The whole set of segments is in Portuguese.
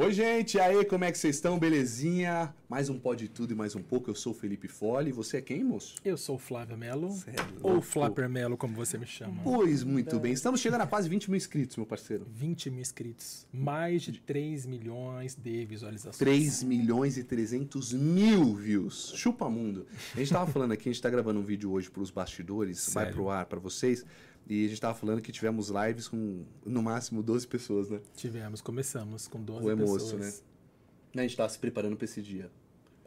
Oi, gente, e aí, como é que vocês estão? Belezinha? Mais um Pode Tudo e mais um pouco. Eu sou o Felipe Fole. Você é quem, moço? Eu sou o Flávio Melo. É ou. Flapper Melo, como você me chama. Pois, muito bem. Estamos chegando a quase 20 mil inscritos, meu parceiro. 20 mil inscritos. Mais de 3 milhões de visualizações. 3 milhões e 300 mil views. Chupa mundo. A gente tava falando aqui, a gente tá gravando um vídeo hoje pros bastidores, vai Sério? pro ar pra vocês. E a gente tava falando que tivemos lives com no máximo 12 pessoas, né? Tivemos, começamos com 12 O pessoas. emoço, né? A gente tava se preparando pra esse dia.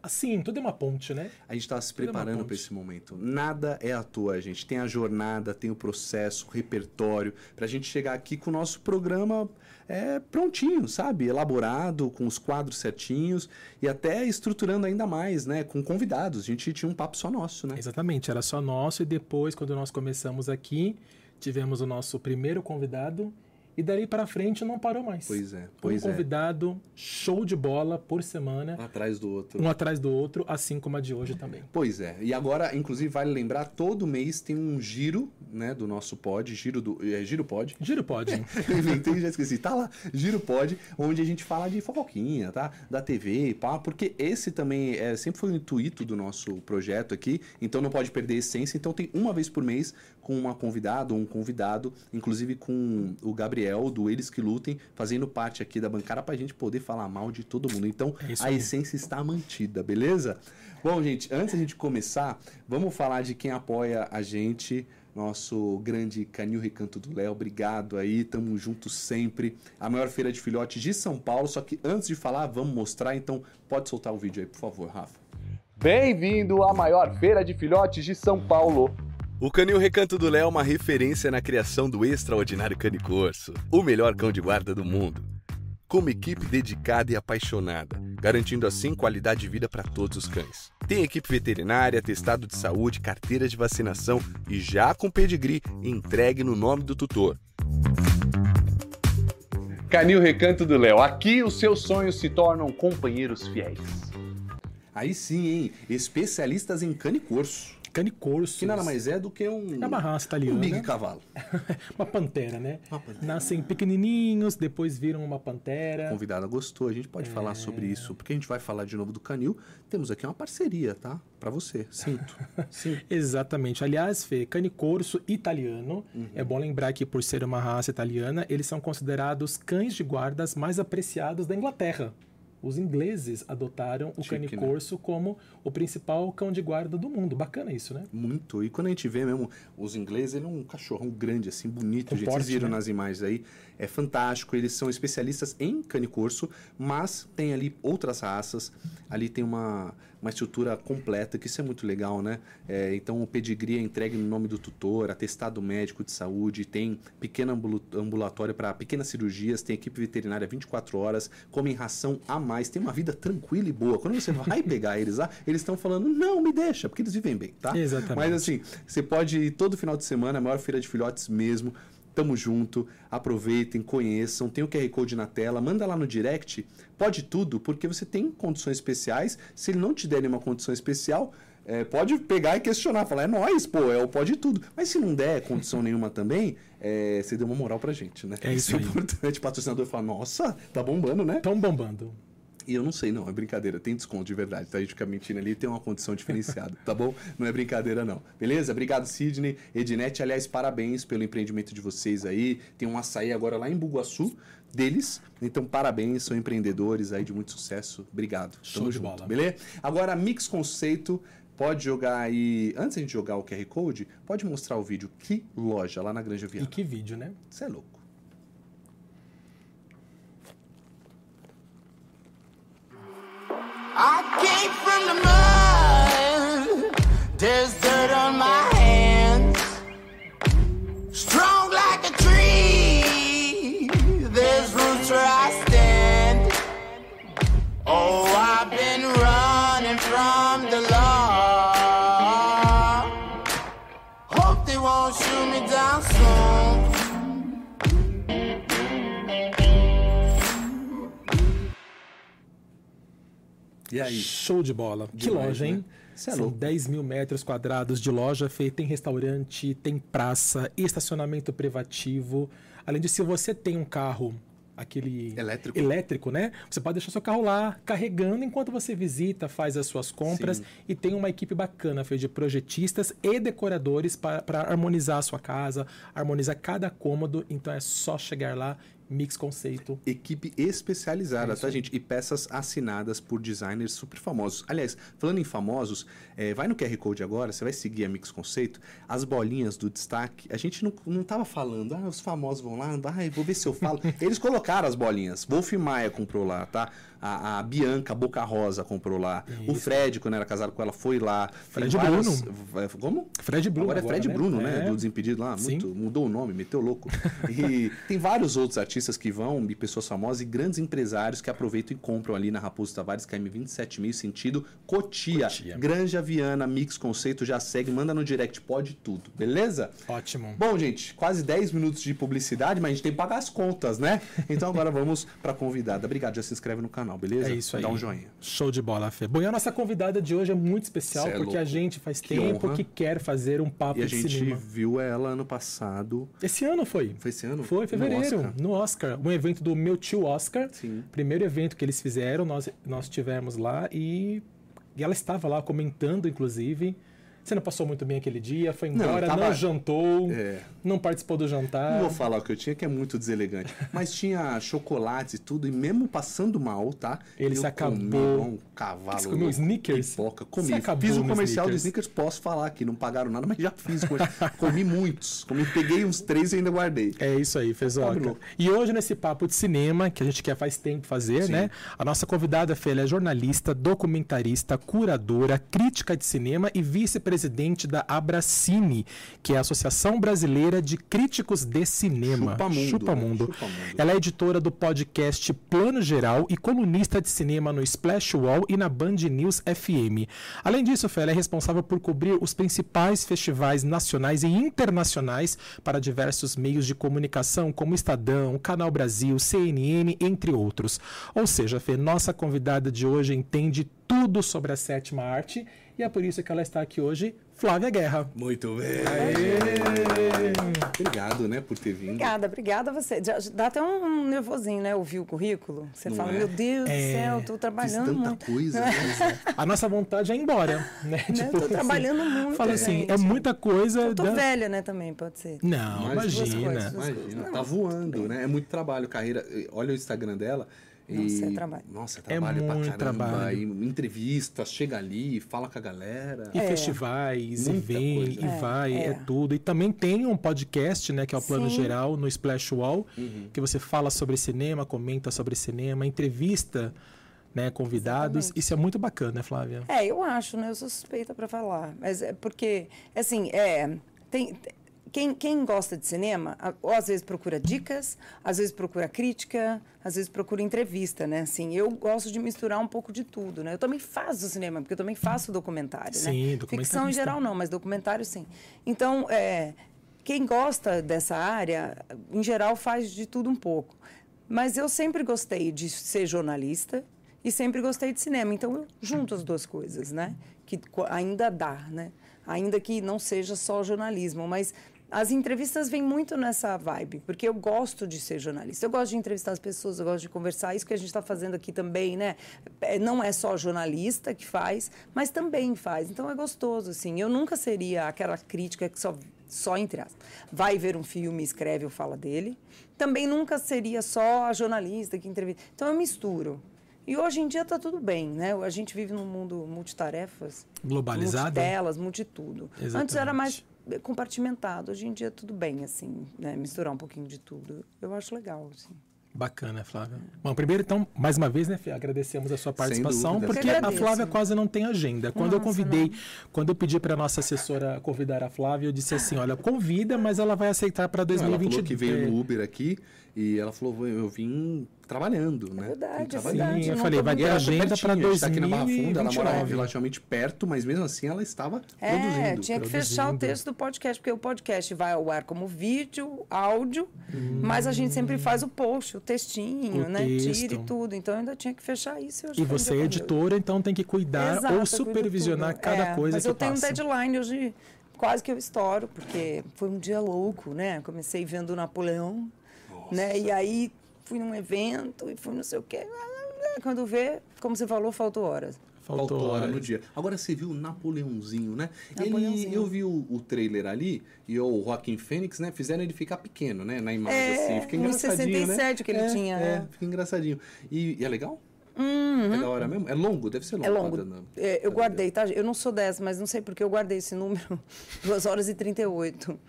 Assim, tudo é uma ponte, né? A gente está se Tudo é preparando ponte. para esse momento. Nada é à toa, gente. Tem a jornada, tem o processo, o repertório, para a gente chegar aqui com o nosso programa é, prontinho, sabe? Elaborado, com os quadros certinhos e até estruturando ainda mais, né? Com convidados. A gente tinha um papo só nosso, né? Exatamente, era só nosso e depois, quando nós começamos aqui, tivemos o nosso primeiro convidado e dali para frente não parou mais. Pois é, um pois é. convidado, show de bola por semana, Atrás do outro. um atrás do outro, assim como a de hoje também. Pois é. E agora, inclusive, vale lembrar, todo mês tem um giro, né, do nosso pod, giro do. É, giro pod. Giro pode. Eu inventei já esqueci. Tá lá, Giro Pod, onde a gente fala de fofoquinha, tá? Da TV, pá, porque esse também é, sempre foi o intuito do nosso projeto aqui, então não pode perder a essência. Então tem uma vez por mês com uma convidada ou um convidado, inclusive com o Gabriel do Eles Que Lutem, fazendo parte aqui da bancada pra gente poder falar mal de todo mundo. Então É a aí. essência está mantida, beleza? Bom, gente, antes da gente começar, vamos falar de quem apoia a gente nosso grande Canil Recanto do Léo, obrigado aí, tamo junto sempre. A maior feira de filhotes de São Paulo, só que antes de falar, vamos mostrar, então pode soltar o vídeo aí, por favor, Rafa. Bem-vindo à maior feira de filhotes de São Paulo. O Canil Recanto do Léo é uma referência na criação do extraordinário canicorso, o melhor cão de guarda do mundo. Com uma equipe dedicada e apaixonada, garantindo assim qualidade de vida para todos os cães. Tem equipe veterinária, atestado de saúde, carteira de vacinação e já com pedigree entregue no nome do tutor. Canil Recanto do Léo, aqui os seus sonhos se tornam companheiros fiéis. Aí sim, hein? Especialistas em canicorso, Canicorso. que nada mais é do que um, É uma raça um italiana. big cavalo. uma pantera, né? Uma pantera. Nascem pequenininhos, depois viram uma pantera. convidada gostou, a gente pode falar sobre isso, porque a gente vai falar de novo do Canil. Temos aqui uma parceria, tá? Pra você. Sinto. Sinto. Exatamente. Aliás, Fê, canicorso italiano. Uhum. É bom lembrar que por ser uma raça italiana, eles são considerados cães de guardas mais apreciados da Inglaterra. Os ingleses adotaram o Chique, né? canicorso como o principal cão de guarda do mundo. Bacana isso, né? Muito. E quando a gente vê mesmo os ingleses, ele é um cachorrão grande, assim, bonito, Com gente. Vocês porte, viram né? nas imagens aí. É fantástico. Eles são especialistas em canicorso, mas tem ali outras raças. Ali tem uma, uma estrutura completa, que isso é muito legal, né? É, então o pedigree é entregue no nome do tutor, atestado médico de saúde, tem pequeno ambulatório para pequenas cirurgias, tem equipe veterinária 24 horas, comem ração a mais, tem uma vida tranquila e boa. Quando você vai pegar eles lá, eles estão falando, não, me deixa, porque eles vivem bem, tá? Exatamente. Mas assim, você pode ir todo final de semana, a maior feira de filhotes mesmo. Tamo junto, aproveitem, conheçam, tem o QR Code na tela, manda lá no direct, pode tudo, porque você tem condições especiais. Se ele não te der nenhuma condição especial, é, pode pegar e questionar, falar, é nóis, pô, é o pode tudo. Mas se não der condição nenhuma também, é, você deu uma moral pra gente, né? É isso é aí. importante. O patrocinador fala, nossa, tá bombando, né? Tão bombando. E eu não sei, não, é brincadeira, tem desconto de verdade, tá? A gente fica mentindo ali, tem uma condição diferenciada, tá bom? Não é brincadeira, não. Beleza? Obrigado, Sidney. Ednet, aliás, parabéns pelo empreendimento de vocês aí. Tem um açaí agora lá em Bugaçu deles. Então, parabéns, são empreendedores aí de muito sucesso. Obrigado. Show de bola. Beleza? Agora, Mix Conceito. Pode jogar aí. Antes de jogar o QR Code, pode mostrar o vídeo. Que loja lá na Granja E Viana. que vídeo, né? Você é louco. I came from the mud. On my hands. Strong E aí? Show de bola. que Demais, loja, hein? né? Cê é São louco. 10 mil metros quadrados de loja, Fê. Tem restaurante, tem praça, estacionamento privativo. Além de se você tem um carro aquele Elétrico. elétrico, né? Você pode deixar seu carro lá carregando enquanto você visita, faz as suas compras Sim. e tem uma equipe bacana feita de projetistas e decoradores para harmonizar a sua casa, harmonizar cada cômodo. Então é só chegar lá, Mix Conceito. Equipe especializada, tá, gente? E peças assinadas por designers super famosos. Aliás, falando em famosos, é, vai no QR Code agora, você vai seguir a Mix Conceito. As bolinhas do destaque, a gente não, não tava falando, ah, os famosos vão lá, ah, vou ver se eu falo. Eles colocaram as bolinhas. Wolf Maia comprou lá, tá? A, a Bianca Boca Rosa comprou lá. O Fred, quando era casado com ela, foi lá. Fred várias- Bruno. É, Como? Fred Bruno. Agora é Fred né? Bruno, né? É. Do Desimpedido lá. Muito, mudou o nome, meteu louco. E tem vários outros artistas que vão, e pessoas famosas, e grandes empresários que aproveitam e compram ali na Raposo Tavares, KM 27 sentido Cotia. Cotia. Granja Viana, Mix Conceito, já segue, manda no direct, pode tudo, beleza? Ótimo. Bom, gente, quase 10 minutos de publicidade, mas a gente tem que pagar as contas, né? Então agora vamos pra convidada. Obrigado, já se inscreve no canal, beleza? É isso aí. Dá um joinha. Show de bola, Fê. Bom, e a nossa convidada de hoje é muito especial é porque a louco. gente faz Que tempo honra. que quer fazer um papo E a de gente cinema. viu ela ano passado. Esse ano foi. Foi esse ano? Foi, em No fevereiro, Oscar. no Oscar. Um evento do meu tio Oscar. Sim. Primeiro evento que eles fizeram, nós, nós tivemos lá e, e ela estava lá comentando, inclusive. Você não passou muito bem aquele dia, foi Não, embora, não, tava- jantou, É. não participou do jantar. Não vou falar o que eu tinha, que é muito deselegante. Mas tinha chocolates e tudo, e mesmo passando mal, tá? Ele se acabou. Um cavalo. Você comeu Snickers? Pipoca. Comi. Acabou Fiz o no comercial do Snickers? Snickers, posso falar aqui. Não pagaram nada, mas já fiz. comi muitos. Comi, peguei uns três e ainda guardei. É isso aí, Fezoca. Pobre louco. E hoje, nesse papo de cinema, que a gente quer faz tempo fazer, Sim. né? A nossa convidada, Fê, ela é jornalista, documentarista, curadora, crítica de cinema e vice-presidente da Abracine, que é a Associação Brasileira de Críticos de Cinema. Chupa Mundo, Chupa né? Mundo. Chupa Mundo. Ela é editora do podcast Plano Geral e colunista de cinema no Splash Wall e na Band News FM. Além disso, Fê, ela é responsável por cobrir os principais festivais nacionais e internacionais para diversos meios de comunicação, como Estadão, Canal Brasil, CNN, entre outros. Ou seja, Fê, nossa convidada de hoje entende tudo sobre a sétima arte e é por isso que ela está aqui hoje, Flávia Guerra. Muito bem. Obrigado, né, por ter vindo. Obrigada, obrigada a você. Já- Dá até um nervosinho, né? Ouvir o currículo. Você Não fala, é? meu Deus É, do céu, tô Fiz trabalhando tanta muito. coisa, né? A nossa vontade é ir embora, né? Né? Tô trabalhando muito, Fala assim, gente. é muita coisa. Eu tô da- velha, né, também, pode ser. Não, imagina. coisas. Imagina, Não, tá voando, né? É muito trabalho, carreira. Olha o Instagram dela. Nossa, e... é trabalho. Nossa, é trabalho pra muito caramba. trabalho. E entrevistas, chega ali, fala com a galera. E É. festivais, e Muita vem, coisa. e É, vai, é. é. tudo. E também tem um podcast, né, que é o Plano Sim. Geral, no Splash Wall, Uhum. que você fala sobre cinema, comenta sobre cinema, entrevista né, convidados. Exatamente. Isso é muito bacana, né, Flávia? É, eu acho, né? Eu sou suspeita para falar. Mas é porque, assim, é. Tem, quem, quem gosta de cinema, ou às vezes procura dicas, às vezes procura crítica, às vezes procura entrevista, né? Assim, eu gosto de misturar um pouco de tudo, né? Eu também faço cinema, porque eu também faço documentário, Sim, né? Ficção em geral não, mas documentário sim. Então, é, quem gosta dessa área, em geral, faz de tudo um pouco. Mas eu sempre gostei de ser jornalista e sempre gostei de cinema. Então, eu junto as duas coisas, né? Que ainda dá, né? Ainda que não seja só jornalismo, mas as entrevistas vêm muito nessa vibe, porque eu gosto de ser jornalista. Eu gosto de entrevistar as pessoas, eu gosto de conversar. Isso que a gente está fazendo aqui também, né? É, Não é só jornalista que faz, mas também faz. Então é gostoso, assim. Eu nunca seria aquela crítica que só, só entre aspas, vai ver um filme, escreve ou fala dele. Também nunca seria só a jornalista que entrevista. Então eu misturo. E hoje em dia está tudo bem, né? A gente vive num mundo multitarefas, Globalizado? multitelas, multitudo. Antes Exatamente. era mais compartimentado, hoje em dia tudo bem, assim, né? Misturar um pouquinho de tudo. Eu acho legal, assim. Bacana, Flávia. Bom, primeiro, então, mais uma vez, né, Fê, agradecemos a sua participação, porque Eu a. Flávia quase não tem agenda. Quando eu Nossa, convidei, quando eu pedi para nossa assessora convidar a Flávia, eu disse assim: olha, convida, mas ela vai aceitar para Não, ela 2022. falou que veio no Uber aqui e ela falou, eu vim trabalhando, né? verdade, Vim é trabalhando. verdade, Sim, eu falei, vai Ela agenda para a gente tá aqui na Barra Funda, ela morava 2029. relativamente perto, mas mesmo assim ela estava É, produzindo. tinha que fechar o produzindo. texto do podcast, porque o podcast vai ao ar como vídeo, áudio, mas a gente sempre faz o post, o textinho, O né? Tira texto. e tudo. Então eu ainda tinha que fechar isso. eu E você é editora, então tem que cuidar Exato, ou supervisionar cada É, coisa mas que eu tenho passa. um deadline hoje, quase que eu estouro, porque foi um dia louco, né? Comecei vendo Napoleão, né? E aí fui num evento e fui não sei o quê. Quando vê, como você falou, faltou horas. Faltou hora no dia. Agora você viu o Napoleãozinho, né? Ele, Napoleãozinho. eu vi o, o trailer ali e o Joaquim Fênix, né? Fizeram ele ficar pequeno, né? Na imagem, É, assim. Fica engraçadinho, 67 né? que ele É, tinha, É, né? fica engraçadinho. E, e é legal? Uhum. É da hora mesmo? É longo? Deve ser longo. É longo. É, eu guardei, tá? Eu não sou dessa, mas não sei porque eu guardei esse número. 2 horas e 38.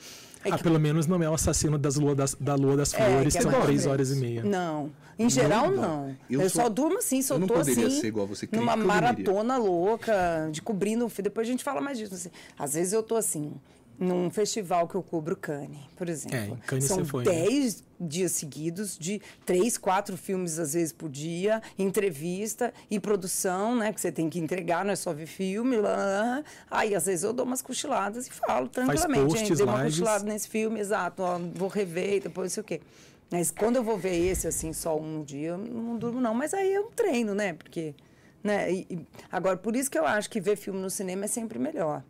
É Ah, que- pelo menos não é o assassino das lua das, da Lua das é, Flores, que que é são três horas e meia. Não. Em geral, Não, não. eu Eu, sou- só durmo assim, só eu não tô poderia assim. ser igual você, que numa maratona louca, de cobrindo. Depois a gente fala mais disso. assim. Às vezes eu tô assim, num festival que eu cubro Cannes, por exemplo. É, Cannes São foi, né? 10 dias seguidos de três, quatro filmes, às vezes, por dia, entrevista e produção, né? Que você tem que entregar, não é só ver filme. Lá, lá. Aí, às vezes, eu dou umas cochiladas e falo tranquilamente. posts, Gente, dei uma lives. cochilada nesse filme, exato. ó, vou rever e depois não sei o quê. Mas quando eu vou ver esse, assim, só um dia, eu não durmo, não. Mas aí é um treino, né? Porque. Né? E- agora, por isso que eu acho que ver filme no cinema é sempre melhor.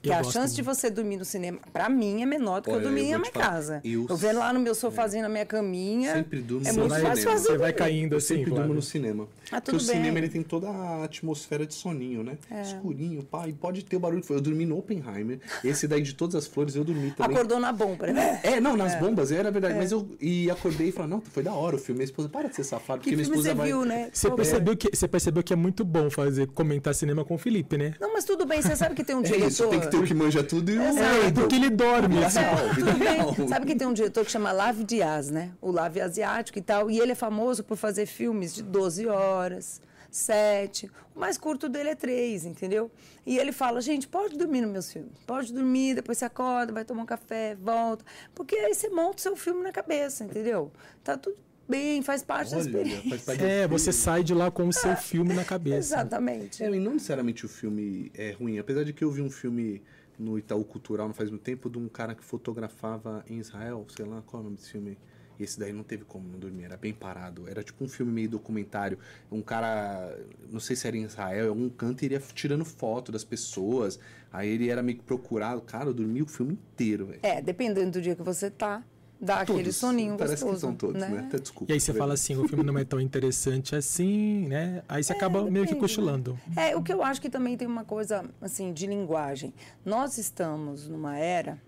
Porque Eu a chance de você dormir no cinema, pra mim, é menor do que Olha, eu dormir eu na minha casa. eu Eu, vendo lá no meu sofazinho, na minha caminha. Sempre durmo É no muito cinema. fácil fazer. Você vai caindo Eu assim, sempre durmo Flávio. no cinema. Ah, Porque tudo o cinema bem. ele tem toda a atmosfera de soninho, né? É. Escurinho, pá, e pode ter o barulho que foi. Eu dormi no Oppenheimer. Esse daí de todas as flores eu dormi também. Acordou na bomba, né? É, não, nas bombas, era verdade. Mas eu e acordei e falei, não, foi da hora o filme. Minha esposa, para de ser safado, porque Que minha filme esposa você vai. viu, né? Você percebeu, que, você percebeu que é muito bom fazer comentar cinema com o Felipe, né? Não, mas tudo bem, você sabe que tem um É diretor. Tem que ter o que manja tudo e o. É, do que ele dorme. Vida assim. bem. Sabe que tem um diretor que chama Lave Dias, né? O Lave asiático e tal. E ele é famoso por fazer filmes de 12 horas, 7. O mais curto dele é 3, entendeu? E ele fala, gente, pode dormir nos meus filmes. Pode dormir, depois você acorda, vai tomar um café, volta. Porque aí você monta o seu filme na cabeça, entendeu? Tá tudo bem, faz parte da Olha, experiência. faz parte do É, você sai de lá com o seu filme na cabeça. Exatamente. É, e não necessariamente o filme é ruim. Apesar de que eu vi um filme no Itaú Cultural não faz muito tempo de um cara que fotografava em Israel, sei lá qual é o nome desse filme. E esse daí não teve como não dormir, era bem parado. Era tipo um filme meio documentário. Um cara, não sei se era em Israel, em algum canto, e ele ia tirando foto das pessoas. Aí ele era meio que procurado. Cara, eu dormi o filme inteiro, velho. É, dependendo do dia que você tá, dá aquele Todos. soninho Parece gostoso. que são todos, né? né? Até desculpa. E aí você fala assim, o filme não é tão interessante assim, né? Aí você acaba meio que depende, cochilando. É, o que eu acho que também tem uma coisa, assim, de linguagem. Nós estamos numa era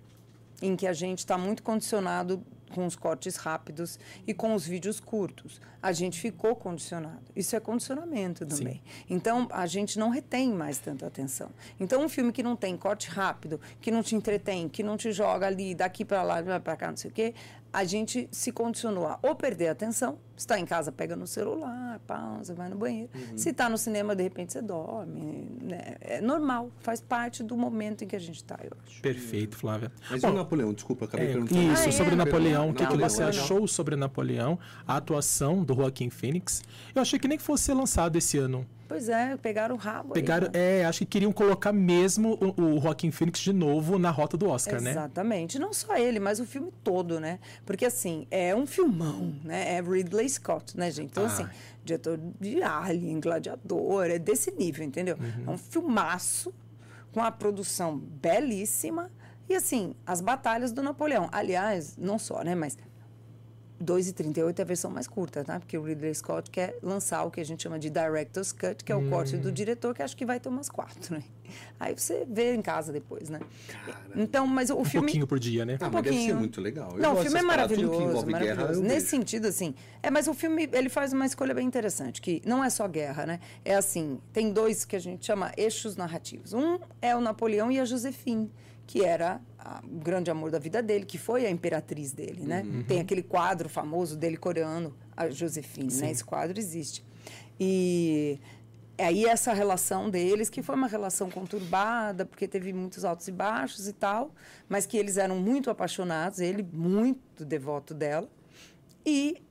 em que a gente está muito condicionado com os cortes rápidos e com os vídeos curtos. A gente ficou condicionado. Isso é condicionamento também. Então, a gente não retém mais tanta atenção. Então, um filme que não tem corte rápido, que não te entretém, que não te joga ali daqui para lá, para cá, não sei o quê, a gente se condicionou a ou perder a atenção, está em casa, pega no celular, pausa, vai no banheiro. Se está no cinema, de repente você dorme. Né? É normal, faz parte do momento em que a gente está, eu acho. Perfeito, Flávia. Mas e o Napoleão? Desculpa, acabei É, perguntando. isso, Ah, é? sobre Napoleão. O que, que você achou sobre Napoleão? A atuação do Joaquim Phoenix. Eu achei que nem que fosse lançado esse ano. Pois é, pegaram o rabo. aí, Pegaram, né? é, acho que queriam colocar mesmo o, o Joaquim Phoenix de novo na rota do Oscar, né? Exatamente. Não só ele, mas o filme todo, né? Porque, assim, é um filmão, né? É Ridley Scott, né, gente? Então, Ah. assim, diretor de Alien, Gladiador, é desse nível, entendeu? Uhum. É um filmaço com a produção belíssima e, assim, as batalhas do Napoleão. Aliás, não só, né? Mas 2,38 é a versão mais curta, tá? Porque o Ridley Scott quer lançar o que a gente chama de Director's Cut, que é o corte Hum. do diretor, que acho que vai ter umas quatro, né? Aí você vê em casa depois, né? Então, mas o Um filme... pouquinho por dia, né? Ah, um mas deve ser pouquinho. muito legal. Eu Não, o filme é maravilhoso, guerra, maravilhoso. eu Nesse vejo. sentido, assim. É, mas o filme, ele faz uma escolha bem interessante, que não é só guerra, né? É assim, tem dois que a gente chama eixos narrativos. Um é o Napoleão e a Josephine, que era o grande amor da vida dele, que foi a imperatriz dele, né? Uhum. Tem aquele quadro famoso dele coreano, a Josephine, né? Esse quadro existe. E aí essa relação deles, que foi uma relação conturbada, porque teve muitos altos e baixos e tal, mas que eles eram muito apaixonados, ele muito devoto dela. E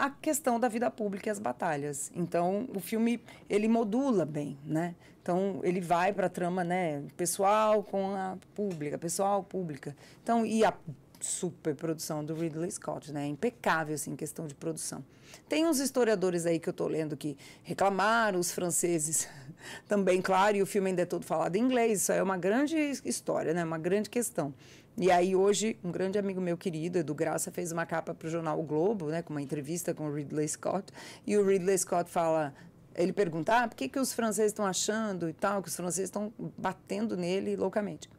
a questão da vida pública e as batalhas. Então, o filme, ele modula bem, né? Então, ele vai para a trama, né, pessoal com a pública, pessoal, pública. Então, e a superprodução do Ridley Scott, né? Impecável, assim, em questão de produção. Tem uns historiadores aí que eu estou lendo que reclamaram, os franceses também, claro, e o filme ainda é todo falado em inglês, isso aí é uma grande história, né? Uma grande questão. E aí hoje, um grande amigo meu querido, Edu Graça, fez uma capa para o jornal O Globo, né, com uma entrevista com o Ridley Scott, e o Ridley Scott fala, ele pergunta, ah, por que, que os franceses estão achando e tal, que os franceses estão batendo nele loucamente.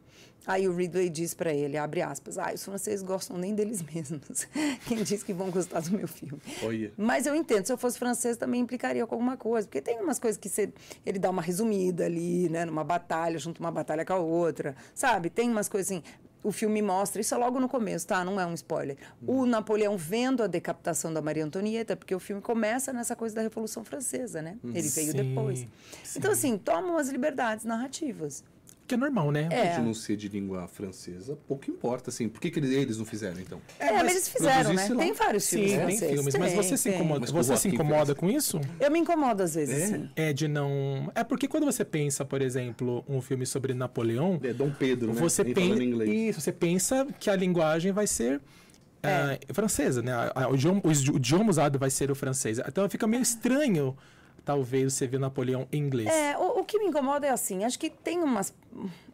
Aí o Ridley diz para ele, abre aspas, ah, os franceses gostam nem deles mesmos. Quem diz que vão gostar do meu filme? Mas eu entendo, se eu fosse francês também implicaria com alguma coisa, porque tem umas coisas que você, ele dá uma resumida ali, né, numa batalha, junto uma batalha com a outra, sabe? Tem umas coisas assim, o filme mostra, isso é logo no começo, tá? Não é um spoiler. O Napoleão vendo a decapitação da Maria Antonieta, porque o filme começa nessa coisa da Revolução Francesa, né? Ele veio Sim, depois. sim. Então, assim, toma umas liberdades narrativas. Que é normal, né? É. De não ser de língua francesa, pouco importa, assim. Por que, que eles, eles não fizeram, então? É, mas eles fizeram, né? Tem vários filmes Sim, tem filmes. Mas Tem, você se tem. incomoda, Mas com você se incomoda com isso? Eu me incomodo às vezes, É? sim. É de não. É porque quando você pensa, por exemplo, um filme sobre Napoleão, É Dom Pedro, né? você falando pensa. inglês. Isso, você pensa que a linguagem vai ser. É. ah, francesa, né? O idioma, o idi- o idioma usado vai ser o francês. Então fica meio estranho, talvez, você ver Napoleão em inglês. É, o, o que me incomoda é assim, acho que tem umas,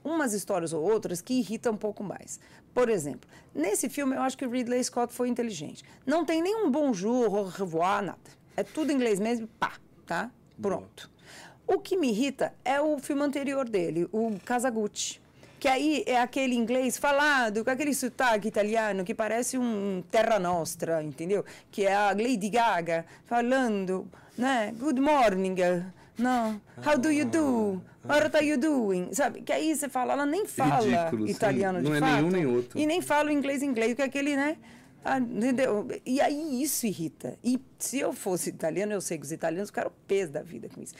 umas histórias ou outras que irritam um pouco mais. Por exemplo, nesse filme eu acho que Ridley Scott foi inteligente. Não tem nenhum bonjour, au revoir, nada. É tudo inglês mesmo, pá, tá? Pronto. O que me irrita é o filme anterior dele, o Casagutti. Que aí é aquele inglês falado, com aquele sotaque italiano que parece um Terra Nostra, entendeu? Que é a Lady Gaga falando, né? Good morning, não, how do you do? What are you doing? Sabe? Que aí você fala, ela nem fala Ridículo, sim. italiano de Não é fato. nenhum nem outro. E nem fala o inglês inglês, que é aquele, né? Ah, entendeu? E aí isso irrita. E se eu fosse italiano, eu sei que os italianos ficaram peso da vida com isso.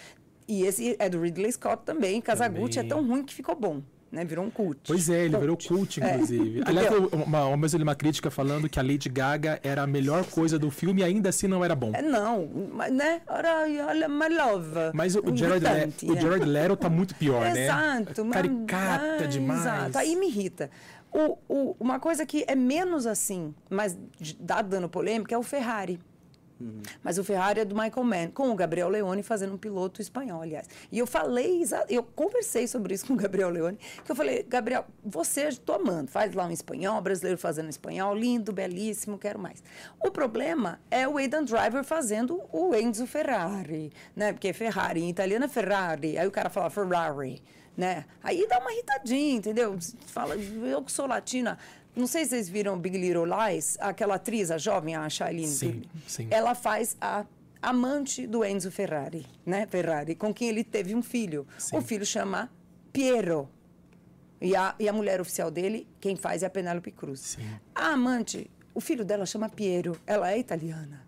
E esse é do Ridley Scott também. Casagutti é tão ruim que ficou bom. Né? Virou um cult. Pois é, ele virou cult, inclusive. Aliás, entendeu? eu- uma, uma uma crítica falando que a Lady Gaga era a melhor coisa do filme e ainda assim não era bom. É, não, mas, né? Olha, my love. Mas o, o Jared, Le, o é. Jared Leto tá muito pior, né? Exato. mas- Caricata ah, demais. Exato. Aí me irrita. O, o- uma coisa que é menos assim, mas dá dando polêmica, é o Ferrari. Mas o Ferrari é do Michael Mann, com o Gabriel Leone fazendo um piloto espanhol, aliás. E eu falei, eu conversei sobre isso com o Gabriel Leone, que eu falei, Gabriel, você, estou amando, faz lá um espanhol, brasileiro fazendo espanhol, lindo, belíssimo, quero mais. O problema é o Aidan Driver fazendo o Enzo Ferrari, né? Porque Ferrari em italiano é Ferrari, aí o cara fala Ferrari, né? Aí dá uma irritadinha, entendeu? Fala, eu que sou latina, não sei se vocês viram Big Little Lies, aquela atriz, a jovem, a Shailene. Sim, sim. Ela faz a amante do Enzo Ferrari, né? Ferrari, com quem ele teve um filho. O filho chama Piero. E a, e a mulher oficial dele, quem faz é a Penélope Cruz. Sim. A amante, o filho dela chama Piero, ela é italiana.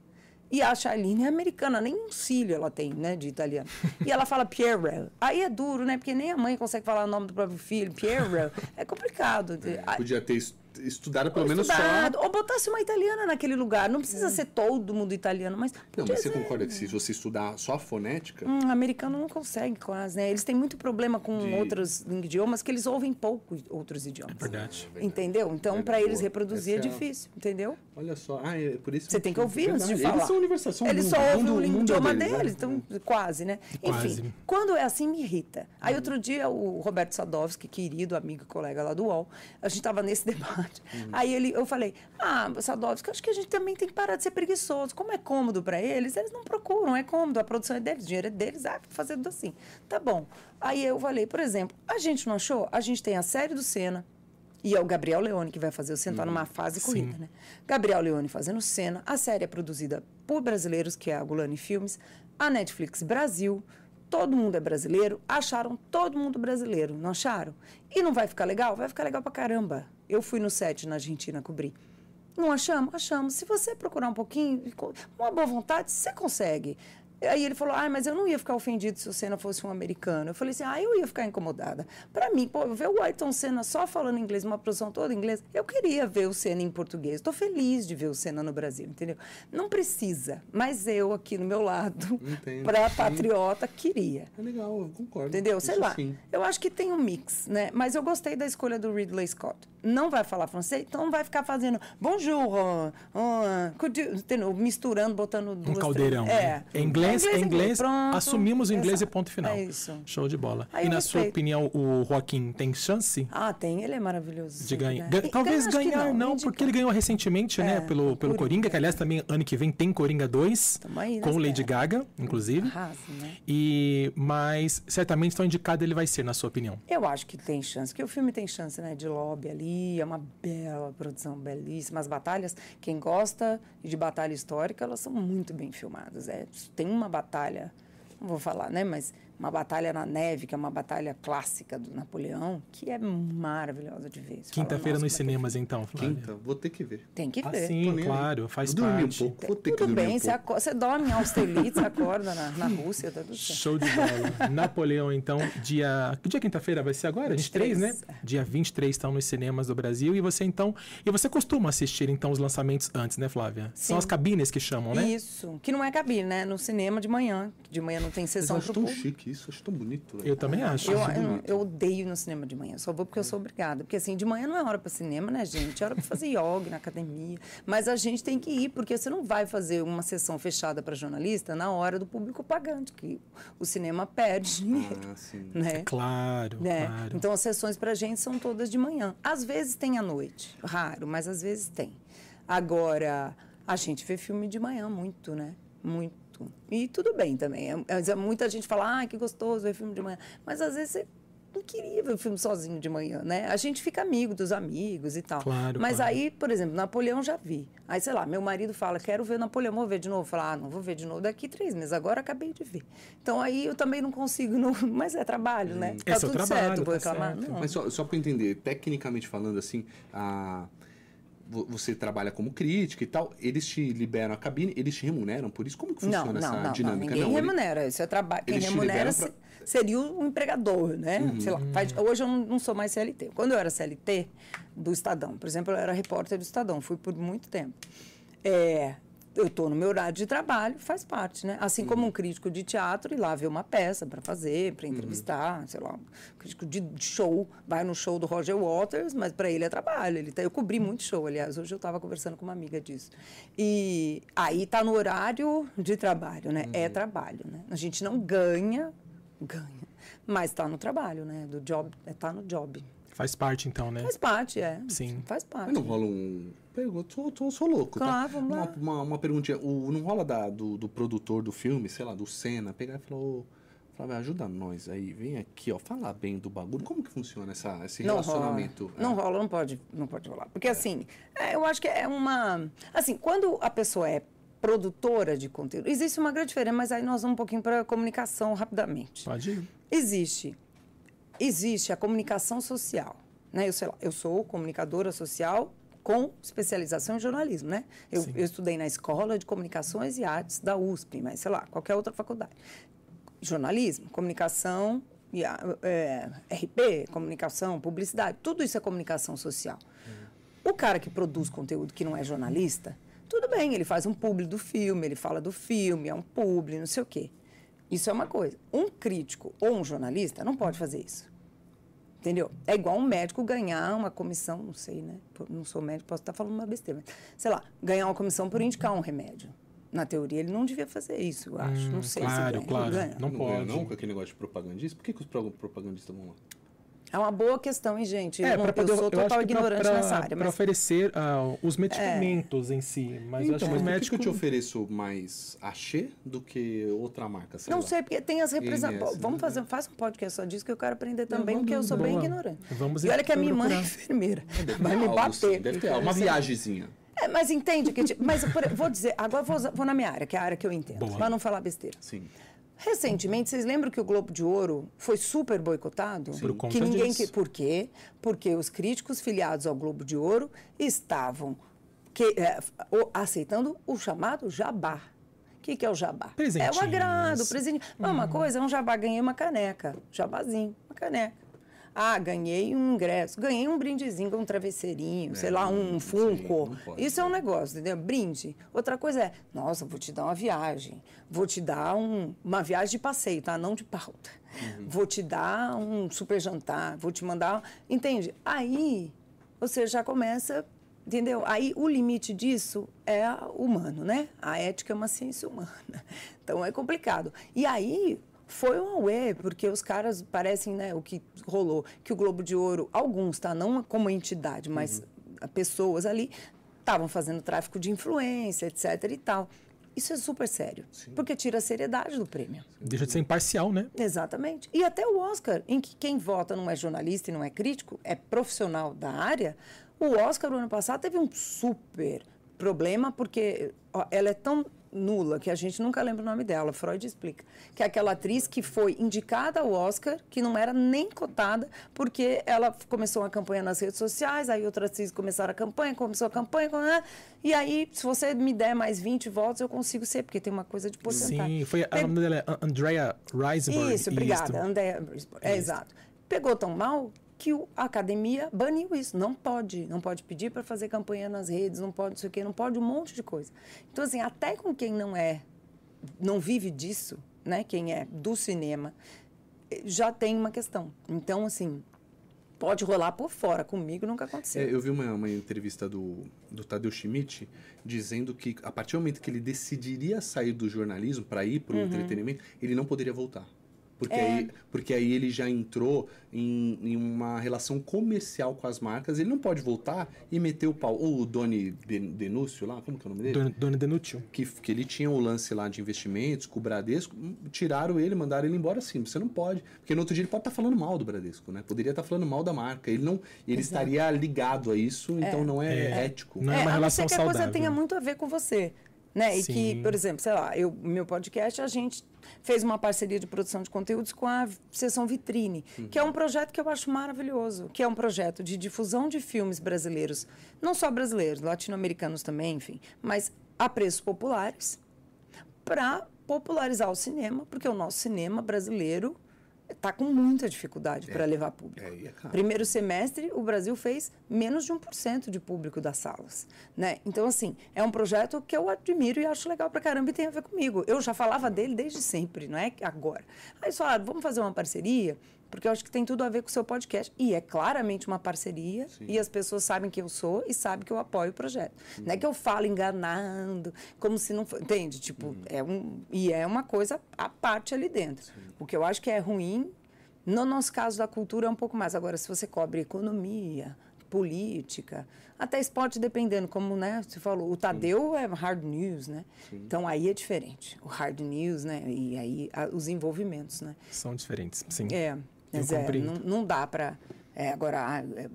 E a Charlene é americana, nem um cílio ela tem, né, de italiano. E ela fala Piero. Aí é duro, né, porque nem a mãe consegue falar o nome do próprio filho, Piero. É complicado. Ah, Podia ter estudado pelo menos estudado. só... Ou botasse uma italiana naquele lugar. Não precisa ser todo mundo italiano, mas. Não, mas você ser. concorda que se você estudar só a fonética, Hum, americano não consegue quase, né? Eles têm muito problema com De- outros idiomas que eles ouvem pouco outros idiomas. Verdade. Entendeu? Então, É, para eles reproduzir é é difícil, entendeu? olha só. Ah, é por isso Você tem que ouvir antes de Verdade. falar. Eles são universais, são Eles mundo, só ouvem o mundo idioma deles, né? deles, então quase, né? Quase. Enfim, quando é assim, me irrita. Aí outro dia o Roberto Sadovski, querido amigo e colega lá do UOL, a gente estava nesse debate. Aí ele, eu falei, ah, Sadovski, acho que a gente também tem que parar de ser preguiçoso. Como é cômodo para eles, eles não procuram, é cômodo, a produção é deles, o dinheiro é deles, ah, fazer tudo assim. Tá bom. Aí eu falei, por exemplo, a gente não achou? A gente tem a série do Senna, e é o Gabriel Leone que vai fazer o Senna, tá numa fase corrida, né? Gabriel Leone fazendo Senna. A série é produzida por brasileiros, que é a Gulani Filmes. A Netflix Brasil. Todo mundo é brasileiro. Acharam todo mundo brasileiro, não acharam? E não vai ficar legal? Vai ficar legal pra caramba. Eu fui no set na Argentina cobrir. Não achamos? Achamos. Se você procurar um pouquinho, com uma boa vontade, você consegue. Aí ele falou, ah, mas eu não ia ficar ofendido se o Senna fosse um americano. Eu falei assim, ah, eu ia ficar incomodada. Para mim, pô, ver o Ayrton Senna só falando inglês, uma produção toda em inglês, eu queria ver o Senna em português. Estou feliz de ver o Senna no Brasil, entendeu? Não precisa, mas eu aqui no meu lado, para patriota, queria. É legal, eu concordo. Entendeu? Sei Isso lá. sim. Eu acho que tem um mix, né? Mas eu gostei da escolha do Ridley Scott. Não vai falar francês, então vai ficar fazendo bonjour, uh, uh, you- misturando, botando Um duas, caldeirão. três- né? É. É inglês, inglês, é inglês. pronto. Assumimos o inglês Exato. e ponto final. É isso. Show de bola. Aí e na sua respeito. opinião, o Joaquim tem chance Ah, tem, ele é maravilhoso. de ganhar? né? Gan- E Talvez que ganhar não, indicar. porque ele ganhou recentemente, né, É, pelo, o pelo Coringa, que aliás também ano que vem tem Coringa 2, Tamo aí com Lady. Gaga, inclusive. Arrasa, né? E mas certamente tão indicado ele vai ser, na sua opinião. Eu acho que tem chance, porque o filme tem chance, né? De lobby ali, é uma bela produção, belíssima. As batalhas, quem gosta de batalha histórica, elas são muito bem filmadas. É. Tem uma batalha, não vou falar, né? Mas uma batalha na neve, que é uma batalha clássica do Napoleão, que é maravilhosa de ver. Quinta-feira "Nossa, nos é que cinemas, então. Flávia. Quinta, vou ter que ver. Tem que Ah, ver. sim, Tô claro, faz Eu dormi um parte. pouco, vou ter que Tudo dormir bem, um você, você dorme em Austerlitz, acorda na, na Rússia, tá tudo certo. Show de bola. Napoleão, então, dia. Que dia é quinta-feira vai ser agora? 23, 23, né? Dia 23 estão nos cinemas do Brasil. E você, então. E você costuma assistir, então, os lançamentos antes, né, Flávia? São Sim. as cabines que chamam, né? Isso, que não é cabine, né? No cinema de manhã. que De manhã não tem sessão acho pro tão público. chique isso, acho tão bonito. velho. Eu também acho. Eu, eu, eu odeio ir no cinema de manhã, só vou porque eu sou obrigada. Porque assim, de manhã não é hora para cinema, né, gente? É hora para fazer yoga na academia. Mas a gente tem que ir, porque você não vai fazer uma sessão fechada para jornalista na hora do público pagante, que o cinema perde dinheiro. Ah, sim. Né? Claro, né? claro. Então as sessões pra gente são todas de manhã. Às vezes tem à noite, raro, mas às vezes tem. Agora, a gente vê filme de manhã muito, né? Muito. E tudo bem também. É- é- Muita gente fala, ah, que gostoso ver filme de manhã. Mas às vezes você não queria ver o filme sozinho de manhã, né? A gente fica amigo dos amigos e tal. Claro, Mas claro. aí, por exemplo, Napoleão já vi. Aí, sei lá, meu marido fala, quero ver Napoleão, vou ver de novo. Falar, ah, não vou ver de novo daqui três meses, agora acabei de ver. Então aí eu também não consigo, não... mas é trabalho, né? É seu tudo trabalho, certo, vou tá reclamar. certo. Não. Mas só, só para entender, tecnicamente falando, assim, a, você trabalha como crítica e tal, eles te liberam a cabine, eles te remuneram por isso? Como que funciona Não, essa não, não, não. dinâmica? Ninguém ele- remunera. Isso é trabalho. Quem remunera se- seria o empregador, né? Uhum. Sei lá, faz- hoje eu não, não sou mais CLT. Quando eu era CLT do Estadão, por exemplo, eu era repórter do Estadão, fui por muito tempo. É, eu estou no meu horário de trabalho, faz parte, né? Assim como um crítico de teatro ir lá ver uma peça para fazer, para entrevistar, sei lá, um crítico de show, vai no show do Roger Waters, mas para ele é trabalho. Ele tá, eu cobri muito show, aliás, hoje eu estava conversando com uma amiga disso. E aí tá no horário de trabalho, né? É trabalho, né? A gente não ganha, ganha, mas está no trabalho, né? Do job, é tá no job. Faz parte, então, né? Faz parte, é. Sim. Faz parte. Mas não rola um. Eu tô, tô, sou louco, Claro, tá? vamos uma, lá. uma, uma perguntinha. O, não rola da, do, do produtor do filme, sei lá, do Senna, pegar e falar, ô, Flávio, ajuda nós aí, vem aqui, ó, fala bem do bagulho. Como que funciona essa, esse Não rola. relacionamento? Não É. rola, não pode, não pode rolar. Porque assim, é, eu acho que é uma. Assim, quando a pessoa é produtora de conteúdo, existe uma grande diferença, mas aí nós vamos um pouquinho para a comunicação rapidamente. Pode ir. Existe. Existe a comunicação social. Né? Eu, sei lá, eu sou comunicadora social com especialização em jornalismo, né? Eu, eu estudei na Escola de Comunicações e Artes da USP, mas sei lá, qualquer outra faculdade. Jornalismo, comunicação, e é, RP, comunicação, publicidade, tudo isso é comunicação social. O cara que produz conteúdo que não é jornalista, tudo bem, ele faz um publi do filme, ele fala do filme, é um publi, não sei o quê. Isso é uma coisa. Um crítico ou um jornalista não pode fazer isso. Entendeu? É igual um médico ganhar uma comissão, não sei, né? Não sou médico, posso estar falando uma besteira. Mas, sei lá, ganhar uma comissão por indicar um remédio. Na teoria, ele não devia fazer isso, eu acho. não sei claro, se ganha. claro. Não Não, ganha, pode. não com aquele negócio de propagandista? Por que, que os pro- propagandistas vão lá? É uma boa questão, hein, gente? É, eu, não- pra eu poder, sou eu total acho que pra- ignorante pra- nessa área. Pra Mas É. oferecer ah, os medicamentos em si. Mas eu acho então, que o mas médico. que, eu te ofereço mais Axê do que outra marca? sei Não lá? sei, porque tem as representações. Vamos né? fazer, faça um podcast só disso que eu quero aprender também, vamos- porque eu sou bem ignorante. Vamos e olha que a minha mãe é enfermeira. Deve Vai me bater. sim, Deve ter uma viagemzinha. É, mas entende que. tipo, Mas por- vou dizer, agora vou, vou na minha área, que é a área que eu entendo, Boa. para não falar besteira. Sim. Recentemente, vocês lembram que o Globo de Ouro foi super boicotado? Por conta que ninguém disso. que Por quê? Porque os críticos filiados ao Globo de Ouro estavam que- é, aceitando o chamado jabá. O que, que é o jabá? É o agrado, presente. Não, uma coisa, é um jabá, ganhei uma caneca. Jabazinho, uma caneca. Ah, ganhei um ingresso, ganhei um brindezinho, um travesseirinho, sei lá, um funko. Isso é um negócio, entendeu? Brinde. Outra coisa é, nossa, vou te dar uma viagem. Vou te dar um- uma viagem de passeio, tá? Não de pauta. Vou te dar um super jantar, vou te mandar. Entende? Aí você já começa Entendeu? Aí o limite disso é humano, né? A ética é uma ciência humana. Então é complicado. E aí foi um auê, porque os caras parecem, né, o que rolou, que o Globo de Ouro, alguns, tá? Não como entidade, mas pessoas ali, estavam fazendo tráfico de influência, etc e tal. Isso é super sério, porque tira a seriedade do prêmio. Deixa de ser imparcial, né? Exatamente. E até o Oscar, em que quem vota não é jornalista e não é crítico, é profissional da área, o Oscar, o ano passado, teve um super problema, porque ela é tão nula que a gente nunca lembra o nome dela, Freud explica. Que é aquela atriz que foi indicada ao Oscar, que não era nem cotada, porque ela começou uma campanha nas redes sociais, aí outras atrizes começaram a campanha, começou a campanha, e aí, se você me der mais 20 votos, eu consigo ser, porque tem uma coisa de porcentagem. Sim, foi, a nome dela é Andrea Riseborough. isso, obrigada. André, é, Isso. exato. Pegou tão mal que a academia baniu isso. Não pode. Não pode pedir para fazer campanha nas redes, não pode não sei o quê, não pode um monte de coisa. Então, assim, até com quem não é, não vive disso, né? Quem é do cinema, eh, já tem uma questão. Então, assim, pode rolar por fora. Comigo nunca aconteceu. É, eu vi uma, uma entrevista do, do Tadeu Schmidt dizendo que a partir do momento que ele decidiria sair do jornalismo para ir para o entretenimento, ele não poderia voltar. Porque, É. aí, porque aí ele já entrou em, em uma relação comercial com as marcas. Ele não pode voltar e meter o pau. Ou o Doni Den- Denúcio lá, como que é o nome dele? Dona Denútil. que, que ele tinha o lance lá de investimentos com o Bradesco, hum, tiraram ele, mandaram ele embora sim. Você não pode. Porque no outro dia ele pode estar falando mal do Bradesco, né? Poderia estar falando mal da marca. Ele não. Ele estaria ligado a isso, então não é, É. ético. Não é uma a relação não ser que a coisa tenha muito a ver com você. Né? E que, por exemplo, sei lá, eu, meu podcast, a gente fez uma parceria de produção de conteúdos com a Sessão Vitrine, que é um projeto que eu acho maravilhoso, que é um projeto de difusão de filmes brasileiros, não só brasileiros, latino-americanos também, enfim, mas a preços populares, para popularizar o cinema, porque o nosso cinema brasileiro está com muita dificuldade para levar público. É, é. Primeiro semestre, o Brasil fez menos de 1% de público das salas. Né? Então, assim, é um projeto que eu admiro e acho legal pra caramba e tem a ver comigo. Eu já falava dele desde sempre, não é agora. Aí falaram, vamos fazer uma parceria, porque eu acho que tem tudo a ver com o seu podcast. E é claramente uma parceria, e as pessoas sabem quem eu sou e sabem que eu apoio o projeto. Não é que eu falo enganando, como se não fosse. Entende? Tipo, é um. E é uma coisa à parte ali dentro. O que eu acho que é ruim no nosso caso da cultura é um pouco mais. Agora, se você cobre economia, política, até esporte, dependendo, como né, você falou, o Tadeu é hard news, né? Então aí é diferente. O hard news, né? E aí a- os envolvimentos, né? São diferentes, sim. É, mas é, não, não dá para. É, agora, ah, é,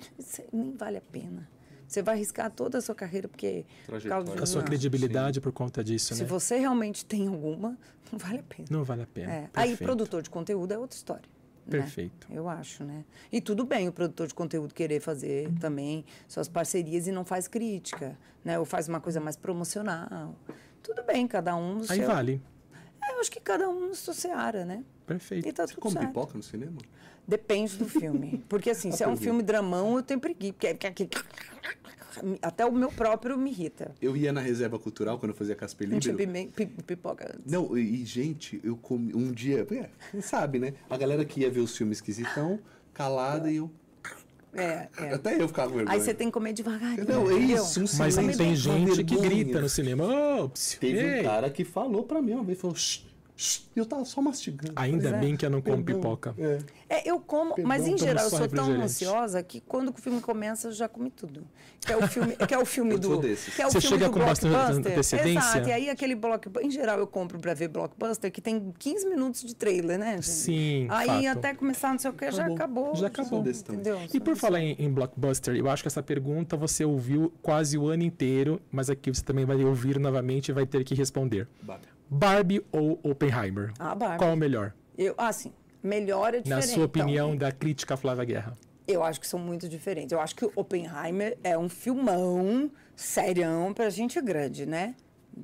nem vale a pena. Você vai arriscar toda a sua carreira porque. por causa de A sua credibilidade por conta disso, Se né? você realmente tem alguma, não vale a pena. Não vale a pena. É. Aí, produtor de conteúdo é outra história. né? Perfeito. Eu acho, né? E tudo bem o produtor de conteúdo querer fazer também suas parcerias e não faz crítica, né? Ou faz uma coisa mais promocional. Tudo bem, cada um Aí seu... vale. É, acho que cada um no seu seara, né? Perfeito. E tá Você tudo come certo. pipoca no cinema? Depende do filme. Porque assim, se é um filme dramão, eu tenho preguiça. Porque, porque, até o meu próprio me irrita. Eu ia na reserva cultural quando eu fazia Casper tinha Libero. pipoca antes. Não, e, gente, eu comi um dia. É, sabe, né? A galera que ia ver os filmes esquisitão, calada e eu. É, é. Até eu ficava com vergonha. Aí você tem que comer devagar. Não, é isso, um Mas tem gente que grita no cinema. Ops, Teve um cara que falou pra mim uma vez, falou, shh, eu tava só mastigando. Ainda é. bem que eu não como Perdão. pipoca. É. É, eu como, mas em geral eu sou tão ansiosa que quando o filme começa eu já comi tudo. Que é o filme, que é o filme do, que é o Você filme chega do com bastante antecedência? Exato. E aí aquele blockbuster, em geral eu compro pra ver blockbuster que tem 15 minutos de trailer, né? gente? Sim, Aí fato. até começar não sei o que já acabou. Já acabou. desse também. Entendeu? E por falar em, em blockbuster, eu acho que essa pergunta você ouviu quase o ano inteiro, mas aqui você também vai ouvir novamente e vai ter que responder. Barbie. Barbie ou Oppenheimer? Ah, Barbie. Qual é o melhor? Eu, ah, sim. Melhor é Na diferente. sua opinião, Então, da crítica Flávia Guerra. Eu acho que são muito diferentes. Eu acho que o Oppenheimer é um filmão serião pra gente grande, né?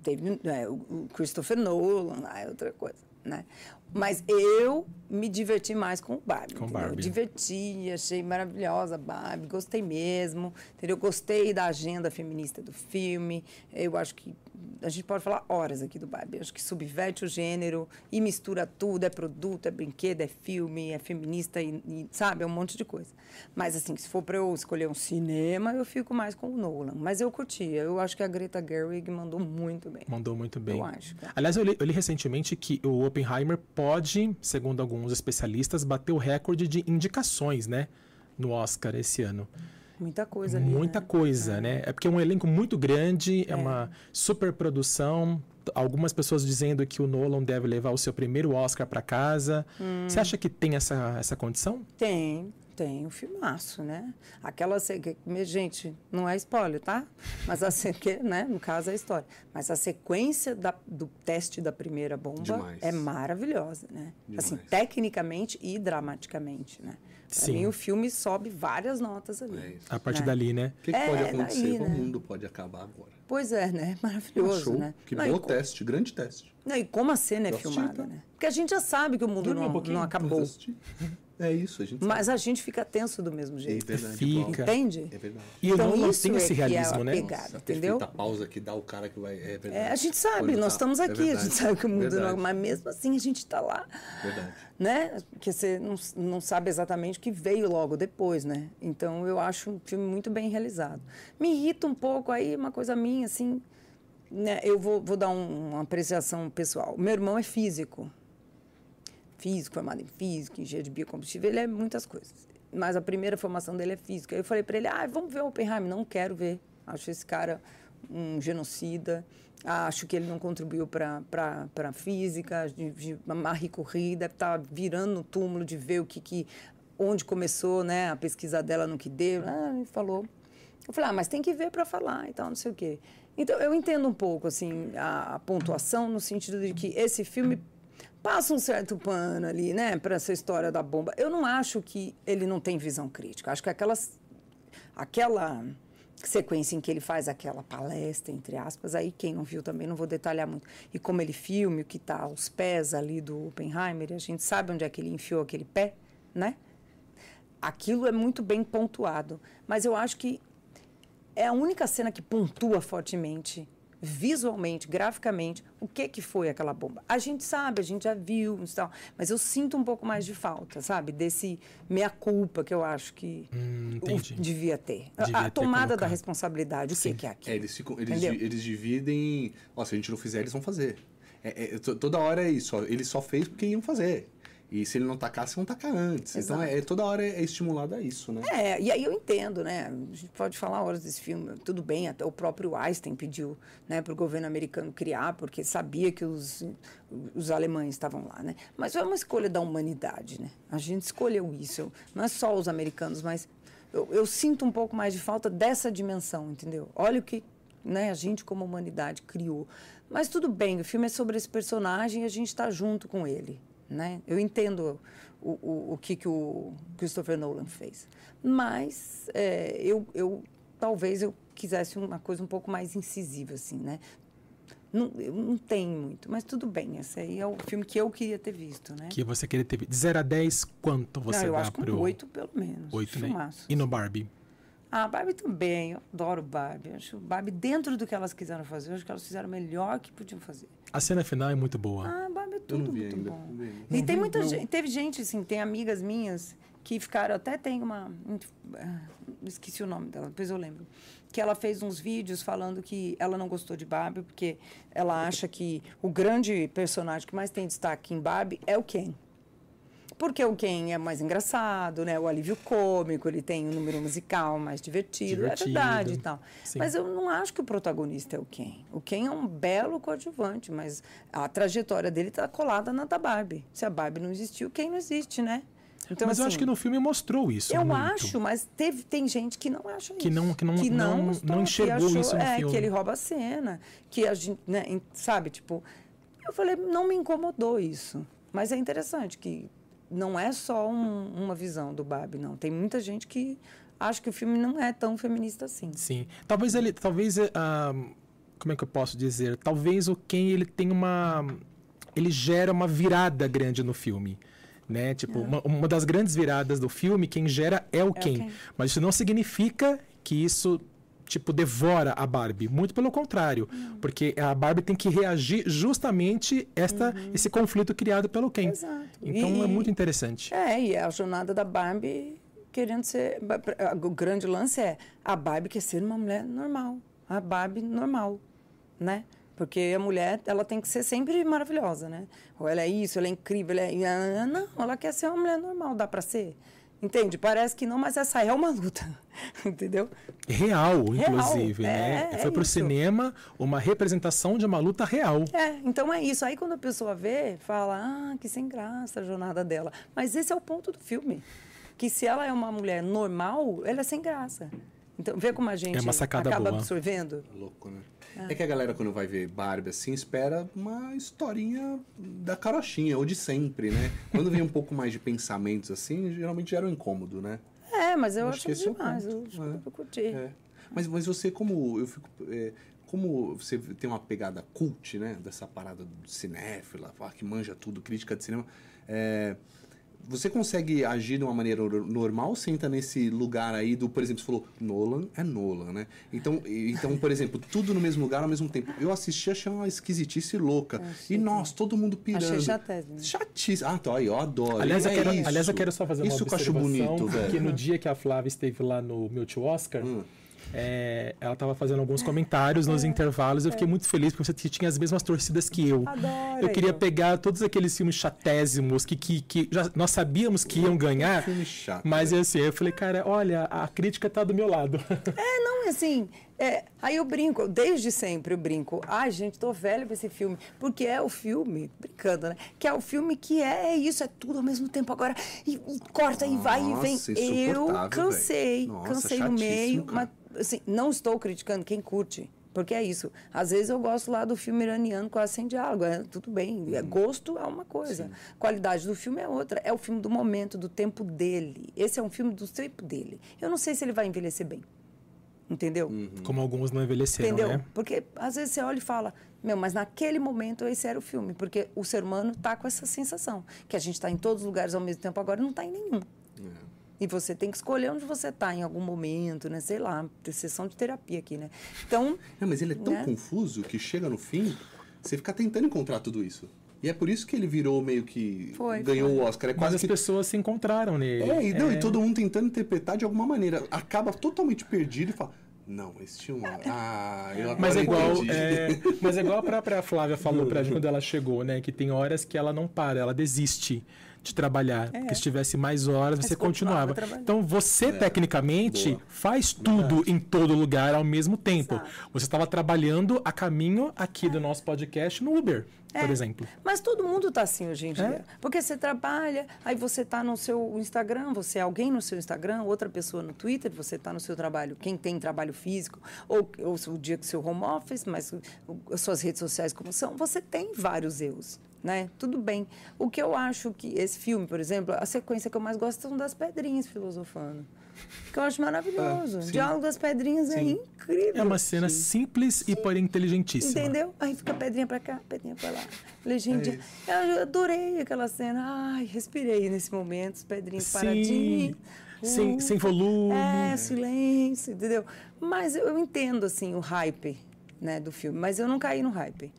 Teve, é, o o Christopher Nolan lá é outra coisa, né? Mas eu me diverti mais com o Barbie. Com entendeu? Barbie. Eu diverti, achei maravilhosa a Barbie, gostei mesmo, entendeu? Gostei da agenda feminista do filme. Eu acho que a gente pode falar horas aqui do Barbie. Acho que subverte o gênero e mistura tudo, é produto, é brinquedo, é filme, é feminista e, e, sabe, é um monte de coisa. Mas assim, se for para eu escolher um cinema, eu fico mais com o Nolan. Mas eu curtia. Eu acho que a Greta Gerwig mandou muito bem. Mandou muito bem. Eu acho. Aliás, eu li, eu li recentemente que o Oppenheimer pode, segundo alguns especialistas, bater o recorde de indicações, né? No Oscar esse ano. Muita coisa ali. Muita né? coisa, né? É porque é um elenco muito grande, é, uma super produção. Algumas pessoas dizendo que o Nolan deve levar o seu primeiro Oscar para casa. Hum. Você acha que tem essa, essa condição? Tem, tem um filmaço, né? Aquela. Gente, não é spoiler, tá? Mas a se- que, né? No caso é a história. Mas a sequência da- do teste da primeira bomba Demais. é maravilhosa, né? Assim, Demais. tecnicamente e dramaticamente, né? Pra Sim. mim, o filme sobe várias notas ali. É isso. A partir É. dali, né? O que, que É, pode daí, acontecer? né? O mundo pode acabar agora. Pois é, né? Maravilhoso, Show. né? Que Não, bom teste, grande teste. não, e como a cena é filmada, tá? né? Porque a gente já sabe que o mundo um não, pouquinho, não acabou. É isso, a gente Mas a gente fica tenso do mesmo sabe. jeito. É verdade. Fica. Entende? É verdade. E Então, Nolan isso tem é esse é realismo, né? pegada. Nossa, entendeu? a pausa que dá o cara que vai. É verdade. É, a gente sabe, nós tá- estamos é aqui, a gente sabe que o mundo não, mas mesmo assim a gente está lá, Verdade. né? Porque você não, não sabe exatamente o que veio logo depois, né? Então eu acho um filme muito bem realizado. Me irrita um pouco aí, uma coisa minha, assim, né? Eu vou, vou dar um- uma apreciação pessoal. Meu irmão é físico. Físico, formado em física, engenheiro de biocombustível, ele é muitas coisas. Mas a primeira formação dele é física. Eu falei para ele, ah, vamos ver o Oppenheimer. Não quero ver. Acho esse cara um genocida. Acho que ele não contribuiu para a física. Marie Curie deve estar virando no túmulo de ver o que, que onde começou né, a pesquisa dela no que deu. Ah, ele falou. Eu falei, ah, mas tem que ver para falar e tal, não sei o quê. Então, eu entendo um pouco, assim, a, a pontuação no sentido de que esse filme passa um certo pano ali, né, para essa história da bomba. Eu não acho que ele não tem visão crítica. Acho que aquelas, aquela sequência em que ele faz aquela palestra, entre aspas, aí quem não viu também, não vou detalhar muito. E como ele filme, o que está aos pés ali do Oppenheimer, a gente sabe onde é que ele enfiou aquele pé, né? Aquilo é muito bem pontuado. Mas eu acho que é a única cena que pontua fortemente, visualmente, graficamente, o que que foi aquela bomba. A gente sabe, a gente já viu, e tal, mas eu sinto um pouco mais de falta, sabe? Desse meia-culpa que eu acho que Hum, devia ter. A- Devia a ter tomada da responsabilidade, o que, que é aquilo. É, eles, ficam, eles, eles dividem. Ó, se a gente não fizer, eles vão fazer. É, é, to- toda hora é isso. Ó, ele só fez porque iam fazer. E se ele não tacasse, vão tacar antes. Então é, toda hora é, é estimulado a isso, né? É, e aí eu entendo, né? A gente pode falar horas desse filme, tudo bem, até o próprio Einstein pediu né, para o governo americano criar, porque sabia que os, os alemães estavam lá, né? Mas é uma escolha da humanidade, né? A gente escolheu isso, não é só os americanos, mas eu, eu sinto um pouco mais de falta dessa dimensão, entendeu? Olha o que né, a gente como humanidade criou. Mas tudo bem, o filme é sobre esse personagem e a gente está junto com ele. Né? Eu entendo o, o, o que, que o Christopher Nolan fez. Mas é, eu, eu talvez eu quisesse uma coisa um pouco mais incisiva, assim, né? Não, não tem muito, mas tudo bem. Esse aí é o filme que eu queria ter visto, né? Que você queria ter. De 0 a 10, quanto você não, eu dá acho que pro. um oito pelo menos. 8, né? E no Barbie? Ah, Barbie também. Eu adoro Barbie. Eu acho Barbie dentro do que elas quiseram fazer. Eu acho que elas fizeram o melhor que podiam fazer. A cena final é muito boa. Ah, Barbie é tudo não muito ainda. bom. não. E tem muita gente, teve gente, assim, tem amigas minhas que ficaram, até tem uma, ah, esqueci o nome dela, depois eu lembro, que ela fez uns vídeos falando que ela não gostou de Barbie porque ela acha que o grande personagem que mais tem destaque em Barbie é o Ken. Porque o Ken é mais engraçado, né? O alívio cômico, ele tem um número musical mais divertido, Divertido. é verdade e tal. Sim. Mas eu não acho que o protagonista é o Ken. O Ken é um belo coadjuvante, mas a trajetória dele está colada na da Barbie. Se a Barbie não existiu, o Ken não existe, né? Então, Mas eu assim, acho que no filme mostrou isso. eu muito. acho, mas teve, tem gente que não acha Que isso. não- que não- não- gostou, não que enxergou achou, isso no é, filme. que ele rouba a cena, que a gente, né, sabe, tipo... Eu falei, não me incomodou isso. Mas é interessante que não é só um- uma visão do Barbie, não. Tem muita gente que acha que o filme não é tão feminista assim. Sim. Talvez ele. Talvez. ah, como é que eu posso dizer? Talvez o Ken ele tem uma. Ele gera uma virada grande no filme. Né? Tipo, uma, uma das grandes viradas do filme, quem gera é o Ken. Ken. Mas isso não significa que isso tipo, devora a Barbie. Muito pelo contrário. Porque a Barbie tem que reagir justamente esta, esse conflito criado pelo Ken. Uhum. Exato. Então E- é muito interessante. É, e a jornada da Barbie querendo ser. O grande lance é a Barbie quer ser uma mulher normal. A Barbie normal, né? Porque a mulher, ela tem que ser sempre maravilhosa, né? Ou ela é isso, ela é incrível, ela é... Não, ela quer ser uma mulher normal, dá pra ser. Entende? Parece que não, mas essa é uma luta. Entendeu? Real, inclusive, Real, né? é, Foi é pro isso. cinema uma representação de uma luta real. É, então é isso. Aí quando a pessoa vê, fala, ah, que sem graça a jornada dela. Mas esse é o ponto do filme. Que se ela é uma mulher normal, ela é sem graça. Então, vê como a gente É uma sacada acaba boa. absorvendo. Louco, né? É que a galera, quando vai ver Barbie assim, espera uma historinha da carochinha, ou de sempre, né? Quando vem um pouco mais de pensamentos assim, geralmente gera um incômodo, né? É, mas eu Acho acho, que é demais. ponto. Eu, acho É. que eu curti. É. Mas, mas você, como. Eu fico. é, como você tem uma pegada cult, né? Dessa parada do cinéfila, que manja tudo, crítica de cinema. é, você consegue agir de uma maneira nor- normal? Você entra nesse lugar aí do, por exemplo, você falou, Nolan é Nolan, né? Então, então por exemplo, tudo no mesmo lugar ao mesmo tempo. Eu assisti, achei uma esquisitice louca. E nós, todo mundo pirando. Achei chatésimo. Chatice. Ah, tá, aí, eu adoro. Aliás, eu É quero, isso. aliás, eu quero só fazer uma Isso que eu acho observação, bonito, velho. que no dia que a Flávia esteve lá no Multi Oscar, Hum. É, ela estava fazendo alguns comentários nos intervalos. Eu fiquei muito feliz porque você tinha as mesmas torcidas que eu. Adoro, eu queria Igor. pegar todos aqueles filmes chatésimos que, que, que já- nós sabíamos que iam ganhar. Filme chato. Mas velho. assim, eu falei, cara, olha, a crítica tá do meu lado. É, não, assim, é, aí eu brinco, desde sempre eu brinco. Ai, gente, tô velha pra esse filme. Porque é o filme, brincando, né? Que é o filme que é, é isso, é tudo ao mesmo tempo agora. E, e corta e vai e vem. Nossa, Eu cansei, velho. Nossa, cansei no meio. cara. Mas, assim, não estou criticando quem curte. Porque é isso. Às vezes eu gosto lá do filme iraniano quase sem diálogo. É, tudo bem. Uhum. É, gosto é uma coisa. Qualidade do filme é outra. É o filme do momento, do tempo dele. Esse é um filme do tempo dele. Eu não sei se ele vai envelhecer bem. Entendeu? Como alguns não envelheceram, Entendeu? né? Porque às vezes você olha e fala, meu, mas naquele momento esse era o filme. Porque o ser humano tá com essa sensação. Que a gente está em todos os lugares ao mesmo tempo, agora não está em nenhum. E você tem que escolher onde você está em algum momento, né? Sei lá, ter sessão de terapia aqui, né? Então, Não, mas ele é tão Né? confuso que chega no fim, você fica tentando encontrar tudo isso. E é por isso que ele virou meio que. Foi, ganhou foi. o Oscar. É Mas quase as que. pessoas se encontraram nele. É, e, não, e todo mundo tentando interpretar de alguma maneira. Acaba totalmente perdido e fala. Não, esse tinha uma. Ah, eu Mas é igual, entendi." é, mas é igual a própria Flávia falou pra gente quando ela chegou, né? Que tem horas que ela não para, ela desiste de trabalhar. Porque se tivesse mais horas, você É. continuava continuava. Então você, tecnicamente, Boa. faz tudo em todo lugar ao mesmo tempo. Exato. Você estava trabalhando a caminho aqui do nosso podcast no Uber, por exemplo. Mas todo mundo está assim hoje em dia. É? Porque você trabalha, aí você está no seu Instagram, você é alguém no seu Instagram, outra pessoa no Twitter, você está no seu trabalho, quem tem trabalho físico, ou, ou o dia que seu home office, mas as suas redes sociais como são, você tem vários erros. Né? Tudo bem. O que eu acho que esse filme, por exemplo, a sequência que eu mais gosto são das pedrinhas filosofando. Que eu acho maravilhoso. Ah, sim. o diálogo das pedrinhas é Sim. incrível. É uma cena simples e porém inteligentíssima. Entendeu? Aí fica pedrinha pra cá, pedrinha pra lá. Legendinha. É eu adorei aquela cena. Ai, respirei nesse momento, os pedrinhos Sim. paradinhos. Sem, Uh, sem volume. É, silêncio, entendeu? Mas eu, eu entendo, assim, o hype né, do filme. Mas eu não caí no hype.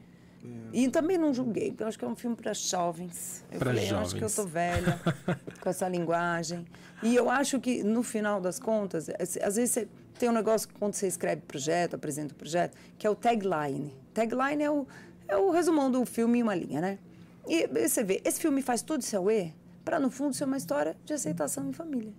E também não julguei, porque eu acho que é um filme para jovens. Eu Pra falei, eu acho que eu jovens. tô velha com essa linguagem. E eu acho que, no final das contas, é- às vezes você tem um negócio que quando você escreve projeto, apresenta o projeto, que é o tagline. Tagline é o, é o resumão do filme em uma linha, né? E você vê, esse filme faz todo esse auê para, no fundo, ser uma história de aceitação em família.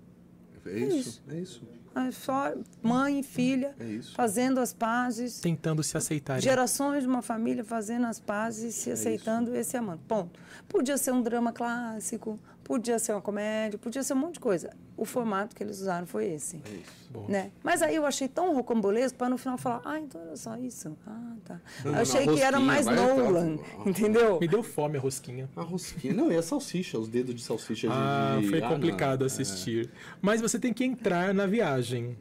É isso, é isso. É só mãe e filha É isso. fazendo as pazes. Tentando se aceitar. Gerações de uma família fazendo as pazes, se aceitando e se amando. Ponto. Podia ser um drama clássico, podia ser uma comédia, podia ser um monte de coisa. O formato que eles usaram foi esse. É isso. Né? Mas aí eu achei tão rocambolesco para no final falar, ah, então era só isso. Ah, tá. Não, Eu não, achei na que era mais Nolan, atrás. entendeu? Me deu fome a rosquinha. A rosquinha. Não, e a salsicha, os dedos de salsicha de. Ah, de- foi ah, complicado não. assistir. Mas você tem que entrar na viagem.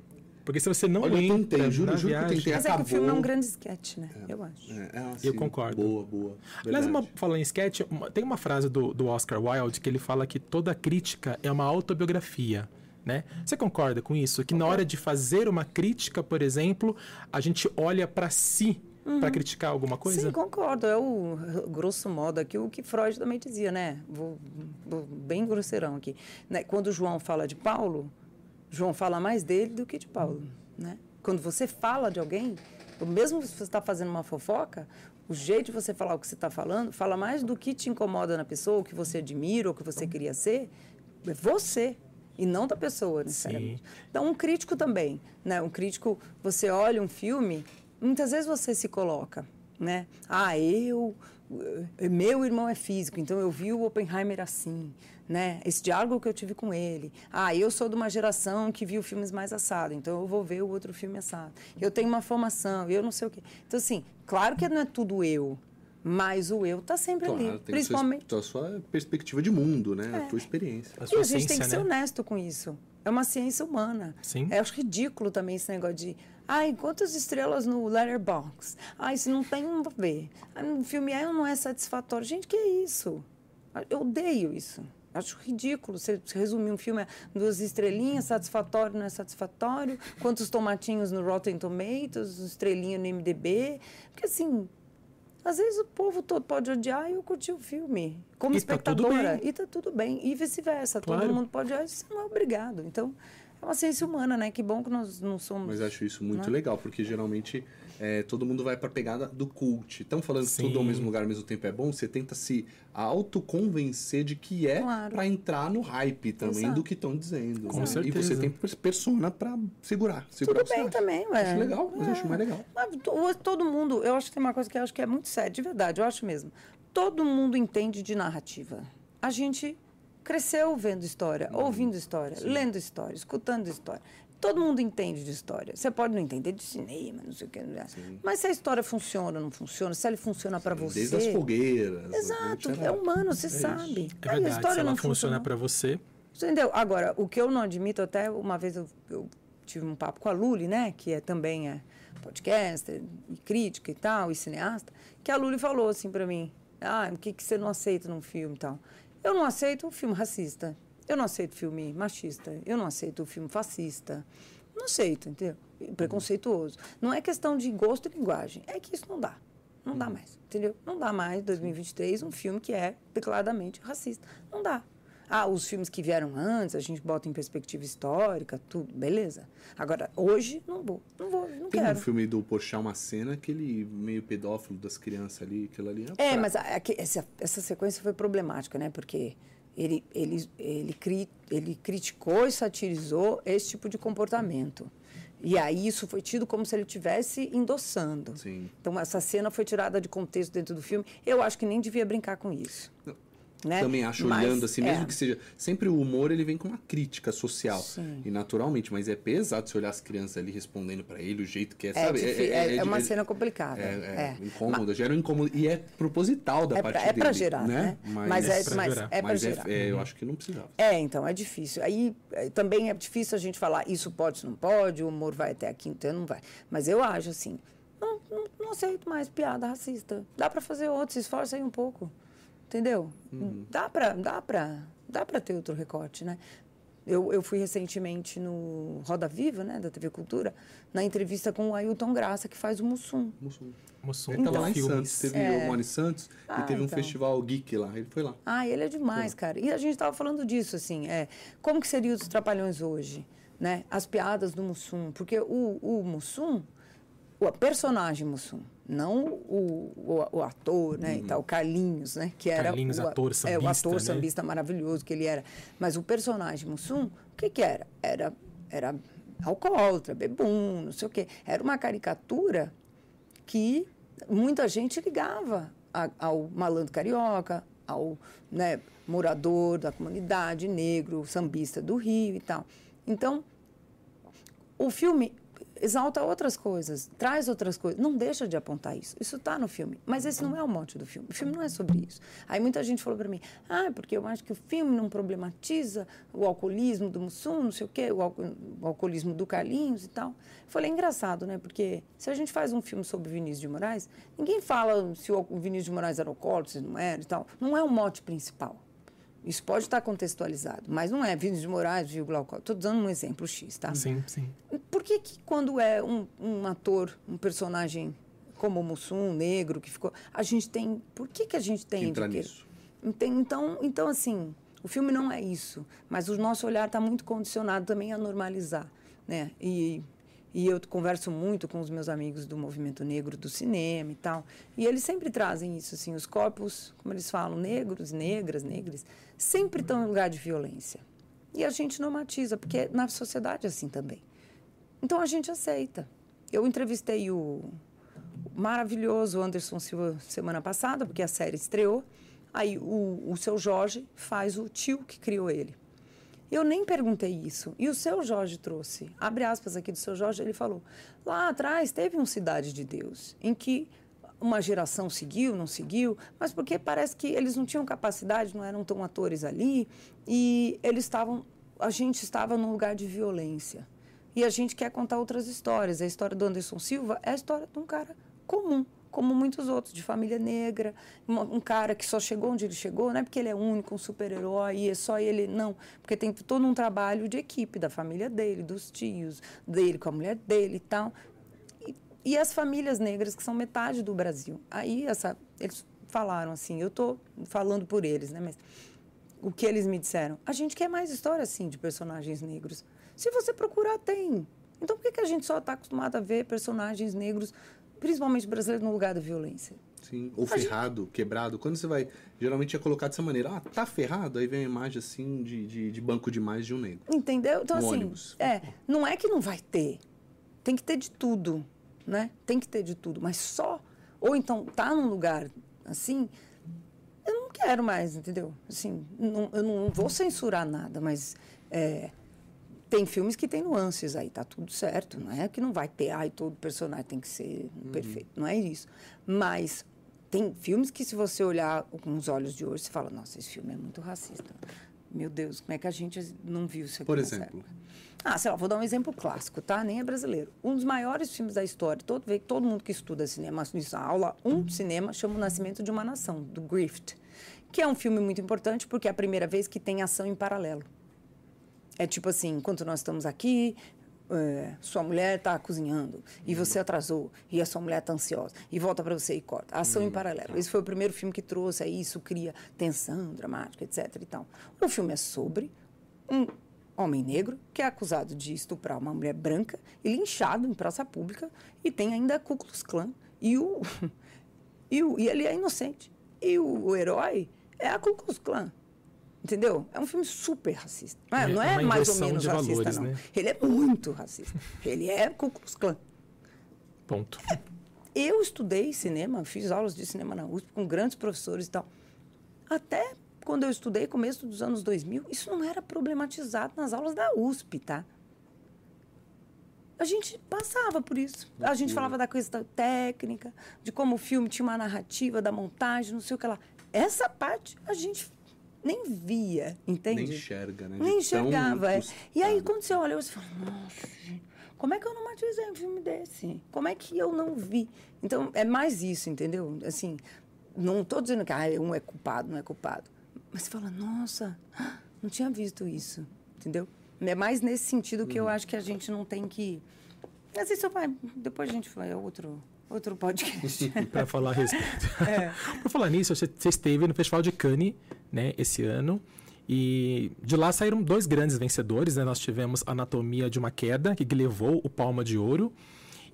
Porque se você não Olha, eu entra tentei, juro- juro que eu viagem... tentei. Mas é que o acabou. filme é um grande sketch, né? Eu acho. É, é, Eu sim, concordo. Boa, boa. Aliás, uma, falando em sketch, uma- tem uma frase do, do Oscar Wilde que ele fala que toda crítica é uma autobiografia. Né? Você concorda com isso? Que na hora de fazer uma crítica, por exemplo, a gente olha para si para criticar alguma coisa? Sim, concordo. É o grosso modo aqui o que Freud também dizia, né? Vou, vou bem grosseirão aqui. Né? Quando João fala de Paulo, João fala mais dele do que de Paulo, né? Quando você fala de alguém, mesmo se você está fazendo uma fofoca, o jeito de você falar o que você está falando fala mais do que te incomoda na pessoa, o que você admira, o que você queria ser, é você e não da pessoa, necessariamente. Então, um crítico também, né? Um crítico, você olha um filme, muitas vezes você se coloca, né? Ah, eu, eh, meu irmão é físico, então eu vi o Oppenheimer assim, né? Esse diálogo que eu tive com ele. Ah, eu sou de uma geração que viu filmes mais assado, então eu vou ver o outro filme assado. Eu tenho uma formação, eu não sei o quê. Então, assim, claro que não é tudo eu, mas o eu está sempre Claro, ali, tem principalmente. a sua, a sua perspectiva de mundo, né? A tua experiência. A E sua a gente tem essência, que ser né? honesto com isso. É uma ciência humana. Sim. É acho ridículo também esse negócio de. Ai, quantas estrelas no Letterboxd? Ai, se não tem, não vou ver. O filme é ou não é satisfatório? Gente, que é isso? Eu odeio isso. Acho ridículo você resumir um filme a duas estrelinhas, satisfatório, não é satisfatório, quantos tomatinhos no Rotten Tomatoes, estrelinha no MDB. Porque assim, às vezes o povo todo pode odiar e eu curti o filme. Como E tá espectadora. bem. E tá tudo bem. E vice-versa. Claro. Todo mundo pode odiar você não é obrigado. Então, é uma ciência humana, né? Que bom que nós não somos. Mas acho isso muito Né? legal, porque geralmente é, todo mundo vai pra pegada do cult. Estão falando que tudo ao Sim. mesmo lugar ao mesmo tempo é bom, você tenta se autoconvencer de que é Claro. pra entrar no hype também Exato. do que estão dizendo. Com né? E certeza. você tem pers- persona pra segurar. segurar Tudo bem também, ué. Acho legal, mas É. acho mais legal. Mas to- todo mundo, eu acho que tem uma coisa que eu acho que é muito séria, de verdade, eu acho mesmo. Todo mundo entende de narrativa. A gente cresceu vendo história, Uhum. ouvindo história, lendo história, escutando história. Todo mundo entende de história. Você pode não entender de cinema, não sei o que. né? Mas se a história funciona ou não funciona, se ela funciona para você. Desde as fogueiras. Exato, é humano, você isso. sabe. É Aí a verdade, se história ela não funciona funcionou. para você, Entendeu? Agora, o que eu não admito, até uma vez eu, eu tive um papo com a Luli, né? Que é, também é podcaster, e crítica e tal, e cineasta, que a Luli falou assim pra mim, ah, o que, que você não aceita num filme e tal? Eu não aceito o filme racista, eu não aceito filme machista, eu não aceito filme fascista, não aceito, entendeu? Preconceituoso. Não é questão de gosto e linguagem, é que isso não dá. Não dá mais, entendeu? Não dá mais, 2023, um filme que é declaradamente racista. Não dá. Ah, os filmes que vieram antes, a gente bota em perspectiva histórica, tudo, beleza. Agora, hoje, não vou. Não vou, não Tem um quero. filme do Porchat, uma cena, aquele meio pedófilo das crianças ali, aquilo ali. É, pra- mas a- a- essa, essa sequência foi problemática, né? Porque ele, ele, ele, cri, ele criticou e satirizou esse tipo de comportamento. E aí isso foi tido como se ele estivesse endossando. Sim. Então essa cena foi tirada de contexto dentro do filme. Eu acho que nem devia brincar com isso. Né? Também acho, Mas, olhando assim, mesmo é. que seja. Sempre o humor ele vem com uma crítica social. Sim. E naturalmente, mas é pesado você olhar as crianças ali respondendo pra ele, o jeito que é, É, sabe? é, é uma é- cena complicada. É, é, é. incômodo, gera um incômodo. E é proposital da É parte pra- é dele. pra gerar, né? Mas, Mas é- pra mas gerar. é pra mas gerar. é- eu acho que não precisava. É, então, é difícil. Aí é, também é difícil a gente falar isso pode, isso não pode, o humor vai até aqui, então não vai. Mas eu acho assim, não, não, não aceito mais piada racista. Dá para fazer outro, se esforça aí um pouco. Entendeu? Dá para dá pra, dá pra ter outro recorte, né? Eu, eu fui recentemente no Roda Viva, né, da TV Cultura, na entrevista com o Ailton Graça, que faz o Mussum. Mussum. Moção Ele tava então, lá em filmes. Santos, teve É. o Mone Santos Ah, e teve um então. festival geek lá. Ele foi lá. Ah, ele é demais, cara. E a gente estava falando disso, assim, é, como que seriam os Trapalhões hoje, né? As piadas do Mussum, porque o, o Mussum, o personagem Mussum, não o, o, o ator, né, e tal, Carlinhos, né, que era Carlinhos, o, ator, é, o sambista, ator né? sambista maravilhoso que ele era. Mas o personagem Mussum, o que que era? Era era alcoólatra, bebum, não sei o quê. Era uma caricatura que muita gente ligava a- ao malandro carioca, ao né, morador da comunidade negro, sambista do Rio e tal. Então, o filme exalta outras coisas, traz outras coisas, não deixa de apontar isso. Isso está no filme, mas esse não é o mote do filme. O filme não é sobre isso. Aí muita gente falou para mim, ah, porque eu acho que o filme não problematiza o alcoolismo do Mussum, não sei o quê, o, alco- o alcoolismo do Carlinhos e tal. Eu falei, é engraçado, né? Porque se a gente faz um filme sobre Vinícius de Moraes, ninguém fala se o Vinícius de Moraes era alcoólatra, se não era e tal. Não é o mote principal. Isso pode estar contextualizado, mas não é Vinícius de Moraes, viu Glauco. Estou dando um exemplo X, tá? Sim, sim. Por que, que quando é um, um ator, um personagem como o Mussum, negro, que ficou. A gente tem. Por que, que a gente tem Entra quê? nisso. Enten- Então, então, assim, o filme não é isso, mas o nosso olhar está muito condicionado também a normalizar, né? E, e eu converso muito com os meus amigos do movimento negro do cinema e tal, e eles sempre trazem isso, assim, os corpos, como eles falam, negros, negras, negras, sempre estão em lugar de violência. E a gente normatiza, porque na sociedade é assim também. Então a gente aceita. Eu entrevistei o maravilhoso Anderson Silva semana passada, porque a série estreou. Aí o, o seu Jorge faz o tio que criou ele. Eu nem perguntei isso. E o seu Jorge trouxe, abre aspas aqui do seu Jorge, ele falou: lá atrás teve um Cidade de Deus, em que uma geração seguiu, não seguiu, mas porque parece que eles não tinham capacidade, não eram tão atores ali, e eles estavam, a gente estava num lugar de violência. E a gente quer contar outras histórias. A história do Anderson Silva é a história de um cara comum, como muitos outros, de família negra, um cara que só chegou onde ele chegou, não é porque ele é único, um super-herói, e é só ele, não. Porque tem todo um trabalho de equipe, da família dele, dos tios, dele com a mulher dele e tal. E, e as famílias negras, que são metade do Brasil. Aí, essa, eles falaram assim, eu estou falando por eles, né? Mas o que eles me disseram? A gente quer mais história, assim, de personagens negros. Se você procurar, tem. Então, por que, que a gente só está acostumado a ver personagens negros, principalmente brasileiros, no lugar da violência? Sim. Ou ferrado, quebrado. Quando você vai. Geralmente é colocado dessa maneira. Ah, tá ferrado? Aí vem a imagem assim de, de, de banco demais de um negro. Entendeu? Então, No assim, ônibus. é, não é que não vai ter. Tem que ter de tudo, né? Tem que ter de tudo. Mas só, ou então tá num lugar assim, eu não quero mais, entendeu? Assim, não- eu não vou censurar nada, mas é, tem filmes que tem nuances aí, tá tudo certo. Não é que não vai ter, ai, todo personagem tem que ser perfeito. Não é isso. Mas tem filmes que, se você olhar com os olhos de hoje, você fala, nossa, esse filme é muito racista. Meu Deus, como é que a gente não viu isso aqui Por exemplo? época? Ah, sei lá, vou dar um exemplo clássico, tá? Nem é brasileiro. Um dos maiores filmes da história, todo, todo mundo que estuda cinema, isso, a aula 1 de cinema, chama O Nascimento de uma Nação, do Griffith, que é um filme muito importante porque é a primeira vez que tem ação em paralelo. É tipo assim, enquanto nós estamos aqui, é, sua mulher está cozinhando e você atrasou e a sua mulher está ansiosa e volta para você e corta. Ação em paralelo. Esse foi o primeiro filme que trouxe aí isso cria tensão dramática, etc. E tal. O filme é sobre um homem negro que é acusado de estuprar uma mulher branca e linchado em praça pública e tem ainda a Ku Klux Klan e o e, o, e ele é inocente e o, o herói é a Ku Klux Klan. Entendeu? É um filme super racista. Não é, É não é mais ou menos racista, valores, não. né? Ele é muito racista. Ele é Ku Klux Klan. Ponto. Eu estudei cinema, fiz aulas de cinema na USP com grandes professores e tal. Até quando eu estudei, começo dos anos 2000, isso não era problematizado nas aulas da USP, tá? A gente passava por isso. A gente falava da questão técnica, de como o filme tinha uma narrativa, da montagem, não sei o que lá. Essa parte a gente nem via, entende? Nem enxerga, né? Nem enxergava. é. E aí, quando você olha, você fala, nossa, gente, como é que eu não matizei um filme desse? Como é que eu não vi? Então, é mais isso, entendeu? Assim, não estou dizendo que ah, um é culpado, não é culpado. Mas você fala, nossa, não tinha visto isso, entendeu? É mais nesse sentido que eu Uhum. acho que a gente não tem que... Mas isso vai... Depois a gente vai, é outro, outro podcast. para falar a respeito. É. Por falar nisso, você você esteve no Festival de Cannes, né, esse ano. E de lá saíram dois grandes vencedores, né? Nós tivemos Anatomia de uma Queda, que levou o Palma de Ouro.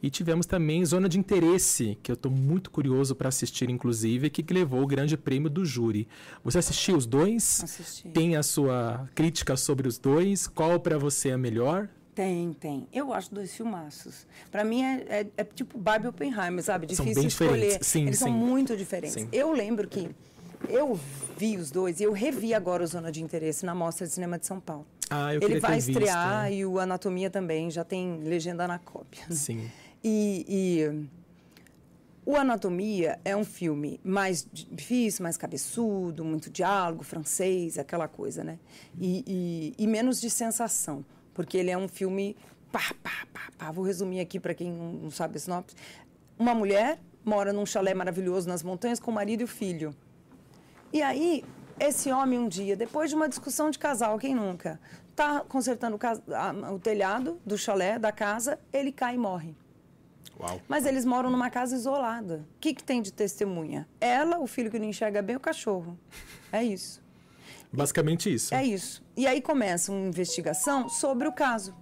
E tivemos também Zona de Interesse, que eu estou muito curioso para assistir, inclusive, que levou o grande prêmio do júri. Você assistiu os dois? Assisti. Tem a sua crítica sobre os dois? Qual para você é a melhor? Tem, tem. Eu acho dois filmaços. Pra mim é, é- é tipo Barbie Oppenheimer, sabe? São Difícil bem escolher. diferentes. Sim, Eles são sim. muito diferentes. Sim. Eu lembro que eu vi os dois e eu revi agora o Zona de Interesse na Mostra de Cinema de São Paulo. Ah, eu Ele vai ter visto, estrear né? e o Anatomia também, já tem legenda na cópia. Sim. E, e o Anatomia é um filme mais difícil, mais cabeçudo, muito diálogo, francês, aquela coisa, né? E, e- e menos de sensação, porque ele é um filme. Pá, pá, pá, pá. Vou resumir aqui para quem não, sabe a sinopse. Uma mulher mora num chalé maravilhoso nas montanhas com o marido e o filho. E aí, esse homem um dia, depois de uma discussão de casal, quem nunca, tá consertando o telhado do chalé, da casa, ele cai e morre. Uau. Mas eles moram numa casa isolada. O que, que tem de testemunha? Ela, o filho que não enxerga bem, o cachorro. É isso. Basicamente isso. É isso. E aí começa uma investigação sobre o caso.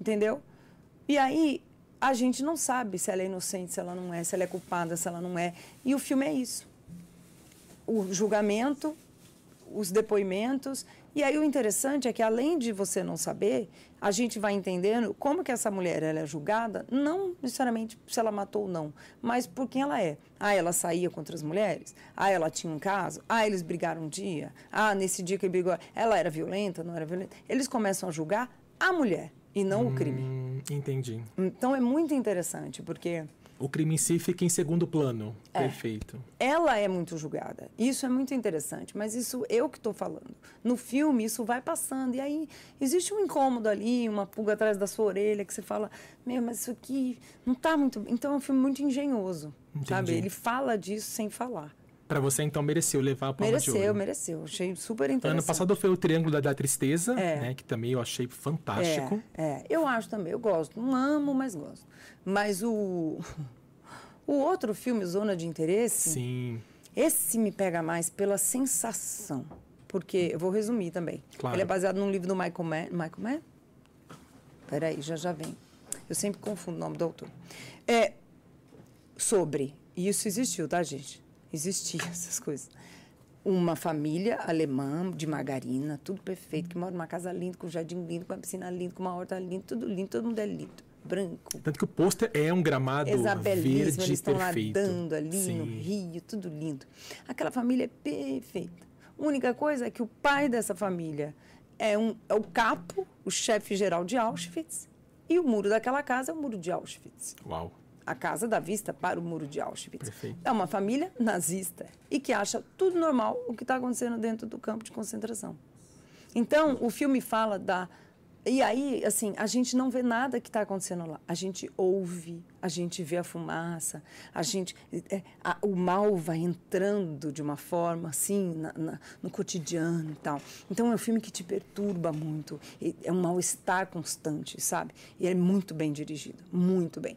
Entendeu? E aí a gente não sabe se ela é inocente, se ela não é, se ela é culpada, se ela não é. E o filme é isso. O julgamento, os depoimentos. E aí o interessante é que além de você não saber, a gente vai entendendo como que essa mulher ela é julgada, não necessariamente se ela matou ou não, mas por quem ela é. Ah, ela saía contra as mulheres? Ah, ela tinha um caso? Ah, eles brigaram um dia? Ah, nesse dia que ele brigou, ela era violenta, não era violenta? Eles começam a julgar a mulher e não o crime. Hum, entendi. Então é muito interessante, porque O crime em si fica em segundo plano. É. Perfeito. ela é muito julgada. Isso é muito interessante, mas isso eu que estou falando. No filme, isso vai passando. E aí existe um incômodo ali, uma pulga atrás da sua orelha, que você fala, meu, mas isso aqui não está muito. Então é um filme muito engenhoso. Sabe? Entendi. Ele fala disso sem falar. Pra você, então, mereceu levar a palma de Mereceu, ouro. mereceu. Achei super interessante. Ano passado foi o Triângulo da, da Tristeza, É. né? Que também eu achei fantástico. É, é, eu acho também, eu gosto. Não amo, mas gosto. Mas o. O outro filme, Zona de Interesse, Sim. esse me pega mais pela sensação. Porque, eu vou resumir também. Claro. Ele é baseado num livro do Michael Mann. Michael Mann? Peraí, já já vem. Eu sempre confundo o nome do autor. É sobre, isso existiu, tá, gente? Existia essas coisas. Uma família alemã de margarina, tudo perfeito, que mora numa casa linda, com um jardim lindo, com uma piscina linda, com uma horta linda, tudo lindo, todo mundo é lindo. Branco, Tanto que o pôster é um gramado verde eles estão perfeito. nadando ali no Sim. rio, tudo lindo. Aquela família é perfeita. A única coisa é que o pai dessa família é, um, é o capo, o chefe geral de Auschwitz, e o muro daquela casa é o muro de Auschwitz. Uau. A casa dá vista para o muro de Auschwitz. Perfeito. É uma família nazista e que acha tudo normal o que está acontecendo dentro do campo de concentração. Então, o filme fala da. E aí, assim, a gente não vê nada que está acontecendo lá. A gente ouve, a gente vê a fumaça, a gente. é, a- o mal vai entrando de uma forma, assim, na- na- no cotidiano e tal. Então, é um filme que te perturba muito. e É um mal-estar constante, sabe? E é muito bem dirigido, muito bem.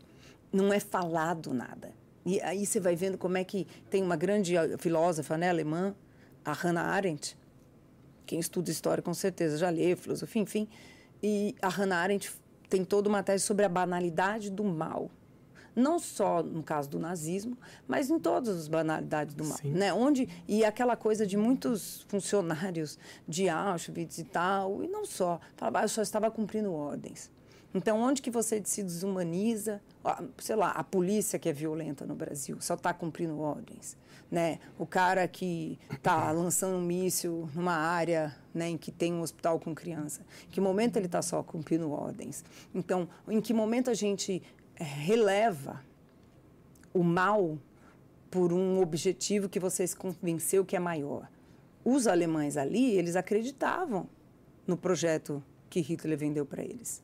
Não é falado nada. E aí você vai vendo como é que tem uma grande filósofa né, alemã, a Hannah Arendt, quem estuda história com certeza já lê, filosofia, enfim. E a Hannah Arendt tem toda uma tese sobre a banalidade do mal. Não só no caso do nazismo, mas em todas as banalidades do mal. Sim. Né? Onde, e aquela coisa de muitos funcionários de Auschwitz e tal, e não só. Falava, ah, eu só estava cumprindo ordens. Então, onde que você se desumaniza? Sei lá, a polícia que é violenta no Brasil só está cumprindo ordens. Né? O cara que está lançando um míssil numa área né, em que tem um hospital com criança. Em que momento ele está só cumprindo ordens? Então, em que momento a gente eh, releva o mal por um objetivo que você se convenceu que é maior? Os alemães ali, eles acreditavam no projeto que Hitler vendeu para eles.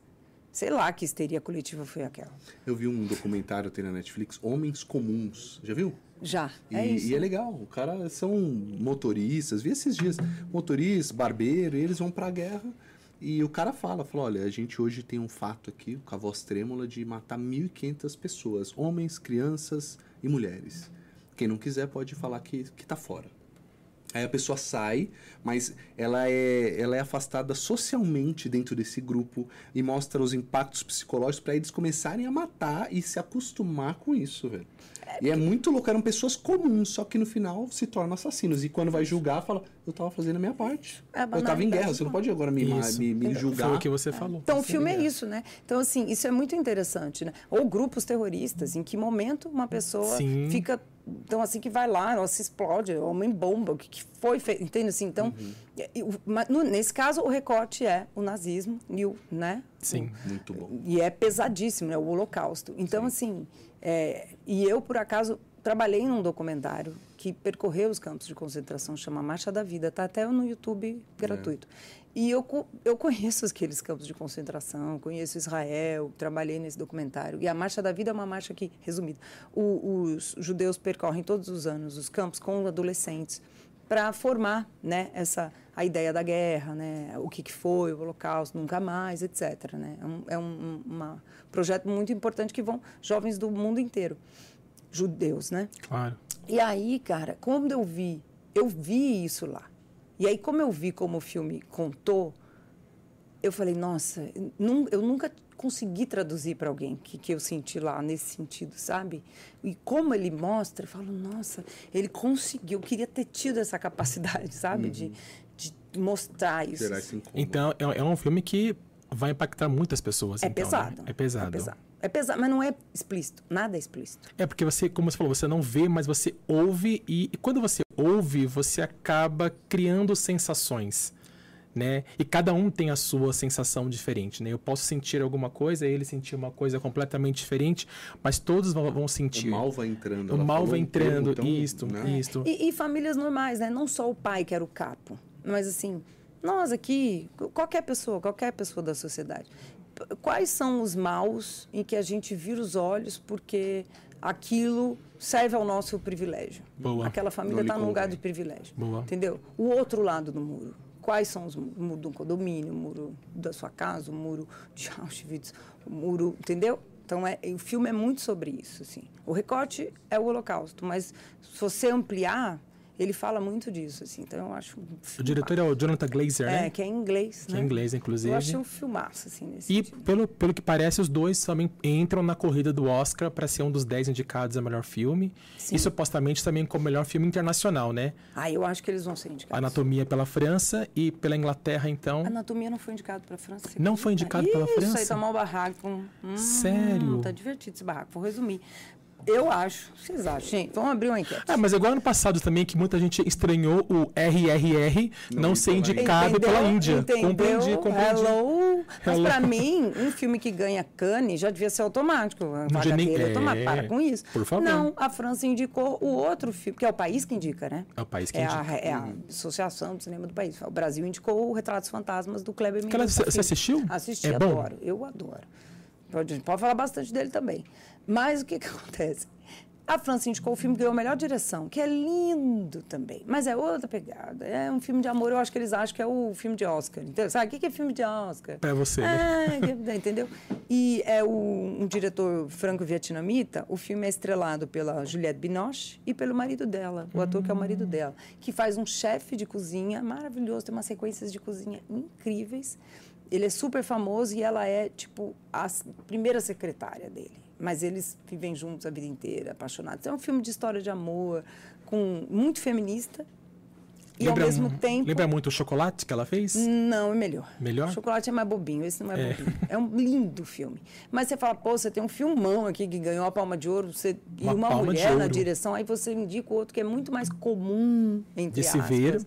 Sei lá que histeria coletiva foi aquela. Eu vi um documentário tem na Netflix, Homens Comuns. Já viu? Já, E é isso. e é legal. O cara são motoristas, vi esses dias, motoristas, barbeiro, e eles vão pra guerra. E o cara fala, fala, olha, a gente hoje tem um fato aqui, com a voz trêmula, de matar 1.500 pessoas, homens, crianças e mulheres. Quem não quiser pode falar que, que tá fora. Aí a pessoa sai, mas ela é, ela é afastada socialmente dentro desse grupo e mostra os impactos psicológicos para eles começarem a matar e se acostumar com isso, velho. e é muito louco, eram pessoas comuns, só que no final se tornam assassinos. E quando vai julgar, fala, eu tava fazendo a minha parte. É eu tava em guerra, você não pode agora me, me, me julgar. Foi o que você falou. Então, o filme é é. isso, né? Então, assim, isso é muito interessante, né? Ou grupos terroristas, em que momento uma pessoa Sim. fica... Então, assim, que vai lá, ela se explode, homem bomba, o que, que foi feito, entende? Assim, então, e o- nesse caso, o recorte é o nazismo e o, né? Sim. Muito bom. E é pesadíssimo, né? O Holocausto. Então, assim, é, e eu, por acaso, trabalhei num documentário que percorreu os campos de concentração, chama Marcha da Vida, tá até no YouTube gratuito. E eu, eu conheço aqueles campos de concentração, conheço Israel, trabalhei nesse documentário. E a Marcha da Vida é uma marcha que, resumida, o- os judeus percorrem todos os anos os campos com adolescentes para formar né, essa, a ideia da guerra, né, o que, que foi o Holocausto, nunca mais, etc. Né? É um, é um uma projeto muito importante que vão jovens do mundo inteiro, judeus, né? Claro. E aí, cara, quando eu vi, eu vi isso lá. E aí, como eu vi como o filme contou, eu falei, nossa, eu nunca consegui traduzir para alguém que, que eu senti lá nesse sentido, sabe? E como ele mostra, eu falo, nossa, ele conseguiu, eu queria ter tido essa capacidade, sabe? De, de mostrar isso. Incômodo. Então, é, é um filme que vai impactar muitas pessoas. É então, né? pesado. É pesado. É pesado. É pesado, mas não é explícito. Nada é explícito. É porque você, como você falou, você não vê, mas você ouve e, e quando você ouve, você acaba criando sensações, né? E cada um tem a sua sensação diferente, né? Eu posso sentir alguma coisa, ele sentir uma coisa completamente diferente, mas todos vão, vão sentir. O mal vai entrando. O mal vai um termo entrando, tão, isto, né? isto. E, e famílias normais, né? Não só o pai que era o capo, mas assim, nós aqui, qualquer pessoa, qualquer pessoa da sociedade. Quais são os maus em que a gente vira os olhos porque aquilo serve ao nosso privilégio? Boa. Aquela família está num lugar de privilégio. Boa. Entendeu? O outro lado do muro. Quais são os muros? O muro do condomínio, o muro da sua casa, o muro de Auschwitz, o muro. Entendeu? Então, é, o filme é muito sobre isso. Assim. O recorte é o Holocausto, mas se você ampliar, ele fala muito disso. Assim. Então, eu acho. um O diretor é o Jonathan Glazer, É, né? que é em inglês. Que é né? em inglês, inclusive. Eu achei um filmaço, assim, nesse E sentido. pelo, pelo que parece, os dois também entram na corrida do Oscar para ser um dos 10 indicados a melhor filme. Sim. E supostamente também como melhor filme internacional, né? Ah, eu acho que eles vão ser indicados. Anatomia pela França e pela Inglaterra, então. Anatomia não foi indicado para França. Não foi indicado pela Isso, França? aí tomar o barraco. Hum, Sério? Tá divertido esse barraco. Vou resumir. Eu acho. Vocês acham? Gente, vamos abrir uma enquete. Ah, mas igual ano passado também, que muita gente estranhou o RRR não, Não ser indicado Entendeu? pela Índia. Entendeu? Compreendi, compreendi. Hello. Mas Hello. pra mim, um filme que ganha Cannes já devia ser automático. Vaga devia nem- dele é automático. é, Para com isso. por favor. Não, a França indicou o outro filme, que é o país que indica, né? É o país que é indica. A, é a Associação do Cinema do País. O Brasil indicou o Retratos Fantasmas do Kleber Mendonça você- assistiu? Assisti, É bom? adoro. Eu adoro. Pode, pode falar bastante dele também. Mas o que, que acontece? A França indicou o filme ganhou a melhor direção, que é lindo também. Mas é outra pegada. É um filme de amor, eu acho que eles acham que é o filme de Oscar. Entendeu? Sabe o que que é filme de Oscar? Pra você, né? É, que- entendeu? E é o, um diretor franco-vietnamita. O filme é estrelado pela Juliette Binoche e pelo marido dela, o ator que é o marido dela, que faz um chefe de cozinha maravilhoso, tem umas sequências de cozinha incríveis. Ele é super famoso e ela é, tipo, a primeira secretária dele. Mas eles vivem juntos a vida inteira, apaixonados. É um filme de história de amor, com muito feminista. E ao mesmo tempo. Lembra muito o chocolate que ela fez? Não, é melhor. Melhor? Chocolate é mais bobinho, esse não é, É. bobinho. É um lindo filme. Mas você fala, pô, você tem um filmão aqui que ganhou a palma de ouro você, e Uma uma palma de mulher na direção, aí você indica o outro que é muito mais comum, entre De se aspas. ver.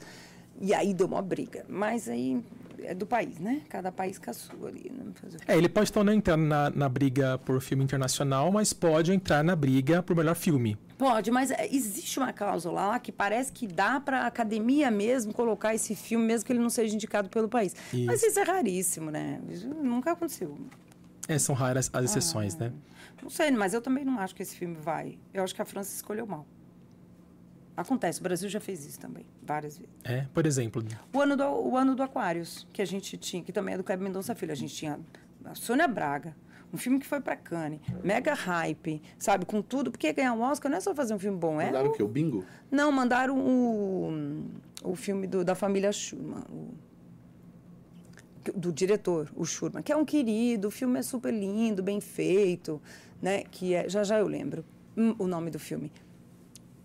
E aí deu uma briga. Mas aí é do país, né? Cada país com a sua ali. Né? É, ele pode então não entrar na, na briga por filme internacional, mas pode entrar na briga por melhor filme. Pode, mas é, existe uma cláusula lá que parece que dá para a academia mesmo colocar esse filme, mesmo que ele não seja indicado pelo país. Mas Isso. isso é raríssimo, né? Isso nunca aconteceu. É, são raras as exceções, né? Não sei, mas eu também não acho que esse filme vai. Eu acho que a França escolheu mal. Acontece, o Brasil já fez isso também, várias vezes. É, por exemplo, O ano do, o ano do Aquários, que a gente tinha, que também é do Kleber Mendonça Filho, a gente tinha a Sônia Braga, um filme que foi para Cannes, mega hype, sabe, com tudo, porque ganhar um Oscar não é só fazer um filme bom, é Mandaram o- o quê? O bingo? Não, mandaram o, o filme do- da família Schurman, o- do diretor, o Schurman, que é um querido, o filme é super lindo, bem feito, né? Que é, já já eu lembro hum, o nome do filme.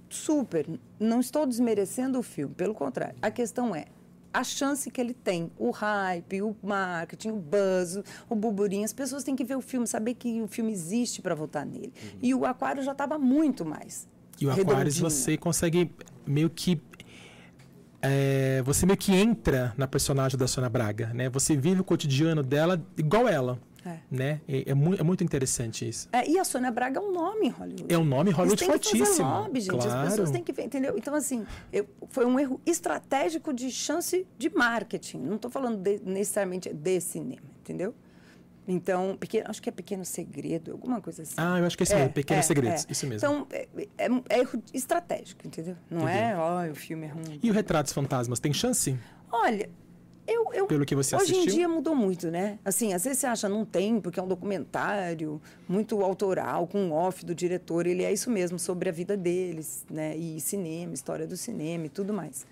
Super, não estou desmerecendo o filme, pelo contrário. A questão é a chance que ele tem, o hype, o marketing, o buzz, o burburinho. As pessoas têm que ver o filme, saber que o filme existe para votar nele. E o Aquário já estava muito mais. E o redondinho. você consegue meio que. é, você meio que entra na personagem da Sônia Braga, né? Você vive o cotidiano dela igual ela, É. né? É, é mu- é muito interessante isso. É, e a Sônia Braga é um nome em Hollywood. É um nome Hollywood Eles que fazer fortíssimo. lobby, gente. Claro. As pessoas têm que ver, entendeu? Então, assim, eu- foi um erro estratégico de chance de marketing. Não estou falando de- necessariamente de cinema, entendeu? Então, pequeno, acho que é Pequeno Segredo, alguma coisa assim. Ah, eu acho que é esse mesmo, Pequenos Segredos, isso mesmo. Então, é, é, é erro estratégico, entendeu? Não é, ó, o filme é ruim. E o Retratos Fantasmas, tem chance? Olha, eu, eu Pelo que você hoje assistiu? em dia mudou muito, né? Assim, às vezes você acha não tem, porque é um documentário muito autoral, com um off do diretor, ele é isso mesmo, sobre a vida deles, né? E cinema, história do cinema e tudo mais.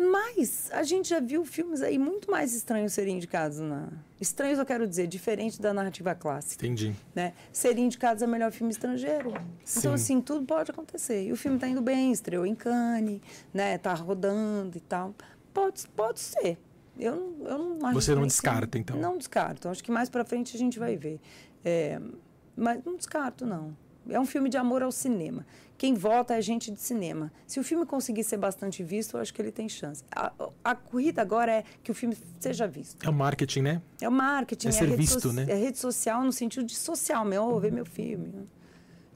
Mas a gente já viu filmes aí muito mais estranhos serem indicados na. Estranhos, eu quero dizer, diferente da narrativa clássica. Entendi. Né? Serem indicados a melhor filme estrangeiro. Sim. Então, assim, tudo pode acontecer. E o filme está indo bem, estreou em Cannes, né? Tá rodando e tal. Pode, pode ser. Eu, não- eu não acho Você não descarta, então? Não descarto. Acho que mais pra frente a gente vai ver. É, mas não descarto, não. É um filme de amor ao cinema. Quem vota é gente de cinema. Se o filme conseguir ser bastante visto, eu acho que ele tem chance. A, a corrida agora é que o filme seja visto. É o marketing, né? É o marketing, É é, ser visto, so- né? é rede social no sentido de social, meu, ver meu filme.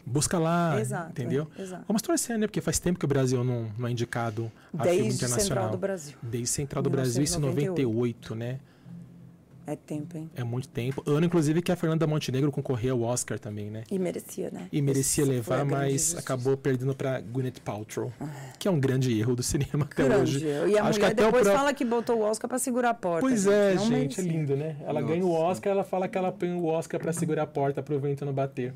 Busca lá, Exato, entendeu? é, exato. Vamos torcer, né? Porque faz tempo que o Brasil não, não é indicado a filme Desde internacional. Central do Brasil. Desde Central do Brasil, isso em 98, né? É tempo, hein? É muito tempo. Ano, inclusive, que a Fernanda Montenegro concorreu ao Oscar também, né? E merecia, né? E merecia a levar, mas acabou perdendo pra Gwyneth Paltrow, que é um grande erro do cinema até Grande. hoje. E a Acho que mulher até o depois pró- fala que botou o Oscar pra segurar a porta. Pois é, Não gente, é merecia. lindo, né? Ela ganha o Oscar, ela fala que ela põe o Oscar pra segurar a porta, aproveitando bater.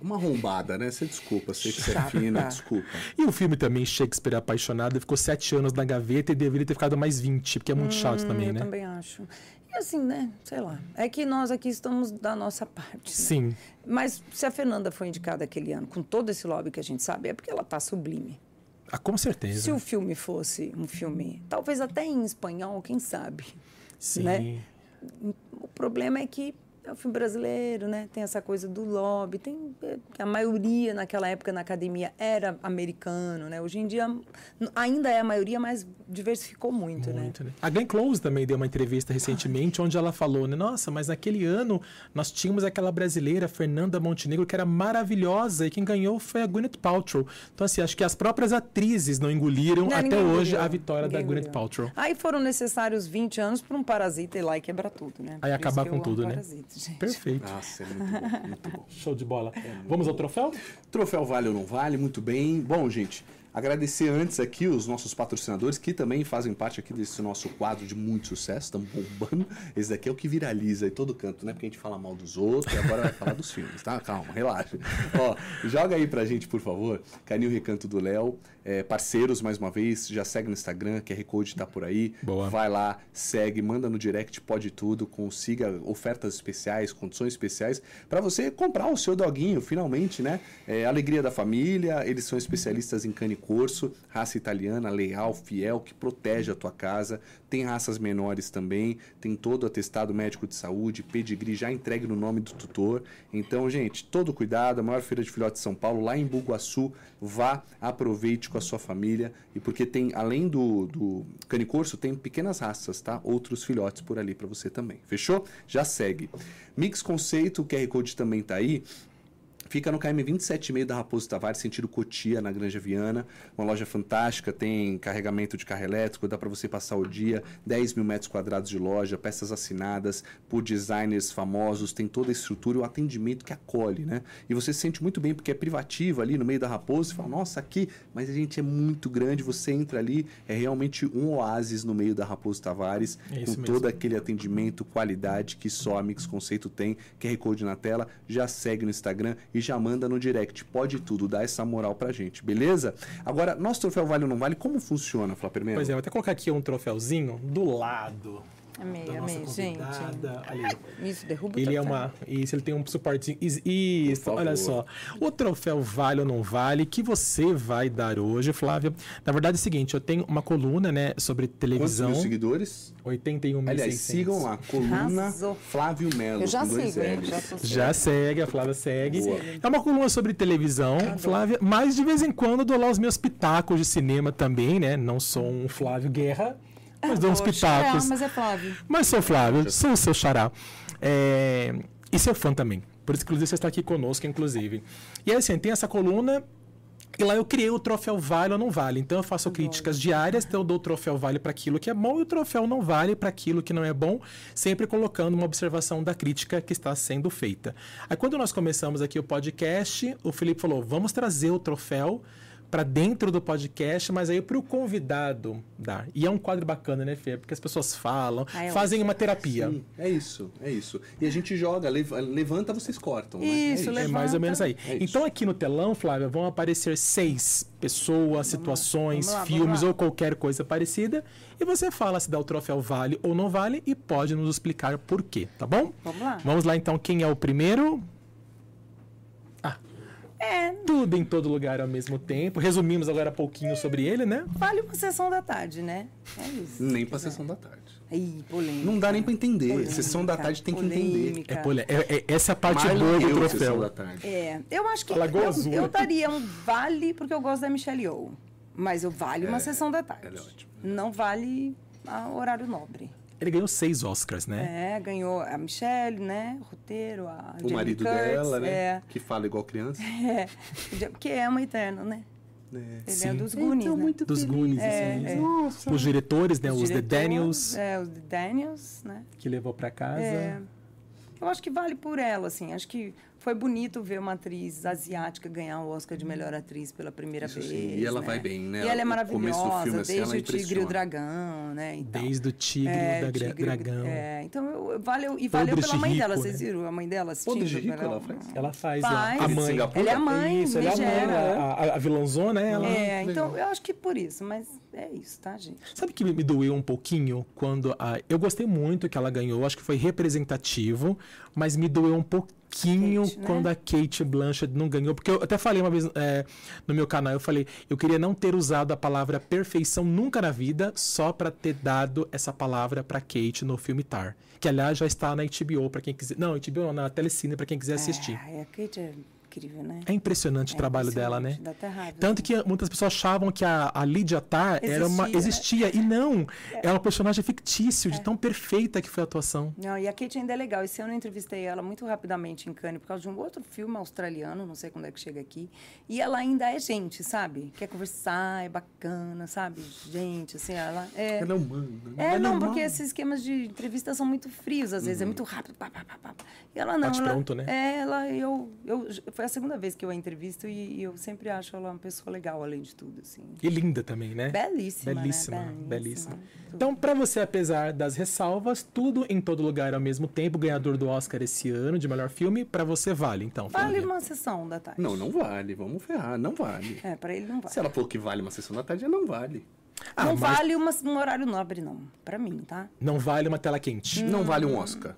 Uma arrombada, né? Você desculpa, sei que você é fina, desculpa. E o filme também, Shakespeare Apaixonado, ficou sete anos na gaveta e deveria ter ficado mais 20, porque é muito chato também, eu né? também acho. E assim, né? Sei lá. É que nós aqui estamos da nossa parte. né? Sim. Mas se a Fernanda foi indicada aquele ano com todo esse lobby que a gente sabe, é porque ela tá sublime. Ah, com certeza. Se o filme fosse um filme, talvez até em espanhol, quem sabe? Sim. né? O problema é que é um filme brasileiro, né? Tem essa coisa do lobby, tem é, a maioria naquela época na academia era americano, né? Hoje em dia n- ainda é a maioria, mas diversificou muito, né? Muito, né? A Glenn Close também deu uma entrevista recentemente onde ela falou, né? Nossa, mas naquele ano nós tínhamos aquela brasileira, Fernanda Montenegro, que era maravilhosa e quem ganhou foi a Gwyneth Paltrow. Então, assim, acho que as próprias atrizes não engoliram Não, até hoje engoliu, a vitória da ninguém Gwyneth engoliu. Paltrow. Aí foram necessários 20 anos para um parasita ir lá e quebrar tudo, né? Aí Por acabar com tudo, né? Parasita, gente. Perfeito. Nossa, é muito bom, muito bom. Show de bola. Vamos ao troféu? Troféu vale ou não vale? Muito bem. Bom, gente, agradecer antes aqui os nossos patrocinadores que também fazem parte aqui desse nosso quadro de muito sucesso, estamos bombando. Esse daqui é o que viraliza em todo canto, né? Porque a gente fala mal dos outros e agora vai falar dos filmes, tá? Calma, relaxa. Ó, joga aí pra gente, por favor, Canil Recanto do Léo. É, parceiros, mais uma vez, já segue no Instagram, QR Code tá por aí. Boa. Vai lá, segue, manda no direct, pode tudo, consiga ofertas especiais, condições especiais, para você comprar o seu doguinho, finalmente, né? É, alegria da família, eles são especialistas em cane corso, raça italiana, leal, fiel, que protege a tua casa. Tem raças menores também, tem todo atestado médico de saúde, pedigree já entregue no nome do tutor. Então, gente, todo cuidado, a maior feira de filhotes de São Paulo, lá em Bugaçu, vá, aproveite com a sua família, e porque tem, além do, do cane corso, tem pequenas raças, tá? Outros filhotes por ali para você também. Fechou? Já segue. Mix Conceito, o QR Code também tá aí. Fica no KM 27,5 da Raposo Tavares, sentido Cotia, na Granja Viana. Uma loja fantástica, tem carregamento de carro elétrico, dá para você passar o dia. 10 mil metros quadrados de loja, peças assinadas por designers famosos, tem toda a estrutura e o atendimento que acolhe, né? E você se sente muito bem porque é privativo ali no meio da Raposo. Você fala, nossa, aqui, mas a gente é muito grande. Você entra ali, é realmente um oásis no meio da Raposo Tavares, É com mesmo. todo aquele atendimento, qualidade que só a Mix Conceito tem. QR Code na tela, já segue no Instagram e já manda no direct. Pode tudo, dá essa moral pra gente, beleza? Agora, nosso troféu vale ou não vale, como funciona, Melo? Pois é, vou até colocar aqui um troféuzinho do lado Amei, da nossa amei, gente. convidada. Olha aí. Isso, derruba o Ele é troféu. uma. Isso, ele tem um suporte. Is- Isso, Por olha favor. só. O troféu vale ou não vale que você vai dar hoje, Flávia. Na verdade é o seguinte: eu tenho uma coluna, né, sobre Quantos televisão. mil seguidores? 81 Aliás, sigam lá, coluna Arrasou. Flávio Melo. Eu já sigo, hein? Já, Já segue, a Flávia segue. Boa. É uma coluna sobre televisão, Flávia, mas de vez em quando eu dou lá os meus pitacos de cinema também, né? Não sou um Flávio Guerra, mas dou uns pitacos. É, mas é Flávio. Mas sou Flávio, sou o seu xará. É, E seu fã também. Por isso, inclusive, você está aqui conosco, inclusive. E aí, assim, tem essa coluna E lá eu criei o troféu vale ou não vale. Então eu faço críticas diárias, então eu dou o troféu vale para aquilo que é bom e o troféu não vale para aquilo que não é bom, sempre colocando uma observação da crítica que está sendo feita. Aí quando nós começamos aqui o podcast, o Felipe falou: "Vamos trazer o troféu para dentro do podcast, mas aí para o convidado dar. E é um quadro bacana, né, Fê? Porque as pessoas falam, Ah, eu fazem uma terapia. Sim, é isso, é isso. E a gente joga, lev- levanta, vocês cortam. né? Isso, é É mais ou Levanta. menos aí. É isso. então aqui no telão, Flávia, vão aparecer seis pessoas, situações, vamos lá, vamos filmes lá. ou qualquer coisa parecida. E você fala se dá o troféu vale ou não vale e pode nos explicar por quê, tá bom? Vamos lá. Vamos lá então, quem é o primeiro? É, tudo em todo lugar ao mesmo tempo. Resumimos agora pouquinho sobre ele, né? vale uma sessão da tarde, né? É isso. Nem pra sessão da tarde. Ih, polêmica. Não dá nem pra entender. Polêmica, Sessão da tarde tem que entender. polêmica. É, polê- é- é- essa é a parte boa do troféu. da tarde. É, eu acho que eu, Azul. eu daria um vale porque eu gosto da Michelle Yeoh. Mas eu vale uma sessão da tarde. ela é ótima. Não vale a horário nobre. Ele ganhou seis Oscars, né? É, ganhou a Michelle, né? O roteiro, a O Jamie marido Curtis, dela, né? É, Que fala igual criança. é, que é uma eterno, né? É. Ele é Sim. dos Goonies, né? Dos Goonies, É, assim. Os diretores, né? Os, The diretores, Daniels, É, os The Daniels, né? que levou pra casa. É, eu acho que vale por ela, assim. Acho que foi bonito ver uma atriz asiática ganhar o Oscar de melhor atriz pela primeira Isso vez. sim, e ela né? vai bem, né? E ela é maravilhosa, filme, assim, desde ela o Tigre e o Dragão, né? e tal. Desde o Tigre É, e o Tigre, Dragão. É, então, eu, valeu, e valeu Podres pela mãe dela, rico, vocês né? viram a mãe dela assistindo? Rico Ela- ela faz? Ela faz, Faz. a mãe. Ela é a mãe, Isso, ela é a mãe, a, a, vilãzona, ela. É, então eu acho que por isso, mas é isso, tá, gente? Sabe que me me doeu um pouquinho quando a. Eu gostei muito que ela ganhou, acho que foi representativo, mas me doeu um pouquinho Kate, né? quando a Kate Blanchett não ganhou, porque eu até falei uma vez é, no meu canal, eu falei, eu queria não ter usado a palavra perfeição nunca na vida, só pra ter dado essa palavra pra Kate no filme Tar, que aliás já está na HBO pra quem quiser, não, HBO não, na Telecine pra quem quiser assistir. É, a Kate é incrível, né? É impressionante o trabalho dela, né? Dá até. Tanto que muitas pessoas achavam que a, a Lydia Tarr era uma, Existia, né? existia. E não, é um personagem fictício, de tão perfeita que foi a atuação. Não, e a Kate ainda é legal. Esse ano eu entrevistei ela muito rapidamente em Cannes por causa de um outro filme australiano, não sei quando é que chega aqui. E ela ainda é gente, sabe? Quer conversar, é bacana, sabe? Gente, assim, ela é. Ela é humana. É, Ela não, porque esses esquemas de entrevista são muito frios, às vezes, é muito rápido. Pá, pá, pá, pá. E ela não. Bate ela, pronto, né? É, ela, eu, eu. Foi a segunda vez que eu a entrevisto e, e eu sempre acho ela uma pessoa legal, além de tudo, assim. E linda também, né? Belíssima, né? Belíssima, Belíssima. belíssima. Tudo. Então, pra você, apesar das ressalvas, tudo em todo lugar ao mesmo tempo, ganhador do Oscar esse ano de melhor filme, pra você vale, então. Vale uma sessão da tarde. Não, não vale. Vamos ferrar. Não vale. É, pra ele não vale. Se ela falou que vale uma sessão da tarde, não vale. Ah, não mas vale uma, um horário nobre, não. Pra mim, tá? não vale uma tela quente. Não vale um Oscar.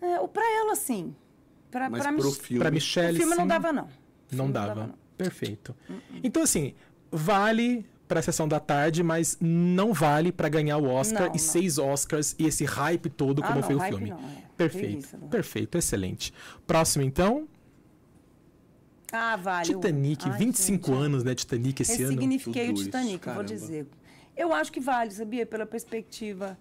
É, pra ela, sim. Pra, Mas pra pro filme. Pra O Michelle, filme não dava, não. O Não filme dava. Perfeito. Então, assim, vale pra sessão da tarde, mas não vale pra ganhar o Oscar Não, e não. seis Oscars e esse hype todo Ah, como não, foi o hype filme. não, é. Perfeito. Preguiça, não. Perfeito, excelente. Próximo, então, Ah, vale. o- Titanic, Ai, 25 gente, anos, né, Titanic esse ano. Ressignifiquei o isso, Titanic, eu vou dizer. Eu acho que vale, sabia? Pela perspectiva.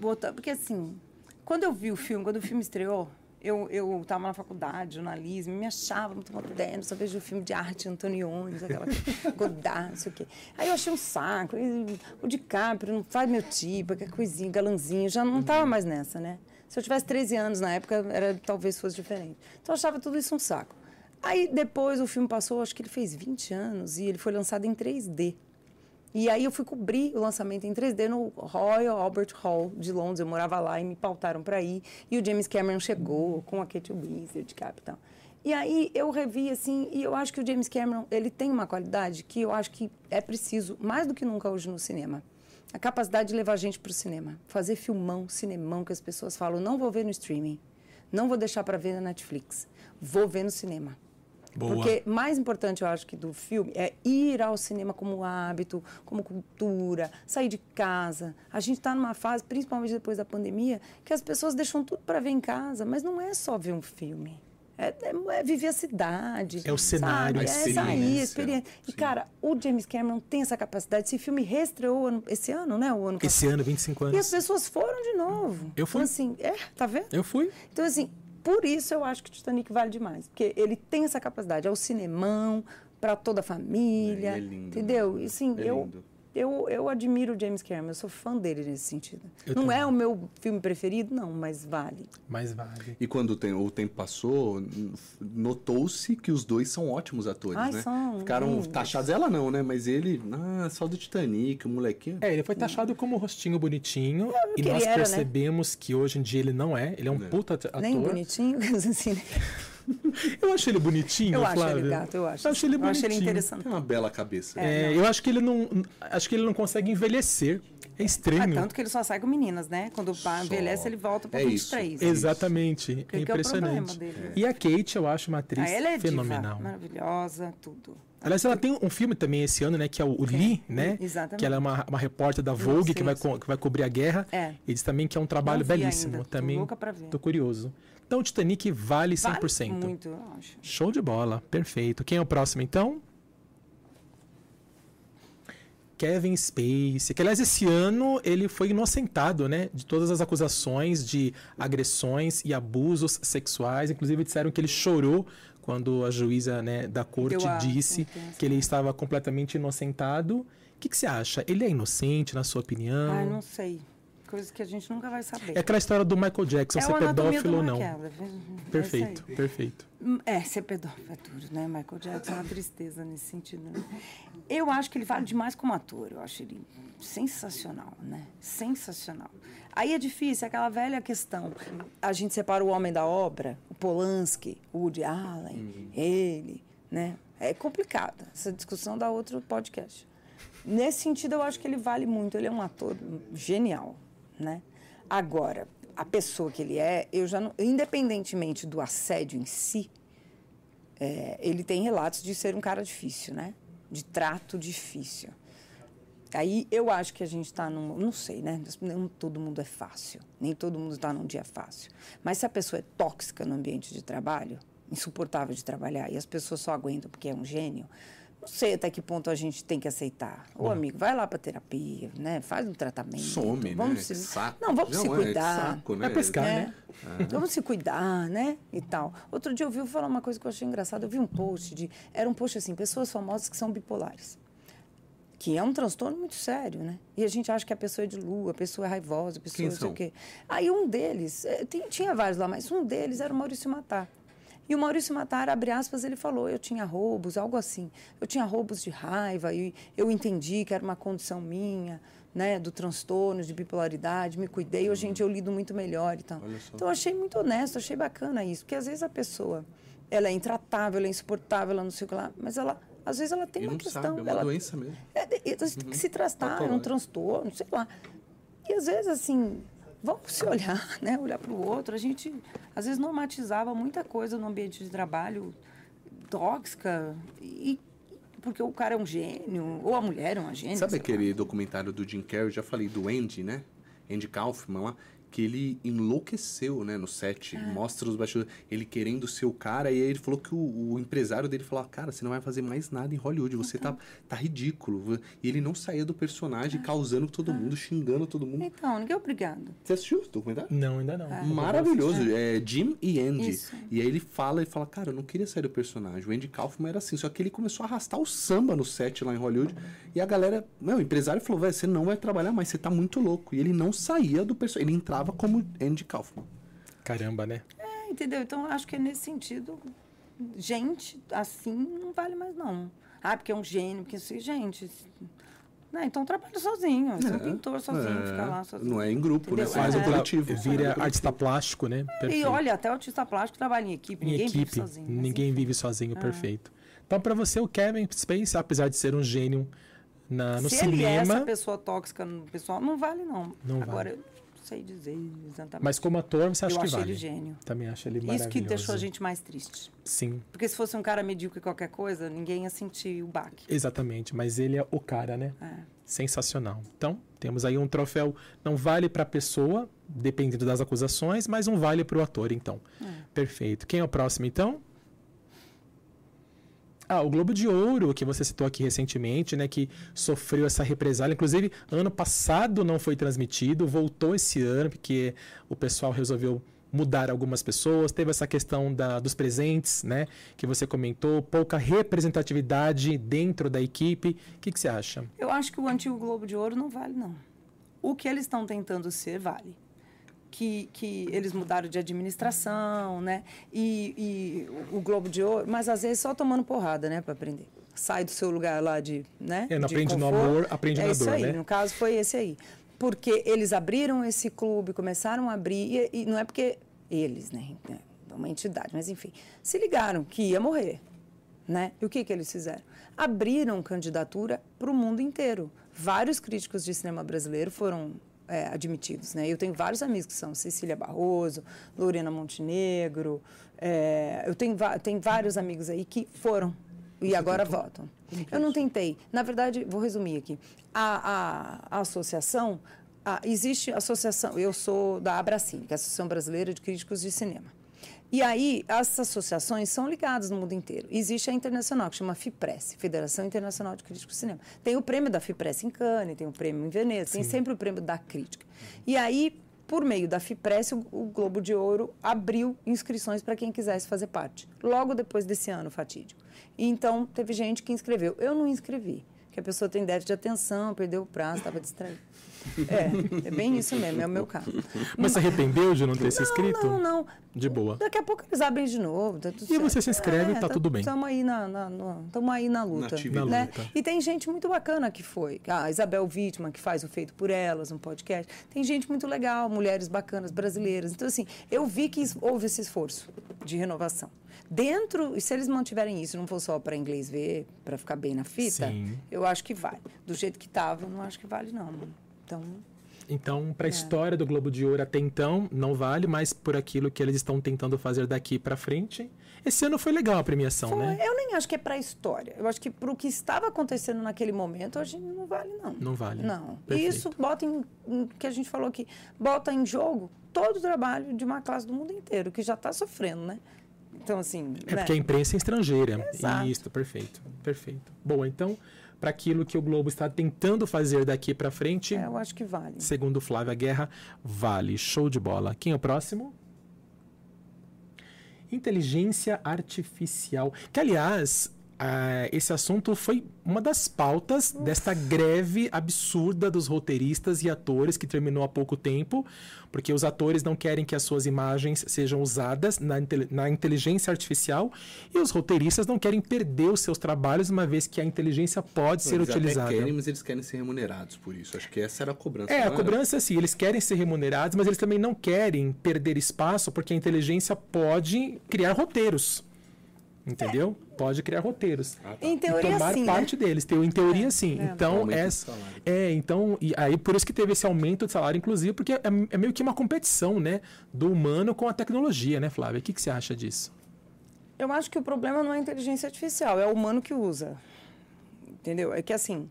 Botar, porque assim, quando eu vi o filme, quando o filme estreou, eu, eu tava na faculdade, jornalismo, me achava muito moderno, só vejo o filme de arte, Antonioni, aquela Godard, não sei o quê. Aí eu achei um saco, e o DiCaprio não faz meu tipo, aquela coisinha, galanzinho, já não tava mais nessa, né? Se eu tivesse 13 anos na época, era, talvez fosse diferente. Então eu achava tudo isso um saco. Aí depois o filme passou, acho que ele fez 20 anos, e ele foi lançado em 3D. E aí eu fui cobrir o lançamento em 3D no Royal Albert Hall de Londres. Eu morava lá e me pautaram para ir. E o James Cameron chegou com a Kate Winslet capitão. E aí eu revi assim, e eu acho que o James Cameron, ele tem uma qualidade que eu acho que é preciso mais do que nunca hoje no cinema. A capacidade de levar a gente para o cinema, fazer filmão, cinemão que as pessoas falam, não vou ver no streaming, não vou deixar para ver na Netflix, vou ver no cinema. Boa. Porque mais importante, eu acho, que do filme é ir ao cinema como hábito, como cultura, sair de casa. A gente está numa fase, principalmente depois da pandemia, que as pessoas deixam tudo para ver em casa, mas não é só ver um filme. É, é- é viver a cidade. É o cenário, sabe? a É sair, a experiência. experiência. E, Sim. cara, o James Cameron tem essa capacidade. Esse filme reestreou ano- esse ano, né? O ano Esse ano, 25 E as anos. pessoas foram de novo. Eu fui. Então, assim, é, tá vendo? Eu fui. Então, assim, por isso eu acho que o Titanic vale demais. Porque ele tem essa capacidade. É o cinemão, para toda a família, É, é lindo, entendeu? né? E assim, É eu, lindo. Eu, eu admiro o James Cameron, eu sou fã dele nesse sentido. Eu não também. é o meu filme preferido, não, mas vale. Mais vale. E quando o tem- o tempo passou, notou-se que os dois são ótimos atores, Ai, né? são Ficaram lindos. taxados, ela não, né? Mas ele, ah, só do Titanic, o molequinho. É, ele foi taxado como rostinho bonitinho. e que nós era, né? percebemos que hoje em dia ele não é. Ele é um puta at- ator. Nem bonitinho, assim. Eu acho ele bonitinho, Eu acho Flávio. ele gato, eu acho. Eu acho ele Eu bonitinho. acho ele interessante. Tem uma bela cabeça. É, eu acho que ele não. Acho que ele não consegue envelhecer. É Ah, estranho. tanto que ele só sai com meninas, né? Quando Só. envelhece, ele volta para É isso. 23. Exatamente. Que é que é o impressionante. dele? E a Kate, eu acho uma atriz Ah, ela é fenomenal. diva, maravilhosa, tudo. Aliás, ela tem um filme também esse ano, né? Que é o, o Lee, né? exatamente. Que ela é uma, uma repórter da Vogue sei, que, vai, eu que vai cobrir a guerra. É. E diz também que é um trabalho belíssimo. ainda, tô também louca pra ver. tô curioso. Então, o Titanic vale 100%. Vale muito, eu acho. Show de bola, perfeito. Quem é o próximo então? Kevin Spacey, que aliás esse ano ele foi inocentado, né, de todas as acusações de agressões e abusos sexuais. Inclusive disseram que ele chorou quando a juíza né, da corte a disse que ele estava completamente inocentado. O que, que você acha? Ele é inocente, na sua opinião? Ai, não sei. Coisas que a gente nunca vai saber. É aquela história do Michael Jackson, É ser pedófilo ou não. Maquiavel, é. Perfeito, perfeito. Hum, É, ser pedófilo é duro, né? Michael Jackson é uma tristeza nesse sentido. Né? Eu acho que ele vale demais como ator. Eu acho ele sensacional, né? Sensacional. Aí é difícil, é aquela velha questão. A gente separa o homem da obra, o Polanski, o Woody Allen, ele, né? É complicado. Essa discussão dá outro podcast. Nesse sentido, eu acho que ele vale muito. Ele é um ator genial, né? Agora, a pessoa que ele é, eu já não, independentemente do assédio em si, é, ele tem relatos de ser um cara difícil, né? De trato difícil. Aí eu acho que a gente está num. Não sei, né? Nem todo mundo é fácil. Nem todo mundo está num dia fácil. Mas se a pessoa é tóxica no ambiente de trabalho, insuportável de trabalhar, e as pessoas só aguentam porque é um gênio, não sei até que ponto a gente tem que aceitar. Ô, amigo, vai lá para terapia, né? Faz um tratamento. Some, vamos né? Se... Saco. Não, vamos Não, se é cuidar. saco, né? Vai pescar, né? né? Vamos se cuidar, né? E tal. Outro dia eu vi falar uma coisa que eu achei engraçada. Eu vi um post de. Era um post assim, pessoas famosas que são bipolares. Que é um transtorno muito sério, né? E a gente acha que a pessoa é de lua, a pessoa é raivosa, a pessoa Quem não sei são? o quê. Aí um deles, eh, tem- tinha vários lá, mas um deles era o Maurício Matar. E o Maurício Matar, abre aspas, ele falou: eu tinha roubos, algo assim. Eu tinha roubos de raiva, e eu entendi que era uma condição minha, né, do transtorno, de bipolaridade, me cuidei. Hoje em dia eu lido muito melhor e tal. Só. Então eu achei muito honesto, achei bacana isso, porque às vezes a pessoa ela é intratável, ela é insuportável, ela não sei o que lá, mas ela às vezes ela tem E uma questão, sabe, é uma ela doença mesmo. é, de- e tem que se tratar, é um transtorno, sei lá. E às vezes, assim, vamos se olhar, né? Olhar para o outro. A gente, às vezes, normatizava muita coisa no ambiente de trabalho tóxica, e, porque o cara é um gênio, ou a mulher é uma gênio. Sabe sei lá. aquele documentário do Jim Carrey? Eu já falei do Andy, né? Andy Kaufman lá. Que ele enlouqueceu, né, no set. Ah. Mostra os bastidores. Ele querendo ser o cara. E aí ele falou que o, o empresário dele falou: Cara, você não vai fazer mais nada em Hollywood. Você Então. tá, tá ridículo. E ele não saía do personagem, Ah. causando todo mundo, xingando todo mundo. Então, ninguém é obrigado. Você assistiu o documentário? Não, ainda não. Maravilhoso. É Jim e Andy. Isso. E aí ele fala, ele fala, cara, eu não queria sair do personagem. O Andy Kaufman era assim, só que ele começou a arrastar o samba no set lá em Hollywood. E a galera, não, o empresário falou, você não vai trabalhar mais, você tá muito louco. E ele não saía do personagem, ele entrava como Andy Kaufman. Caramba, né? É, entendeu? Então, acho que nesse sentido, gente assim não vale mais, não. Ah, porque é um gênio, porque assim, gente. Né? Então trabalha sozinho. Você é um pintor sozinho, É, fica lá sozinho. Não é em grupo, né? Entendeu? Você faz É. um coletivo. Vira artista plástico, né? E olha, até o artista plástico trabalha em equipe, em ninguém equipe, vive sozinho. ninguém enfim. vive sozinho, perfeito. Então, pra você, o Kevin Spacey, apesar de ser um gênio na, no Se ele é essa cinema, pessoa tóxica no pessoal, não vale, não. Não Agora, não sei dizer exatamente. mas como ator, você acha eu que achei vale? ele gênio. Também acho ele Isso maravilhoso. que deixou a gente mais triste. Sim, Porque se fosse um cara medíocre qualquer coisa, ninguém ia sentir o baque. exatamente. Mas ele é o cara, né? É. Sensacional. Então, temos aí um troféu, não vale pra pessoa, dependendo das acusações, mas um vale pro ator, então. Perfeito. Quem é o próximo, então? Ah, o Globo de Ouro, que você citou aqui recentemente, né, que sofreu essa represália. Inclusive, ano passado não foi transmitido, voltou esse ano, porque o pessoal resolveu mudar algumas pessoas. Teve essa questão da, dos presentes, né? Que você comentou, pouca representatividade dentro da equipe. O que, que você acha? Eu acho que o antigo Globo de Ouro não vale, não. O que eles estão tentando ser, vale. Que, que eles mudaram de administração, né? E, e o Globo de Ouro, mas às vezes só tomando porrada, né, para aprender. Sai do seu lugar lá de, né? É, não de aprende no conforto. amor, aprende é na isso dor, aí, né? No caso foi esse aí. Porque eles abriram esse clube, começaram a abrir, e, e não é porque eles, né? É uma entidade, mas enfim, se ligaram que ia morrer. Né? E o que, que eles fizeram? Abriram candidatura para o mundo inteiro. Vários críticos de cinema brasileiro foram é, admitidos. Né? Eu tenho vários amigos que são Cecília Barroso, Lorena Montenegro. é, eu tenho, tenho vários amigos aí que foram e agora votam. Eu não tentei. Na verdade, vou resumir aqui. A, a- a associação, a- existe associação, eu sou da Abracine, que é a Associação Brasileira de Críticos de Cinema. E aí, as associações são ligadas no mundo inteiro. Existe a internacional, que chama FIPRESS, Federação Internacional de Críticos de Cinema. Tem o prêmio da FIPRESS em Cannes, tem o prêmio em Veneza, tem sempre o prêmio da crítica. E aí, por meio da FIPRESS, o, Globo de Ouro abriu inscrições para quem quisesse fazer parte. Logo depois desse ano fatídico. E então, teve gente que inscreveu. Eu não inscrevi, porque a pessoa tem déficit de atenção, perdeu o prazo, estava distraída. É, é bem isso mesmo, é o meu caso. Mas se arrependeu de não ter se Não, inscrito? Não, não. De boa. Daqui a pouco eles abrem de novo. Tá tudo E você certo. se inscreve, tá tudo bem. Estamos aí na, na, tamo aí na luta. Na né? luta. E tem gente muito bacana que foi. A Isabel Wittmann, que faz o Feito por Elas, um podcast. Tem gente muito legal, mulheres bacanas, brasileiras. Então, assim, eu vi que houve esse esforço de renovação. Dentro, e se eles mantiverem isso, não for só para inglês ver, para ficar bem na fita, Sim. eu acho que vale. Do jeito que estava, não acho que vale, não. Então, Então, É. para a história do Globo de Ouro até então, não vale, mas por aquilo que eles estão tentando fazer daqui para frente. Esse ano foi legal a premiação, Foi. né? Eu nem acho que é para a história. Eu acho que para o que estava acontecendo naquele momento, hoje não vale, não. Não vale. Não. E Perfeito. isso bota em, em- que a gente falou aqui, bota em jogo todo o trabalho de uma classe do mundo inteiro, que já está sofrendo, né? Então, assim. É né? porque a imprensa é estrangeira. Exato. Isso, perfeito. Perfeito. Bom, então, para aquilo que o Globo está tentando fazer daqui para frente, É, eu acho que vale. segundo Flávia Guerra, vale. Show de bola. Quem é o próximo? Inteligência artificial. Que, aliás, ah, esse assunto foi uma das pautas desta greve absurda dos roteiristas e atores que terminou há pouco tempo, porque os atores não querem que as suas imagens sejam usadas na, na inteligência artificial e os roteiristas não querem perder os seus trabalhos, uma vez que a inteligência pode ser eles utilizada. querem, mas eles querem ser remunerados por isso. Acho que essa era a cobrança. É, a era? cobrança, assim, eles querem ser remunerados, mas eles também não querem perder espaço, porque a inteligência pode criar roteiros. Entendeu? Pode criar roteiros. Ah, tá. Em e teoria, tomar sim. né? parte deles. Teu- Em teoria, sim. é. Então, essa, salário. é, então, e aí por isso que teve esse aumento de salário, inclusive, porque é, é meio que uma competição, né? Do humano com a tecnologia, né, Flávia? O que, que você acha disso? Eu acho que o problema não é a inteligência artificial, é o humano que usa. Entendeu? É que assim,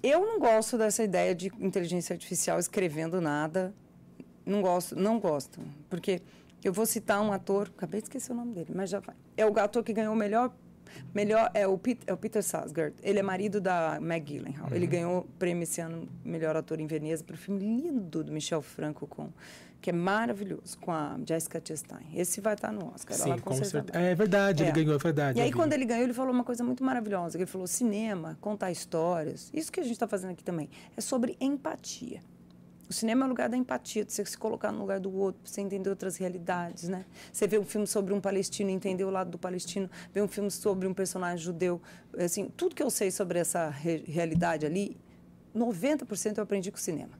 eu não gosto dessa ideia de inteligência artificial escrevendo nada. Não gosto, não gosto. Porque eu vou citar um ator, acabei de esquecer o nome dele, mas já vai. É o ator que ganhou o melhor. Melhor é o, Pete, é o Peter Sarsgaard. Ele é marido da Meg Gyllenhaal. Ele ganhou prêmio esse ano, melhor ator em Veneza, para o filme lindo do Michel Franco, com, que é maravilhoso, com a Jessica Chastain. Esse vai estar no Oscar. Sim, com certeza. É verdade, ele É. ganhou, é verdade. E aí, vi. quando ele ganhou, ele falou uma coisa muito maravilhosa. Ele falou: cinema, contar histórias. Isso que a gente está fazendo aqui também. É sobre empatia. O cinema é o lugar da empatia, de você se colocar no lugar do outro, você entender outras realidades, né? Você vê um filme sobre um palestino, entender o lado do palestino, vê um filme sobre um personagem judeu, assim, tudo que eu sei sobre essa re- realidade ali, 90% eu aprendi com o cinema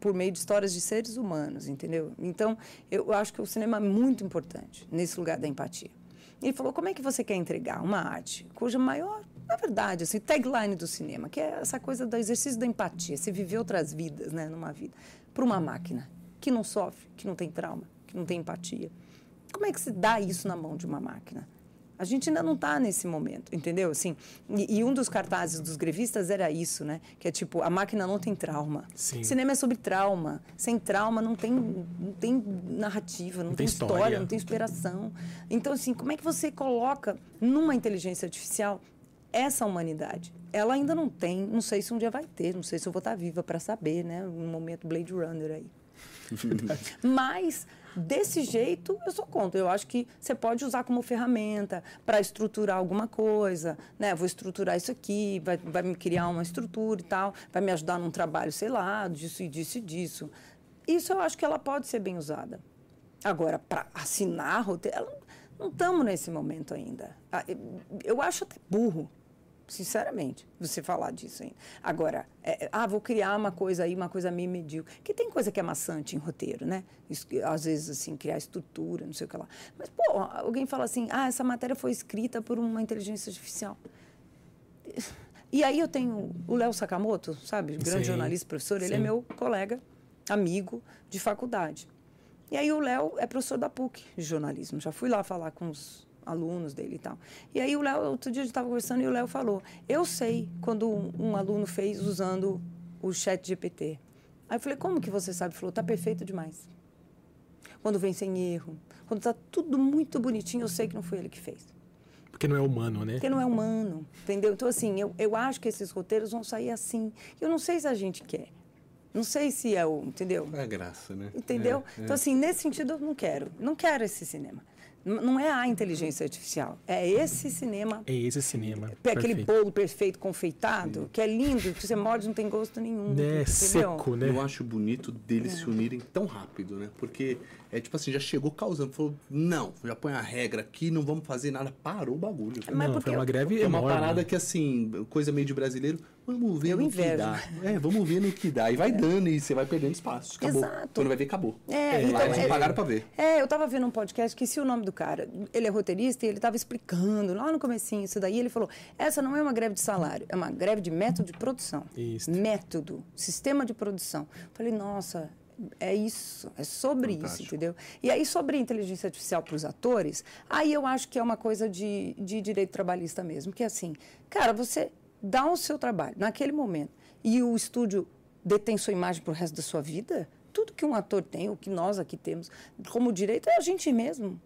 por meio de histórias de seres humanos, entendeu? Então, eu acho que o cinema é muito importante nesse lugar da empatia. Ele falou: como é que você quer entregar uma arte cuja maior, na verdade, assim, tagline do cinema, que é essa coisa do exercício da empatia, você viver outras vidas, né, numa vida, para uma máquina que não sofre, que não tem trauma, que não tem empatia. Como é que se dá isso na mão de uma máquina? A gente ainda não está nesse momento, entendeu? Assim, e, e um dos cartazes dos grevistas era isso, né? Que é tipo, a máquina não tem trauma. Sim. Cinema é sobre trauma. Sem trauma não tem, não tem narrativa, não, tem tem, história, história. não tem inspiração. Então, assim, como é que você coloca numa inteligência artificial essa humanidade? Ela ainda não tem, não sei se um dia vai ter, não sei se eu vou estar viva para saber, né? Um momento Blade Runner aí. Mas, desse jeito, eu sou contra. Eu acho que você pode usar como ferramenta para estruturar alguma coisa, né? Vou estruturar isso aqui, vai, vai me criar uma estrutura e tal, vai me ajudar num trabalho, sei lá, disso e disso e disso. Isso eu acho que ela pode ser bem usada. Agora, para assinar roteiro, ela- não estamos nesse momento ainda. Ah, eu- Eu acho até burro, sinceramente, você falar disso ainda. Agora, é, ah, vou criar uma coisa aí, uma coisa meio medíocre. Que tem coisa que é maçante em roteiro, né? Isso às vezes, assim, criar estrutura, não sei o que lá. Mas, pô, alguém fala assim, ah, essa matéria foi escrita por uma inteligência artificial. E aí eu tenho o Léo Sakamoto, sabe? Grande Sim, jornalista, professor. Ele é sim. meu colega, amigo de faculdade. E aí o Léo é professor da PUC de jornalismo. Já fui lá falar com os alunos dele e tal. E aí o Léo, outro dia a gente estava conversando e o Léo falou: Eu sei quando um, um aluno fez usando o chat GPT. Aí eu falei: Como que você sabe? Ele falou: Tá perfeito demais. Quando vem sem erro, quando tá tudo muito bonitinho, eu sei que não foi ele que fez. Porque não é humano, né? Porque não é humano, entendeu? Então, assim, eu, eu acho que esses roteiros vão sair assim. Eu não sei se a gente quer. Não sei se é o, entendeu? É graça, né? Entendeu? É, é. Então, assim, nesse sentido, eu não quero. Não quero esse cinema. Não é a inteligência artificial. É esse cinema. É esse cinema. É aquele Perfeito. bolo perfeito, confeitado, que é lindo, que você morde não tem gosto nenhum. É seco, né? Eu acho bonito deles É. se unirem tão rápido, né? Porque é tipo assim, já chegou causando, falou, não, já põe a regra aqui, não vamos fazer nada, parou o bagulho. Mas não, porque foi uma greve É uma enorme. parada que assim, coisa meio de brasileiro, vamos ver Eu no invejo. que dá. É, vamos ver no que dá. E vai dando e você vai perdendo espaço. Acabou. Exato. Quando vai ver, acabou. É, Lá então, eles não é- pagaram pra ver. É, eu tava vendo um podcast, esqueci o nome do cara. Ele é roteirista e ele tava explicando lá no comecinho isso daí. Ele falou, essa não é uma greve de salário, é uma greve de método de produção. Isso. Método, sistema de produção. Falei, nossa, é isso, é sobre isso, Fantástico. entendeu? E aí, sobre inteligência artificial para os atores, aí eu acho que é uma coisa de, de direito trabalhista mesmo, que é assim, cara, você dá o seu trabalho naquele momento e o estúdio detém sua imagem para o resto da sua vida, tudo que um ator tem, o que nós aqui temos como direito é a gente mesmo.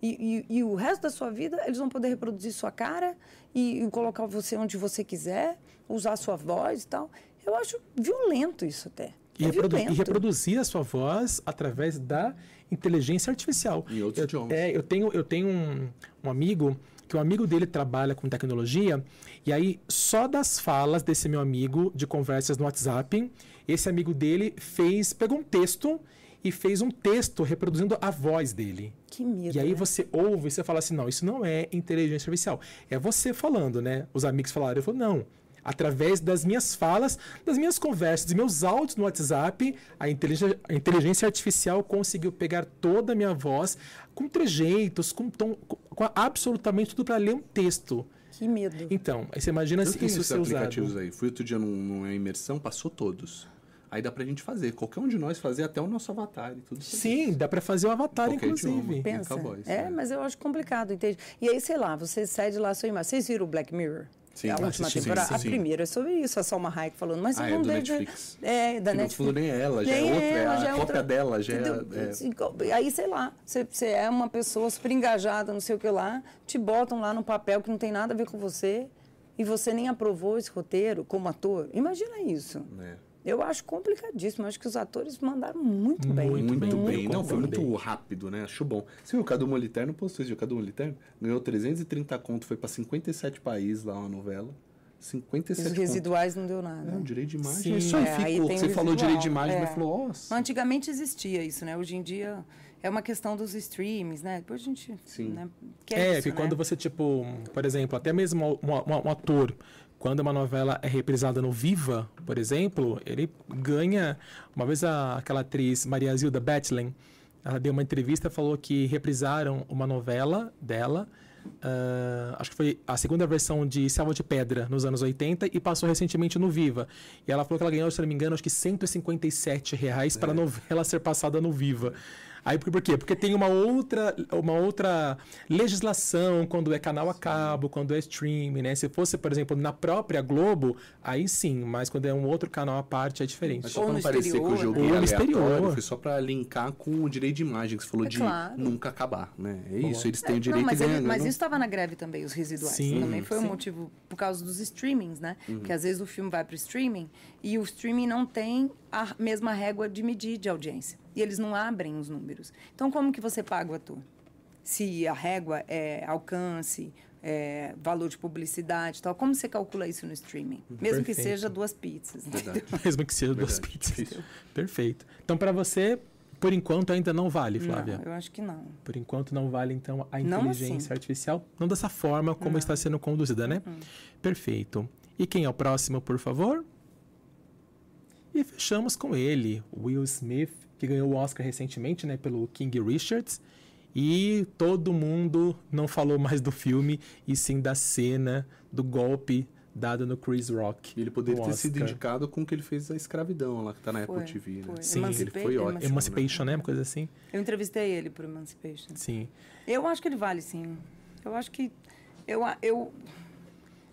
E, e- e o resto da sua vida, eles vão poder reproduzir sua cara e, e colocar você onde você quiser, usar sua voz e tal. Eu acho violento isso até. E, é reprodu- e violento. reproduzir a sua voz através da inteligência artificial. Em outros eu, idiomas. É, eu tenho, eu tenho um, um amigo que o amigo dele trabalha com tecnologia e aí só das falas desse meu amigo de conversas no WhatsApp, esse amigo dele fez, pegou um texto e fez um texto reproduzindo a voz dele. Que medo. E aí né? você ouve e você fala assim, não, isso não é inteligência artificial. É você falando, né? Os amigos falaram, eu falo, não. Através das minhas falas, das minhas conversas, dos meus áudios no WhatsApp, a inteligência, a inteligência artificial conseguiu pegar toda a minha voz com trejeitos, com tom, com, com absolutamente tudo para ler um texto. Que medo. Então, aí você imagina Eu se tenho isso esses ser aplicativos usado. aí. Fui outro dia num- numa imersão, passou todos. Aí dá pra gente fazer. Qualquer um de nós fazer até o nosso avatar e tudo isso. Sim, dá para fazer o avatar, Qualquer inclusive. idioma. Pensa. isso, é, né? mas eu acho complicado, entende? E aí, sei lá, você cede lá a sua imagem. Vocês viram o Black Mirror? Sim, a última assisti, temporada. sim, a sim. primeira é sobre isso, a Salma Hayek falando. Mas Ah, é não do deixa- Netflix. É, da Que no Netflix. fundo nem é ela, já é Nem outra, é a cópia outra. dela, já é- é. Assim, Aí, sei lá, você, você é uma pessoa super engajada, não sei o que lá, te botam lá no papel que não tem nada a ver com você e você nem aprovou esse roteiro como ator. Imagina isso. É. Eu acho complicadíssimo. Acho que os atores mandaram muito bem. Muito Muito, bem, bem. Não, foi muito bem. rápido, né? Acho bom. Você viu o Cadu Moliterno postou isso, o Cadu Moliterno? Ganhou 330 conto, foi pra 57 países lá uma novela. 57 Os conto. residuais não deu nada. É, o direito de imagem. Sim. Isso aí É, aí ficou. o Você falou direito de imagem, é. mas falou, nossa. Antigamente existia isso, né? Hoje em dia é uma questão dos streams, né? Depois a gente. Sim. Né? Que É, isso, porque né? quando você, tipo, por exemplo, até mesmo um, um- um ator, quando uma novela é reprisada no Viva, por exemplo, ele ganha. Uma vez a- aquela atriz Maria Zilda Betlen, ela deu uma entrevista e falou que reprisaram uma novela dela. ah, acho que foi a segunda versão de Selva de Pedra nos anos 80 e passou recentemente no Viva. E ela falou que ela ganhou, se não me engano, acho que 157 reais para a novela ser passada no Viva. Aí por, por quê? Porque tem uma outra, uma outra legislação quando é canal a cabo, quando é streaming, né? Se fosse, por exemplo, na própria Globo, aí sim, mas quando é um outro canal à parte é diferente. Mas só Ou pra no não parecer que eu exterior, joguei né? Aleatório, exterior. foi só pra linkar com o direito de imagem, que você falou É de claro. nunca acabar, né? É isso, eles têm o Não, direito mas, e ele- mas não? isso estava na greve também, os residuais. Sim, também foi um sim. motivo por causa dos streamings, né? Uhum. Que às vezes o filme vai para o streaming e o streaming não tem a mesma régua de medir de audiência. E eles não abrem os números. Então, como que você paga o ator? Se a régua é alcance, é valor de publicidade e tal, como você calcula isso no streaming? Mesmo que Perfeito. seja duas pizzas. Mesmo que seja duas Verdade, pizzas. difícil. Perfeito. Então, para você, por enquanto, ainda não vale, Flávia. Não, eu acho que não. Por enquanto não vale, então, a Não inteligência assim. artificial, não dessa forma como está sendo conduzida, né? Uhum. Perfeito. E quem é o próximo, por favor? E fechamos com ele, Will Smith, que ganhou o Oscar recentemente, né, pelo King Richards. E todo mundo não falou mais do filme, e sim da cena do golpe dado no Chris Rock. Ele poderia ter sido indicado com o que ele fez a escravidão lá, que tá na Apple Foi, TV, né? foi. Sim, ele foi ótimo. né? Emancipation, né? Uma coisa assim. Eu entrevistei ele por Emancipation. Sim. Eu acho que ele vale, sim. Eu acho que. Eu, eu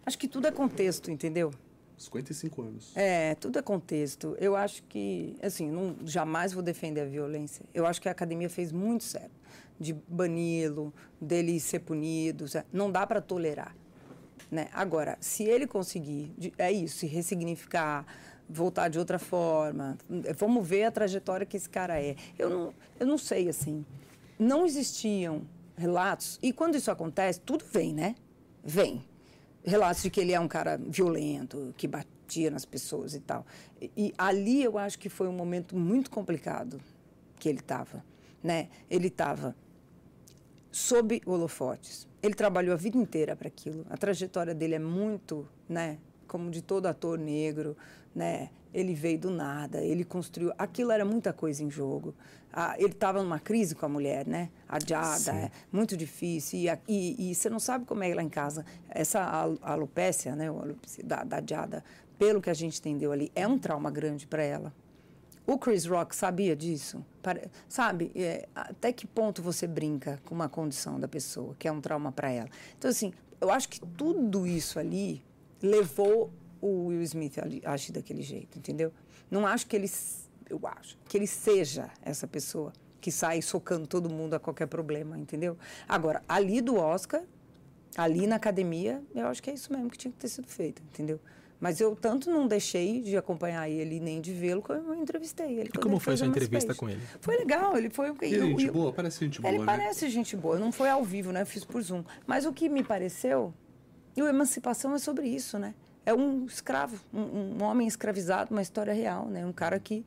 acho que tudo é contexto, entendeu? 55 anos. É, tudo é contexto. Eu acho que, assim, não, jamais vou defender a violência. Eu acho que a academia fez muito certo de bani-lo, dele ser punido. Não dá para tolerar. Né? Agora, se ele conseguir, é isso, se ressignificar, voltar de outra forma, vamos ver a trajetória que esse cara é. Eu não, eu não sei, assim, não existiam relatos, e quando isso acontece, tudo vem, né? Vem. Relatos de que ele é um cara violento, que batia nas pessoas e tal. E, e ali eu acho que foi um momento muito complicado que ele estava, né? Ele estava sob holofotes. Ele trabalhou a vida inteira para aquilo. A trajetória dele é muito, né, como de todo ator negro, né? Ele veio do nada, ele construiu. Aquilo era muita coisa em jogo. Ah, ele estava numa crise com a mulher, né? Adiada, é muito difícil. E, e, e você não sabe como é lá em casa. Essa al- alopecia, né, o alopecia da, da Adiada, pelo que a gente entendeu ali, é um trauma grande para ela. O Chris Rock sabia disso? Pare- Sabe, é, até que ponto você brinca com uma condição da pessoa, que é um trauma para ela? Então, assim, eu acho que tudo isso ali levou o Will Smith agir daquele jeito, entendeu? Não acho que ele, eu acho, que ele seja essa pessoa que sai socando todo mundo a qualquer problema, entendeu? Agora, ali do Oscar, ali na academia, eu acho que é isso mesmo que tinha que ter sido feito, entendeu? Mas eu tanto não deixei de acompanhar ele nem de vê-lo, como eu entrevistei ele. E como ele foi sua o entrevista com ele? Foi legal, ele foi... Ele é eu- gente eu- boa, parece gente boa, ele né? parece gente boa, não foi ao vivo, né? Eu fiz por Zoom. Mas o que me pareceu, e o Emancipação é sobre isso, né? É um escravo, um, um homem escravizado, uma história real, né? Um cara que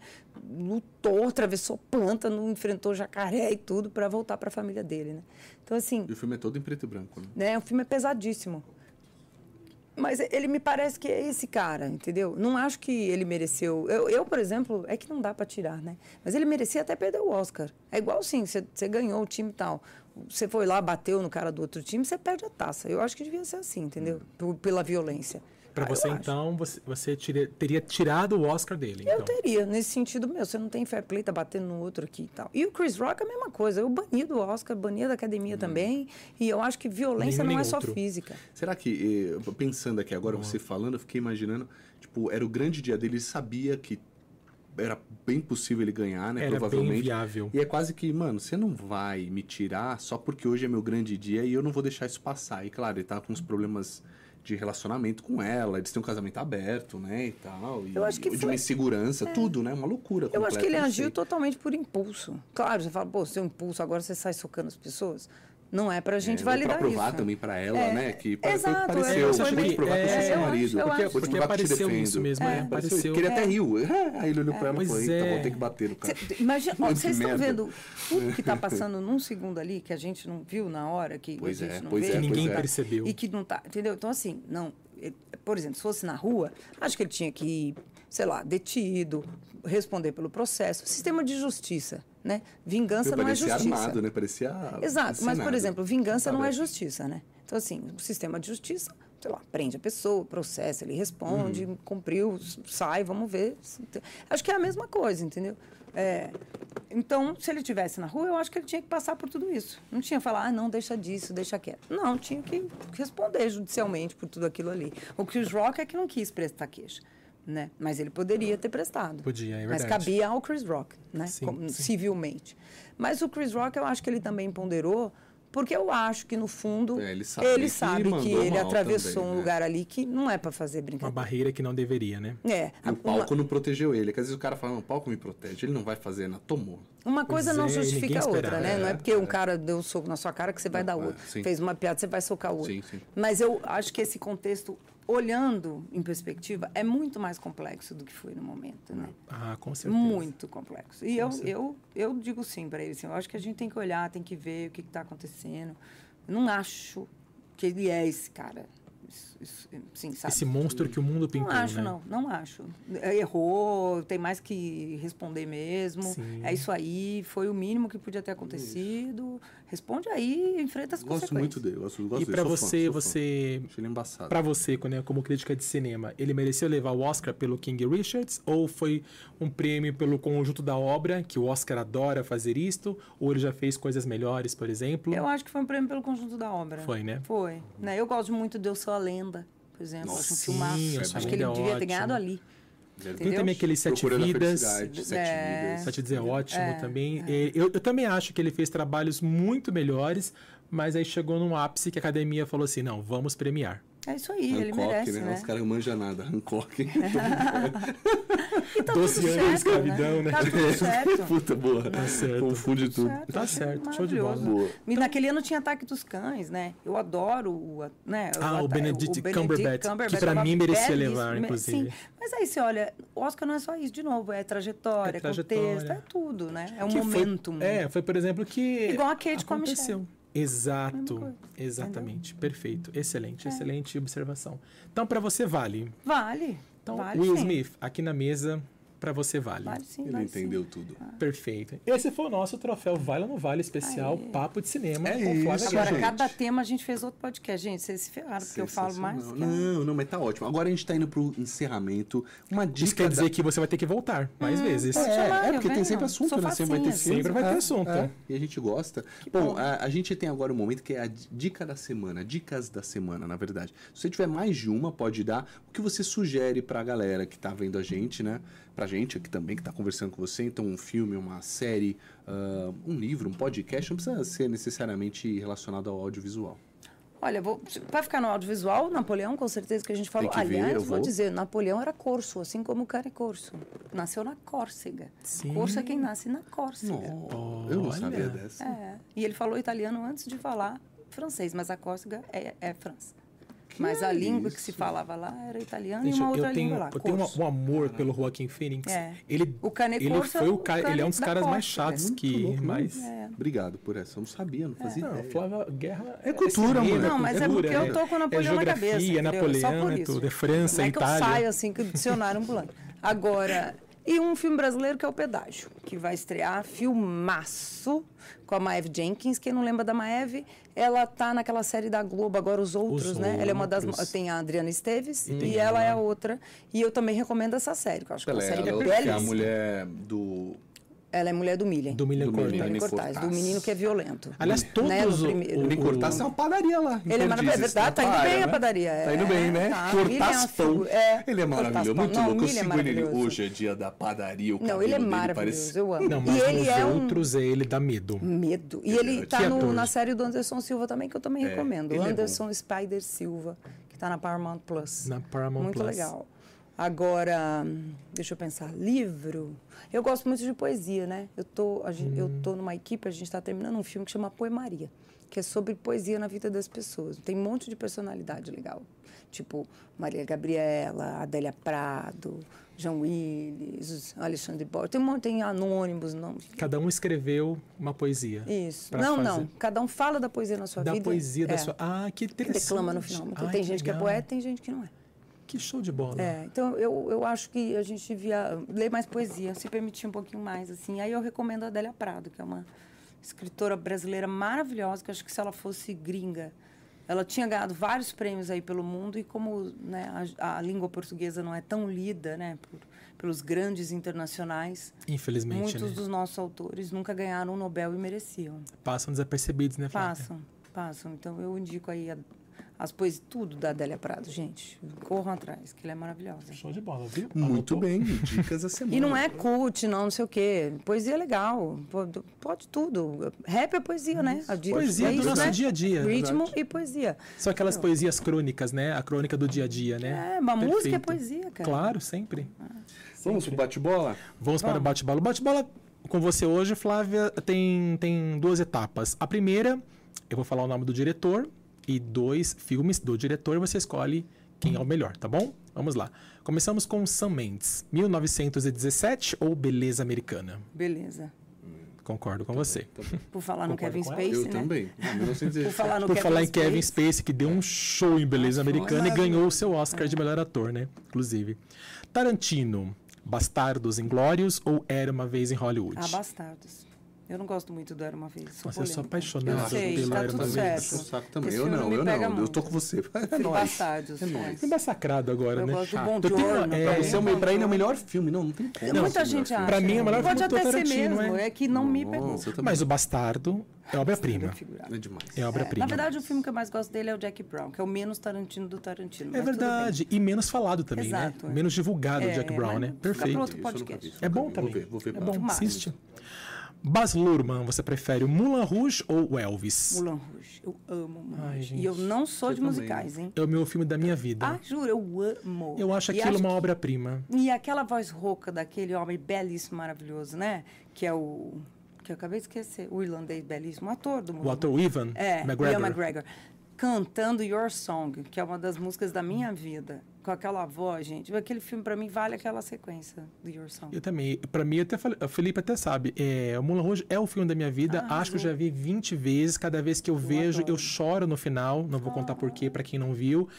lutou, atravessou pântano, enfrentou jacaré e tudo para voltar para a família dele, né? Então, assim, E o filme é todo em preto e branco, né? né? O filme é pesadíssimo. Mas ele me parece que é esse cara, entendeu? Não acho que ele mereceu. Eu, eu por exemplo, é que não dá para tirar, né? Mas ele merecia até perder o Oscar. É igual assim, você ganhou o time e tal. Você foi lá, bateu no cara do outro time, você perde a taça. Eu acho que devia ser assim, entendeu? Por- pela violência. Pra Ah, você, então, você, você tire- teria tirado o Oscar dele, Eu então. teria, nesse sentido meu, você não tem fair play, tá batendo no outro aqui e tal. E o Chris Rock é a mesma coisa, eu bani do Oscar, bani da academia também, e eu acho que violência Nenhum não é só outro. física. Será que, eh, pensando aqui agora, você falando, eu fiquei imaginando, tipo, era o grande dia dele, ele sabia que era bem possível ele ganhar, né? Era bem provavelmente. viável. E é quase que, mano, você não vai me tirar só porque hoje é meu grande dia e eu não vou deixar isso passar. E claro, ele tá com uns problemas de relacionamento com ela, eles têm um casamento aberto, né, e tal. E, Eu acho que de foi- uma insegurança, tudo, né? Uma loucura Eu acho que ele completa, agiu totalmente por impulso. Claro, você fala, pô, seu impulso, agora você sai socando as pessoas. Não é pra gente É, validar pra provar isso. também pra ela, É, né? Que exato, que pareceu. é, você foi tem que bem- provar que é, você é seu eu marido. eu porque, acho. porque Porque vai que te apareceu isso mesmo, né? Apareceu. Que ele até riu. Aí ele olhou pra ela e falou, eita, é. vou ter que bater no cara. Cê- Imagina, ó, vocês estão merda. vendo tudo que está passando num segundo ali, que a gente não viu na hora, que Pois a é, gente não pois vê. é, que Ninguém tá- percebeu. E que não tá, entendeu? Então, assim, não. ele- por exemplo, se fosse na rua, acho que ele tinha que ir, sei lá, detido, responder pelo processo. Sistema de justiça, né? Vingança não é Parecia justiça. armado, né? Parecia Exato, mas, por exemplo, vingança não é justiça, né? Então, assim, o sistema de justiça, sei lá, prende a pessoa, processa, ele responde, Uhum. cumpriu, sai, vamos ver. Acho que é a mesma coisa, entendeu? É, então, se ele estivesse na rua, eu acho que ele tinha que passar por tudo isso. Não tinha que falar, ah, não, deixa disso, deixa quieto. Não, tinha que responder judicialmente por tudo aquilo ali. O Chris Rock é que não quis prestar queixa. Né? Mas ele poderia ter prestado. Podia, é Mas verdade. cabia ao Chris Rock, né? Sim, Como- sim. civilmente. Mas o Chris Rock, eu acho que ele também ponderou Porque eu acho que, no fundo, É, ele sabe ele que sabe que ele atravessou também, um né? lugar ali que não é para fazer Uma brincadeira. barreira que não deveria, né? É, E o uma, palco não protegeu ele. Que às vezes o cara fala, não, o palco me protege. Ele não vai fazer nada. Tomou. uma coisa Pois não é, justifica a outra, né? Não é É, porque um cara deu um soco na sua cara que você vai dar é, outro. Fez uma piada, você vai socar o outro. Sim, sim. Mas eu acho que esse contexto, olhando em perspectiva, é muito mais complexo do que foi no momento, né? Ah, com certeza. Muito complexo. E eu, eu, eu digo sim para ele. Assim, eu acho que a gente tem que olhar, tem que ver o que está acontecendo. Eu não acho que ele é esse cara. Isso, isso, sim, sabe? Esse monstro que o mundo pintou, Não acho, né? não. Não acho. É, Errou, tem mais que responder mesmo. Sim. É isso aí, foi o mínimo que podia ter acontecido. Responde aí, enfrenta as Gosto consequências. muito dele. Gosto, gosto E fã, você, fã. você. Pra você, né, como crítica de cinema, ele mereceu levar o Oscar pelo King Richards ou foi um prêmio pelo conjunto da obra, que o Oscar adora fazer isto, ou ele já fez coisas melhores, por exemplo? Eu acho que foi um prêmio pelo conjunto da obra. Foi, né? Foi. Né? Eu gosto muito de Eu Sou a Lenda, por exemplo. Nossa, acho um sim, filmaço. Eu Acho que ele Lenda é devia ter ótimo. ganhado ali. Tem também aquele Sete Vidas. Sete É. Vidas. Só te dizer, ótimo É, também. E Eu, eu também acho que ele fez trabalhos muito melhores, mas aí chegou num ápice que a academia falou assim: não, vamos premiar. É isso aí, ele Hancock, merece, né? né? Os caras não manjam nada. Hancock. E tá Doze tudo anos de escravidão, né? Tá tudo certo. Puta, boa. Tá certo. Confunde tudo. Certo, Tá certo, show de bola. maravilhoso. Boa. E naquele ano tinha Ataque dos Cães, né? Eu adoro o, né? Ah, o ata- Benedict Cumberbatch, que pra é mim merecia levar, inclusive. Sim, mas aí você olha, o Oscar não é só isso, de novo, é trajetória, É é, trajetória. contexto, é tudo, né? É um Que foi- é, foi, por exemplo, que. Igual a Kate com a aconteceu. Exato, exatamente, perfeito, É. excelente, excelente observação. Então, pra você vale. Vale. Então, vale Will sim. Smith, aqui na mesa, pra você vale. Vale sim, Ele vale sim. entendeu tudo. Perfeito. Esse foi o nosso troféu Vale ou não Vale especial Aê. Papo de Cinema É isso, Agora, gente. cada tema a gente fez outro podcast. Gente, vocês se ferraram, porque eu falo mais. Não, não, mas tá ótimo. Agora a gente tá indo pro encerramento. Uma dica. Isso quer dizer da- que você vai ter que voltar mais vezes. pode É, chamar, é porque tem venho. sempre assunto, Sou né? Sempre vai ter. Sempre vai ter É, assunto. é, e a gente gosta. Bom, bom. a, a gente tem agora um momento que é a dica da semana, dicas da semana, na verdade. Se você tiver mais de uma, pode dar o que você sugere pra galera que tá vendo a gente, né? Pra gente aqui também, que tá conversando com você. Então, um filme, uma série, ah, um livro, um podcast, não precisa ser necessariamente relacionado ao audiovisual. Olha, vou, vai ficar no audiovisual, Napoleão, com certeza que a gente falou. ver, Aliás, eu vou vou. dizer, Napoleão era corso, assim como o cara é corso. Nasceu na Córcega. Sim. Corso é quem nasce na Córcega. Não, eu não Olha. sabia dessa. É. E ele falou italiano antes de falar francês, mas a Córcega é, é França. Mas a língua que se isso? falava lá era italiano Gente, e uma outra tenho, língua lá. eu tenho um, um amor pelo Joaquim Phoenix. É. Ele, O Cane ele Corso é foi o o cara, ele é um dos caras mais chatos né? que, Muito louco, mas É. Obrigado por essa. Eu não sabia, não fazia Não, ideia. Flávia Guerra É cultura, cinema, mano. Não, mas é cultura, porque eu tô com o Napoleão é na cabeça. Napoleão, é isso. tudo. É França, Não é Itália. que eu saio assim, que o dicionário ambulante. Agora, e um filme brasileiro que é o Pedágio, que vai estrear filmaço com a Maeve Jenkins. Quem não lembra da Maeve, ela tá naquela série da Globo, agora Os Outros, Os né? Ela é uma das. Outros. Tem a Adriana Esteves e, tem ela é a outra. E eu também recomendo essa série, que eu acho que é uma Ela, série ela, ela que é a belíssima. mulher do. Ela é mulher do Milian. Do Milian Do Cortaz. Cortaz, do Cortaz. menino que é violento. Aliás, todos Né, o- o- Ele cortasse é uma padaria lá. Ele é maravilhoso, verdade, tá indo bem praia, a né? padaria. Tá indo bem, né? É, tá. Ele é uma pão. é, ele é maravilhoso, muito Não, louco. Eu é sigo ele. Hoje é dia da padaria. O Não, cabelo ele é dele maravilhoso, parece- eu amo. Não, e mas ele nos é um outros ele dá medo. medo. E Ele ele é tá na série do Anderson Silva também, que eu também É, recomendo. ele é. Anderson Spider Silva, que tá na Paramount Plus. Na Paramount Muito Plus. legal. Agora, hum, deixa eu pensar, livro. Eu gosto muito de poesia, né? Eu tô, a gente, eu tô numa equipe, a gente está terminando um filme que chama Poemaria, que é sobre poesia na vida das pessoas. Tem um monte de personalidade legal. Tipo, Maria Gabriela, Adélia Prado, João Willis, Alexandre Borges. Tem um monte, tem anônimos, não. Cada um escreveu uma poesia. Isso. Não, fazer. não. Cada um fala da poesia na sua Da vida. poesia da É. sua. Ah, que interessante. Declama no final. Ai, tem gente que é poeta tem gente que não é. Que show de bola. É, então eu, eu acho que a gente devia ler mais poesia, se permitir um pouquinho mais, assim. Aí eu recomendo a Adélia Prado, que é uma escritora brasileira maravilhosa, que acho que se ela fosse gringa, ela tinha ganhado vários prêmios aí pelo mundo, e como né, a, a língua portuguesa não é tão lida, né, por- pelos grandes internacionais, Infelizmente, muitos né? dos nossos autores nunca ganharam o Nobel e mereciam. Passam desapercebidos, né, Flávia? Passam, passam. Então eu indico aí a as poesias, tudo da Adélia Prado, gente. Corram atrás, que ela é maravilhosa. Show de bola, viu? Muito Anotou? bem, dicas da semana. E não é cult, não, não sei o quê. Poesia é legal. Pode, pode tudo. Rap é poesia, né? A Poesia é do isso, nosso né? dia a dia. Ritmo e poesia. São aquelas poesias crônicas, né? A crônica do dia a dia, né? É, uma música é Perfeito. poesia, cara. Claro, sempre. Vamos pro bate-bola? Vamos para o bate-bola. O bate-bola com você hoje, Flávia, tem, tem duas etapas. A primeira, eu vou falar o nome do diretor e dois filmes do diretor. Você escolhe quem é o melhor, tá bom? Vamos lá. Começamos com Sam Mendes, 1917 ou Beleza Americana? Beleza. Concordo com você. Por falar no Kevin? Spacey, Eu né? também. 1917. Por falar no Por Kevin falar em Kevin Spacey. Que deu um show em Beleza Ah, Americana e ganhou o seu Oscar de melhor ator, né? Inclusive. Tarantino, Bastardos Inglórios ou Era Uma Vez em Hollywood? Ah, Bastardos. Eu não gosto muito do Era Uma Vez. sou Nossa, eu sou polêmica. apaixonado Eu sei, pelo tá Era tudo Uma certo. Vez. Saco também. Esse Eu não, eu não. Eu tô muito. com você. É nóis. Bastardos. É né? nóis. Fui massacrado agora, Eu né? gosto do. Bom tenho- Giorno. é, pra mim você, meu pra ele é o melhor filme. Não, não tem como. Muita ser o gente melhor acha. Pra mim é o melhor Pode filme do até ser Tarantino, mesmo, é. é que não me pegou. Mas o Bastardo é obra-prima. É demais. É É, obra-prima. na verdade, o filme que eu mais gosto dele é o Jack Brown, que é o menos Tarantino do Tarantino. É verdade. E menos falado também, né? é. Menos divulgado o É, Jack Brown, né? Perfeito. É bom Vou também. ver, vou ver. É bom, assiste. Baz Luhrmann, você prefere o Moulin Rouge ou o Elvis? Moulin Rouge. Eu amo Moulin Ai, Rouge. gente. E eu não sou Eu de também. musicais, hein? É o meu filme da minha vida. Ah, juro, eu amo. Eu acho aquilo uma que- obra-prima. E aquela voz rouca daquele homem belíssimo, maravilhoso, né? Que é o... Que eu acabei de esquecer. O irlandês belíssimo. Ator do O ator Ivan É, McGregor. Ian McGregor. Cantando Your Song, que é uma das músicas da minha vida. Com aquela voz, gente. Aquele filme, pra mim, vale aquela sequência do Your Song. Eu também. Pra mim, eu até falei, o Felipe até sabe. É, o Moulin Rouge é o filme da minha vida. Ah, Acho que eu já vi 20 vezes. Cada vez que eu, vejo, eu adoro. choro no final. Não vou contar por quê, pra quem não viu.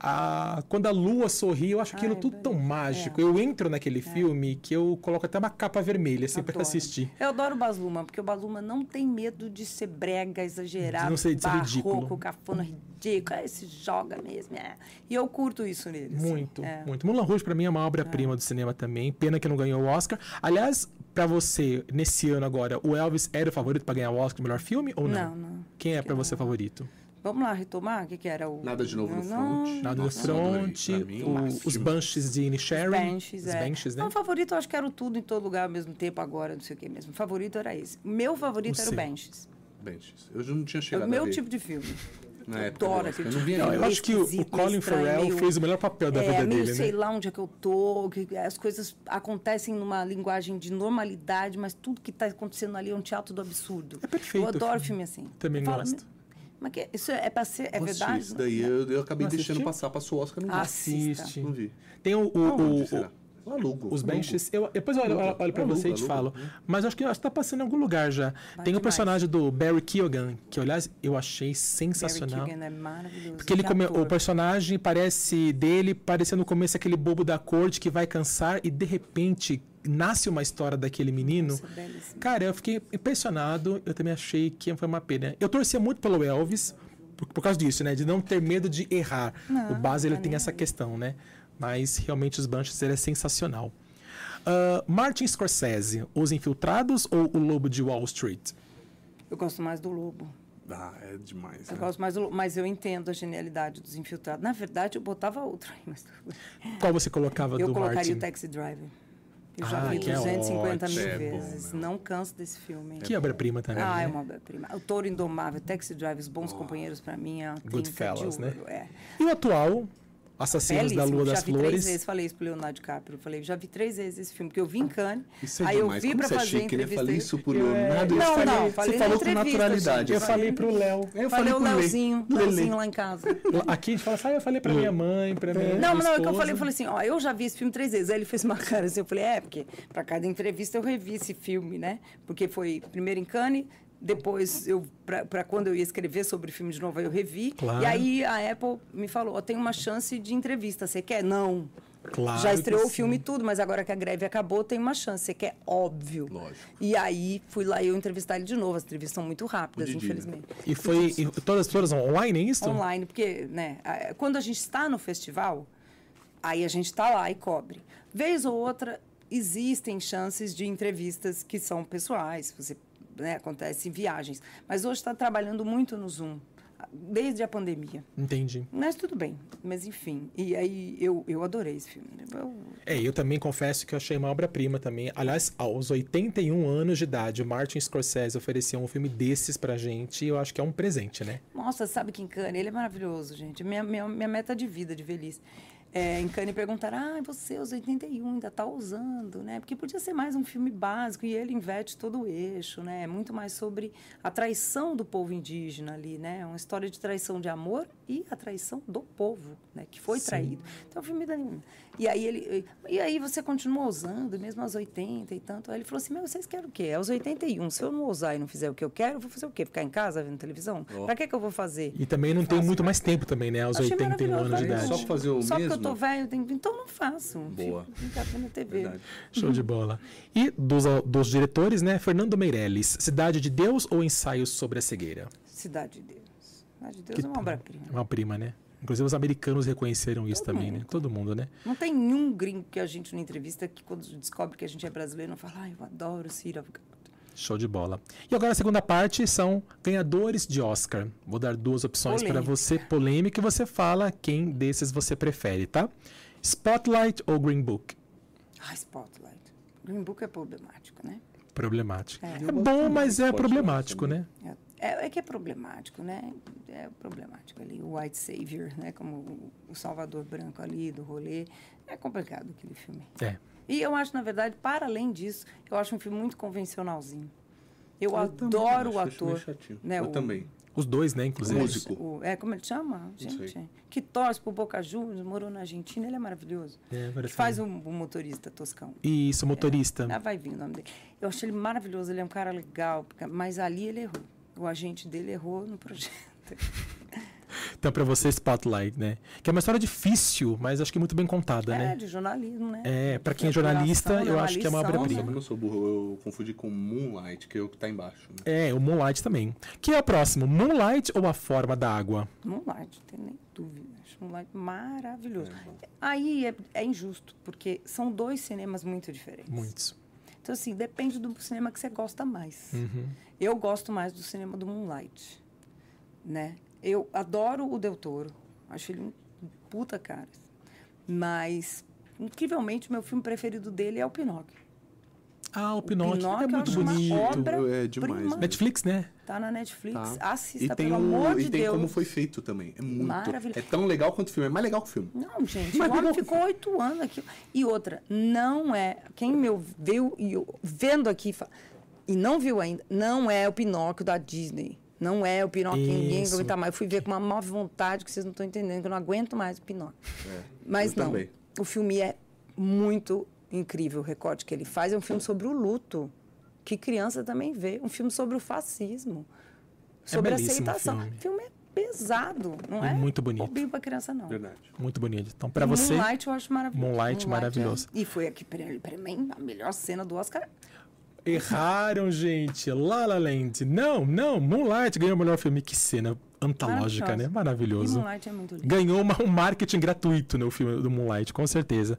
Ah, quando a lua sorri, eu acho aquilo Ai, tudo tão mágico. Eu entro naquele filme que eu coloco até uma capa vermelha, assim, pra Adoro. assistir. Eu adoro o Baz Luhrmann, porque o Baz Luhrmann não tem medo de ser brega, exagerado, De não ser- de ser barroco, ridículo. cafona, ridículo. Ah, se joga mesmo. é. E eu curto isso nele. assim. Muito, É. muito. Moulin Rouge, pra mim, é uma obra-prima do cinema também. Pena que não ganhou o Oscar. Aliás, pra você, nesse ano agora, o Elvis era o favorito pra ganhar o Oscar de melhor filme ou não? Não, não. Quem é pra você o favorito? Vamos lá retomar? O que, que era o. Nada de novo no Não, front. Nada no. Front, o- nossa, os Banshees de Inisherin. Benches, Os é. Banshees, né? Não, o favorito eu acho que era o tudo em todo lugar ao mesmo tempo agora, não sei o que mesmo. O favorito era esse. Meu favorito O era o seu. Benches. Benches. Eu já não tinha É chegado o meu tipo de filme. Na eu adoro aquele Eu tipo de Não, ainda. eu acho que o, Colin Farrell meio- fez o melhor papel da é, vida meio dele, sei né? lá onde é que eu tô, que as coisas acontecem numa linguagem de normalidade, mas tudo que está acontecendo ali é um teatro do absurdo. É perfeito Eu adoro filme. filme assim. Também Fala, gosto. Mas que, isso é para ser, é verdade? Isso daí eu, eu acabei Não deixando assistiu? passar, passou o Oscar, não vi. Assista. Assiste. Não vi. Tem o, o, o-? Eu alugo. Os alugo. benches, eu, depois eu olho, Aluga, olho pra aluga, você e te aluga. falo. Mas eu acho que, acho que tá passando em algum lugar já. Tem o personagem do Barry Keoghan, que, aliás, eu achei Barry sensacional. Keoghan é maravilhoso. Porque ele come- o personagem parece dele, parecendo no começo aquele bobo da corte que vai cansar e de repente nasce uma história daquele menino. Nossa. Cara, eu fiquei impressionado. Eu também achei que foi uma pena. Eu torcia muito pelo Elvis por, por causa disso, né? De não ter medo de errar. Não, o base ele tem essa aí. questão, né? Mas realmente os Banshees ele é sensacional. Ah, Martin Scorsese, Os Infiltrados ou O Lobo de Wall Street? Eu gosto mais do Lobo. Ah, é demais. Eu né? gosto mais do Lobo, mas eu entendo a genialidade dos infiltrados. Na verdade, eu botava outro aí, mas. Qual você colocava Eu do colocaria Martin? o Taxi Driver. Eu já Ah, vi que é 250 mil. É bom, vezes. né? Não canso desse filme. Que obra-prima também. Ah, né? é uma obra-prima. O Touro Indomável, Taxi Driver, Os Bons Companheiros, pra mim, é Goodfellas, né? É. E o atual, Assassinos da. Lua já das vi três Flores. vezes, falei isso pro Leonardo DiCaprio. Eu falei, já vi três vezes esse filme, porque eu vi em Cannes. Isso é aí eu demais. vi pra você é fazer chique, entrevista. Falei isso pro Leonardo. eu Não, falei- não, falei Você falou com naturalidade. Eu falei pro Léo. Eu Falei o pro Lê. Leozinho, Lelê. Leozinho lá em casa. Aqui a gente fala assim, ah, eu falei pra minha mãe, pra minha Não, não, é que eu falei, eu falei assim, ó, eu já vi esse filme três vezes. Aí ele fez uma cara assim, eu falei, é, porque pra cada entrevista eu revi esse filme, né? Porque foi primeiro em Cannes, depois eu, pra, pra quando eu ia escrever sobre o filme de novo, aí eu revi. Claro. E aí a Apple me falou, ó, tem uma chance de entrevista, você quer? Não. Claro Já estreou o filme e tudo, mas agora que a greve acabou, tem uma chance. Você quer? Óbvio. Lógico. E aí fui lá e eu entrevistar ele de novo. As entrevistas são muito rápidas, né? infelizmente. E foi e todas, todas online, é isso? Online, porque, né, quando a gente está no festival, aí a gente está lá e cobre. Vez ou outra, existem chances de entrevistas que são pessoais, você, né, acontece em viagens. Mas hoje está trabalhando muito no Zoom. desde a pandemia. Entendi. Mas tudo bem. Mas enfim. E aí eu, eu adorei esse filme. Eu- É, eu também confesso que eu achei uma obra-prima também. Aliás, aos 81 anos de idade, o Martin Scorsese oferecia um filme desses pra gente e eu acho que é um presente, né? Nossa, sabe que em Cannes, ele é maravilhoso, gente. Minha, minha, minha meta de vida, de velhice. É, em Cannes perguntaram, ah, você, aos 81, ainda está usando, né? Porque podia ser mais um filme básico e ele inverte todo o eixo, né? É muito mais sobre a traição do povo indígena ali, né? Uma história de traição de amor e a traição do povo, né? Que foi Sim. traído. Então, o filme da... E aí ele... E aí você continua usando, mesmo aos 80 e tanto. Aí ele falou assim, meu, vocês querem o quê? Aos 81, se eu não usar e não fizer o que eu quero, eu vou fazer o quê? Ficar em casa vendo televisão? Ó. Pra que que eu vou fazer? E também não tem Faço. muito mais tempo também, né? Aos Achei 81 anos de idade. Só fazer o Só porque mesmo? eu tô velho, tem- então não faço. Boa. Ficar vendo TV. Verdade. Show de bola. E dos, dos diretores, né? Fernando Meirelles, Cidade de Deus ou Ensaios sobre a Cegueira? Cidade de Deus. Cidade de Deus Que é uma obra-prima. Uma prima, né? Inclusive os americanos reconheceram isso Todo também, né? mundo. Todo mundo, né? Não tem nenhum gringo que a gente, na entrevista, que quando descobre que a gente é brasileiro, não fala, ai, eu adoro Cira. Show de bola. E agora a segunda parte são ganhadores de Oscar. Vou dar duas opções para você, polêmica, e você fala quem desses você prefere, tá? Spotlight ou Green Book? Ah, Spotlight. Green Book é problemático, né? Problemático. É. É, bom, mas é problemático, também. né? É, é que é problemático, né? É problemático ali. O White Savior, né? Como o- o Salvador Branco ali do rolê. É complicado aquele filme. É. E eu acho, na verdade, para além disso, eu acho um filme muito convencionalzinho. Eu, Eu também adoro o acho, acho meio ator. né, Eu o- também. Os dois, né, inclusive. Músico. o- é, como ele chama? Gente, que torce pro Boca Juniors, morou na Argentina, ele é maravilhoso. É, que faz sim. um, um motorista toscão. Isso, motorista. Ah, vai vir o nome dele. Eu achei ele maravilhoso, ele é um cara legal, mas ali ele errou. O agente dele errou no projeto. Então, pra você, Spotlight, né? Que é uma história difícil, mas acho que muito bem contada, É, né? de jornalismo, né? É, pra quem é jornalista, eu acho que é uma obra-prima. Eu não sou burro, eu confundi com Moonlight, que é o que tá embaixo. Né? É, o Moonlight também. Que é o próximo, Moonlight ou A Forma da Água? Moonlight, não tem nem dúvida. Acho Moonlight maravilhoso. Aí é, é injusto, porque são dois cinemas muito diferentes. Muitos. Então, assim, depende do cinema que você gosta mais. Uhum. Eu gosto mais do cinema do Moonlight, né? Eu adoro o Del Toro. Acho ele um puta cara. Mas, incrivelmente, o meu filme preferido dele é o Pinóquio. Ah, o Pinóquio, Pinóquio é muito acho uma bonito. obra- É demais. prima. Netflix, né? Tá na Netflix. Tá. Assista, E tem, pelo o, amor e de tem Deus. como foi feito também. É muito. Maravilhoso. É tão legal quanto o filme. É mais legal que o filme. Não, gente, Mas o homem ficou oito anos aqui. E outra, não é. Quem me viu e eu- vendo aqui e não viu ainda, não é o Pinóquio da Disney. Não é o Pinóquio que ninguém Isso. aguenta mais. Eu fui ver com uma má vontade que vocês não estão entendendo, que eu não aguento mais o Pinóquio. Mas eu não. também. O filme é muito incrível, o recorte que ele faz. É um filme sobre o luto, que criança também vê. Um filme sobre o fascismo. Sobre a belíssimo o aceitação. filme. O filme é pesado, não É é? muito bonito. Bobinho pra criança, não. Verdade. Muito bonito. Então, pra E você, Moonlight eu acho maravilhoso. Moonlight, maravilhoso. é- E foi aqui, pra, pra mim, a melhor cena do Oscar. erraram, gente. La La Land. Não, não. Moonlight ganhou o melhor filme. Que cena antológica, né? E Maravilhoso. Moonlight é muito lindo. Ganhou uma- um marketing gratuito no filme do Moonlight, com certeza.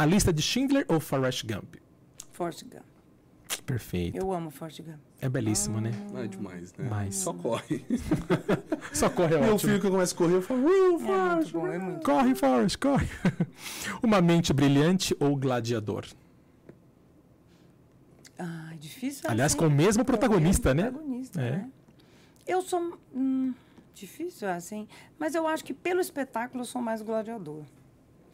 A lista de Schindler ou Forrest Gump? Forrest Gump. Perfeito. Eu amo Forrest Gump. É belíssimo, né? Não é demais, né? Demais. Só corre. Só corre é Meu ótimo. filho que começa a correr, eu falo, uh, É muito Forrest, bom, é muito Corre, Forrest, corre. Uma mente brilhante ou gladiador? Ah, difícil. Aliás, assim. com o mesmo protagonista, Com o né? protagonista, É. né? Eu sou. Hum, difícil, assim. Mas eu acho que pelo espetáculo eu sou mais gladiador.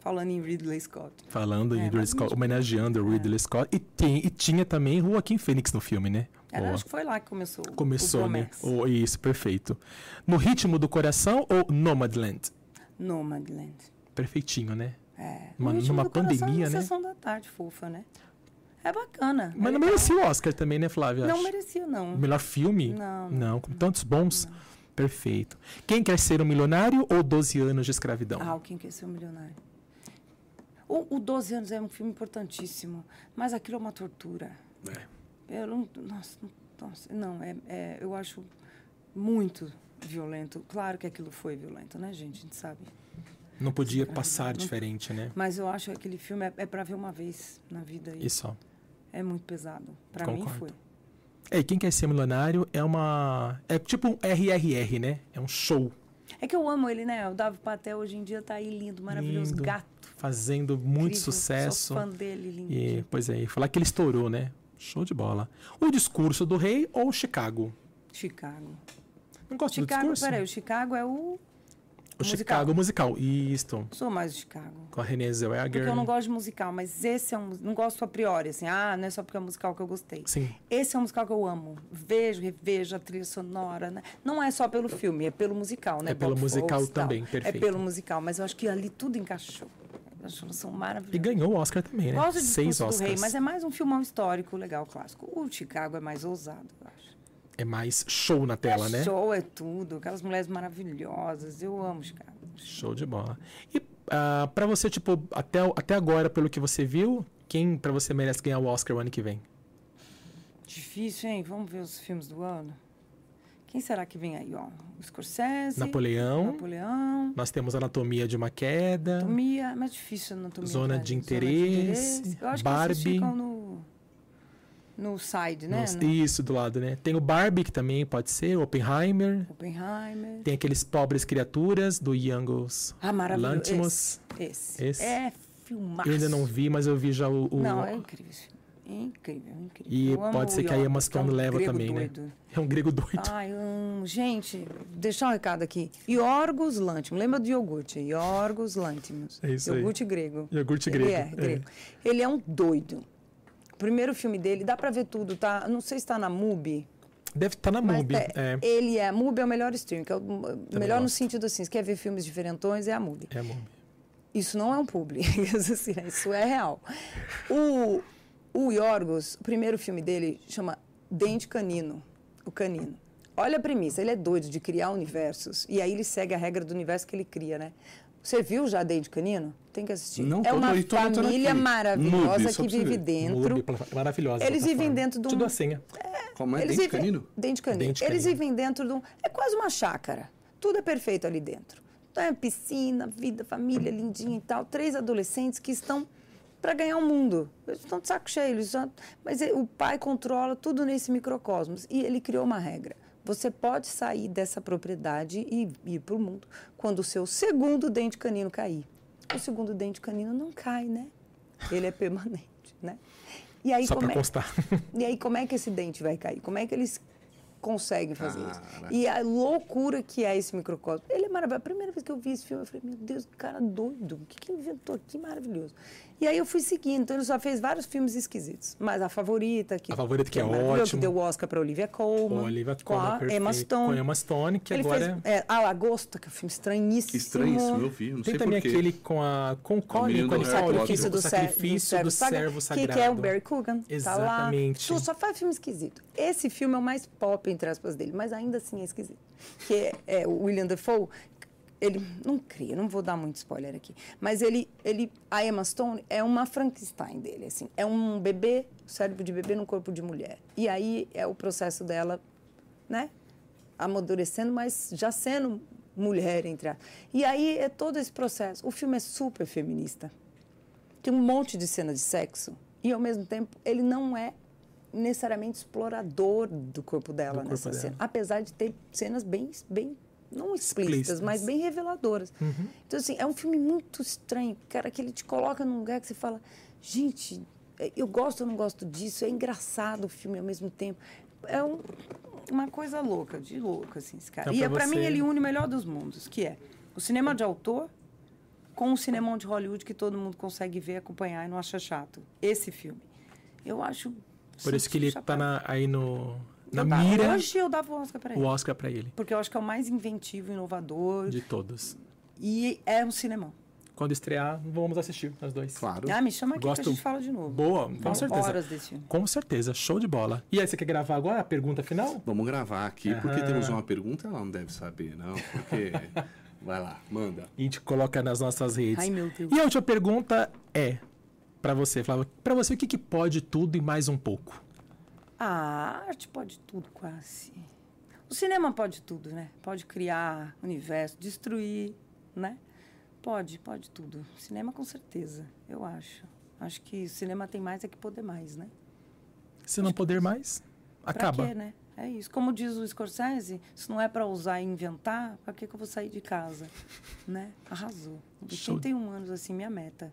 Falando em Ridley Scott. Falando em É, Ridley mas Scott, homenageando o Ridley Scott. E, tem, e tinha também Joaquim Fênix no filme, né? Era, acho que foi lá que começou. o- Começou, né? Promessa. O- isso, perfeito. No ritmo do coração ou Nomadland? Nomadland. Perfeitinho, né? É. Uma- numa é pandemia, né? Sessão da tarde fofa, né? É bacana. Mas é não legal. merecia o Oscar também, né, Flávia? Não Acho. merecia, não. O melhor filme? Não. Não, com tantos bons. Perfeito. Quem quer ser um milionário ou 12 anos de escravidão? Ah, Quem Quer Ser um Milionário. O, o 12 anos é um filme importantíssimo, mas aquilo é uma tortura. É. Eu não, nossa, não- nossa, não, é, é, eu acho muito violento. Claro que aquilo foi violento, né, gente? A gente sabe. Não podia Escravidão, passar não- diferente, né? Mas eu acho que aquele filme é, é para ver uma vez na vida. E Isso, é muito pesado. Para mim foi. É, e quem quer ser milionário é uma. É tipo um RRR, né? É um show. É que eu amo ele, né? O Davi Patel hoje em dia tá aí lindo, maravilhoso, Lindo. gato. Fazendo muito incrível. sucesso. Sou fã dele, lindo. E, pois é, e falar que ele estourou, né? Show de bola. O discurso do rei ou Chicago? Chicago. Não gosto do Chicago, discurso? peraí, o Chicago é o. o musical. Chicago musical. Isto. Sou mais do Chicago. Com a Renée Zellweger. Porque eu não gosto de musical, mas esse é um. Não gosto a priori, assim. Ah, não é só porque é um musical que eu gostei. Sim. Esse é um musical que eu amo. Vejo, revejo a trilha sonora, né? Não é só pelo filme, é pelo musical, né? É pelo Bob musical tal. também, perfeito. É pelo musical, mas eu acho que ali tudo encaixou. Pessoas são E ganhou o Oscar também, né? Gosto de Seis Oscars. Rei, mas é mais um filmão histórico legal, clássico. O Chicago é mais ousado, eu acho. É mais show na tela, é né? Show é tudo, aquelas mulheres maravilhosas. Eu amo Chicago. Show de bola. E ah, pra você, tipo, até, até agora, pelo que você viu, quem pra você merece ganhar o Oscar o ano que vem? Difícil, hein? Vamos ver os filmes do ano. Quem será que vem aí, ó? O Scorsese. Napoleão. Napoleão. Nós temos Anatomia de uma Queda. Anatomia, é mais difícil a anatomia. Zona né? de interesse, Eu acho que Barbie. vocês ficam no, no side, né? No Isso, do lado, né? Tem o Barbie, que também pode ser, Oppenheimer. Oppenheimer. Tem aqueles Pobres Criaturas, do Youngos Ah, maravilhoso. Lantimos. Esse. Esse. É filmaço. Eu ainda não vi, mas eu vi já o... o- Não, é incrível esse filme. É incrível, é incrível. E pode ser que a Emma que é Stone um leva grego também, doido. né? É um grego doido. Ai, amo. Gente, deixar um recado aqui. Yorgos Lantimos. Lembra do iogurte? Yorgos Lantimos. É isso aí. iogurte grego. Iogurte Ele grego. é, grego. Ele é um doido. O primeiro filme dele, dá pra ver tudo, tá? Não sei se tá na MUBI. Deve estar na Mas MUBI. é, É, ele é, a MUBI é o melhor stream, que é o melhor no gosto. sentido assim, se quer ver filmes diferentões, é a MUBI. é MUBI. Isso não é um publi, né? isso é real. O, o Yorgos, o primeiro filme dele chama Dente Canino, o canino. Olha a premissa, ele é doido de criar universos, e aí ele segue a regra do universo que ele cria, né? Você viu já Dente Canino? Tem que assistir. Não, é tô- uma tô- tô família aqui. maravilhosa Mubi, que vive ver. dentro. MUBI, maravilhosa. Eles vivem plataforma. dentro de um- Te dou a senha. Como é? Eles Dente vivem- canino? Dente canino. Dente Eles canino. vivem dentro de um. É quase uma chácara. Tudo é perfeito ali dentro. Então é piscina, vida, família lindinha e tal. Três adolescentes que estão para ganhar o mundo. Eles estão de saco cheio. Eles já... Mas ele- o pai controla tudo nesse microcosmos. E ele criou uma regra. Você pode sair dessa propriedade e ir para o mundo quando o seu segundo dente canino cair. O segundo dente canino não cai, né? Ele é permanente, né? E aí, Só como é- constar. e aí, como é que esse dente vai cair? Como é que eles conseguem fazer isso? Cara. E a loucura que é esse microcosmo. Ele é maravilhoso. A primeira vez que eu vi esse filme, eu falei, meu Deus, que cara doido. O que, que inventou aqui? Maravilhoso. E aí eu fui seguindo. Então, ele só fez vários filmes esquisitos. Mas a favorita, que, A Favorita, que é maravilhoso, ótimo. Que deu o Oscar para Olivia Colman. Olivia com a Colman, Emma. Stone. Com a Emma Stone, que ele agora fez é, A Lagosta, que é um filme estranhíssimo. Que estranho isso, eu vi, não Tem sei também porquê. aquele com a com o Colin, com do o. Sacrifício do, o Ser- sacrifício do servo que, sagrado. que é o Barry Coogan. Exatamente. Tá lá. Só faz filme esquisito. Esse filme é o mais pop, entre aspas, dele, mas ainda assim é esquisito. Que é, é o William Dafoe, ele não cria, não vou dar muito spoiler aqui, mas ele, ele, a Emma Stone é uma Frankenstein dele, assim, é um bebê, cérebro de bebê no corpo de mulher. E aí é o processo dela, né, amadurecendo, mas já sendo mulher, entre aspas. E aí é todo esse processo. O filme é super feminista. Tem um monte de cena de sexo e, ao mesmo tempo, ele não é necessariamente explorador do corpo dela Do corpo nessa dela. cena. Apesar de ter cenas bem, bem não explícitas, mas bem reveladoras. Então, assim, é um filme muito estranho, cara, que ele te coloca num lugar que você fala, gente, é, eu gosto ou não gosto disso, é engraçado o filme ao mesmo tempo. É um- uma coisa louca, de louca, assim, esse cara. Então, e pra para mim você- ele une o melhor dos mundos, que é o cinema de autor com o cinemão de Hollywood que todo mundo consegue ver, acompanhar e não acha chato. Esse filme. Eu acho. Por isso que ele tá na- aí no na Eu dava- mira Hoje eu dava o Oscar pra o ele. Oscar pra ele Porque eu acho que é o mais inventivo, inovador. de todos. E é um cinemão. Quando estrear, vamos assistir nós dois. Claro. Ah, me chama aqui Gosto- que a gente fala de novo. Boa, com certeza. horas desse filme. Com certeza, show de bola. E aí, você quer gravar agora a pergunta final? Vamos gravar aqui, porque Aham. temos uma pergunta, ela não deve saber, não, porque... Vai lá, manda. E a gente coloca nas nossas redes. Ai, meu Deus. E a última pergunta é pra você, Flávio. Pra você, o que, que pode tudo e mais um pouco? A arte pode tudo, quase. O cinema pode tudo, né? Pode criar universo, destruir, né? Pode, pode tudo. Cinema, com certeza, eu acho. Acho que o cinema tem mais é que poder mais, né? Se não poder mais, acaba. Pra quê, né? É isso. Como diz o Scorsese, se não é para usar e inventar, pra que, que eu vou sair de casa? Né? Arrasou. De Show. 81 anos, assim, minha meta.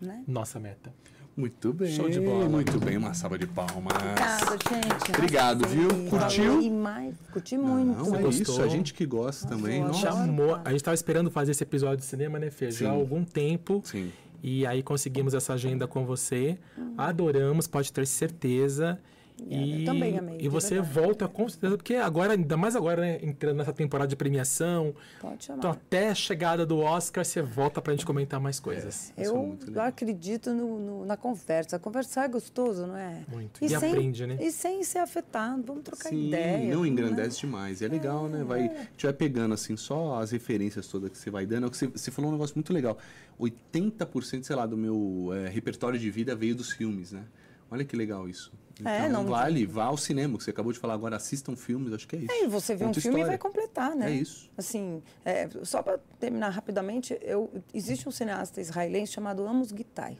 Né? Nossa meta. Muito bem. Show de bola. Muito bem, uma salva de palmas. Obrigada, gente. Obrigado, viu? Arrasei. Curtiu? Demais. Curti muito. Não, é gostou? isso, a gente que gosta também. Nossa. Nossa. Chamou. A gente tava esperando fazer esse episódio de cinema, né, Fê? Já há Sim. algum tempo. Sim. E aí conseguimos essa agenda com você. Adoramos, pode ter certeza. Eu também amei, E você verdade. volta com certeza, porque agora, ainda mais agora, né, entrando nessa temporada de premiação, Pode chamar. então até a chegada do Oscar, você volta pra gente comentar mais coisas. Isso é Eu muito legal. acredito no- no- na conversa. Conversar é gostoso, não é? Muito. E aprende, né? E sem ser afetado. Vamos trocar Sim, ideia. não né? engrandece demais. É legal, né? Vai, a gente vai pegando assim só as referências todas que você vai dando. É Você, você falou um negócio muito legal. 80%, sei lá, do meu é, repertório de vida veio dos filmes, né? Olha que legal isso. Então, É, não- vale, vá ao cinema, que você acabou de falar agora, assistam filmes, acho que é isso. É, e você vê um Conta filme e história. vai completar, né? É isso. Assim, é, só para terminar rapidamente, eu, existe um cineasta israelense chamado Amos Gitai.